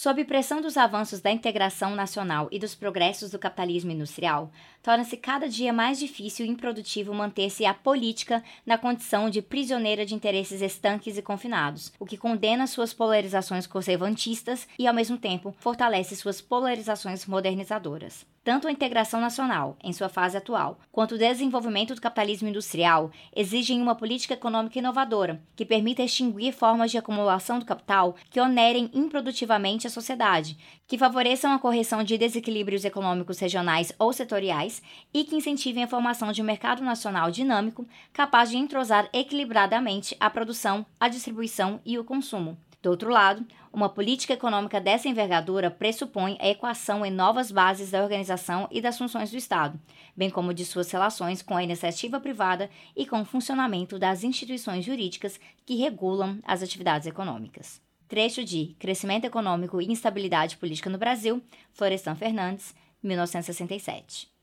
Sob pressão dos avanços da integração nacional e dos progressos do capitalismo industrial, torna-se cada dia mais difícil e improdutivo manter-se a política na condição de prisioneira de interesses estanques e confinados, o que condena suas polarizações conservantistas e, ao mesmo tempo, fortalece suas polarizações modernizadoras. Tanto a integração nacional, em sua fase atual, quanto o desenvolvimento do capitalismo industrial exigem uma política econômica inovadora, que permita extinguir formas de acumulação do capital que onerem improdutivamente a sociedade, que favoreçam a correção de desequilíbrios econômicos regionais ou setoriais e que incentivem a formação de um mercado nacional dinâmico capaz de entrosar equilibradamente a produção, a distribuição e o consumo. Do outro lado, uma política econômica dessa envergadura pressupõe a equação em novas bases da organização e das funções do Estado, bem como de suas relações com a iniciativa privada e com o funcionamento das instituições jurídicas que regulam as atividades econômicas. Trecho de Crescimento Econômico e Instabilidade Política no Brasil, Florestan Fernandes, 1967.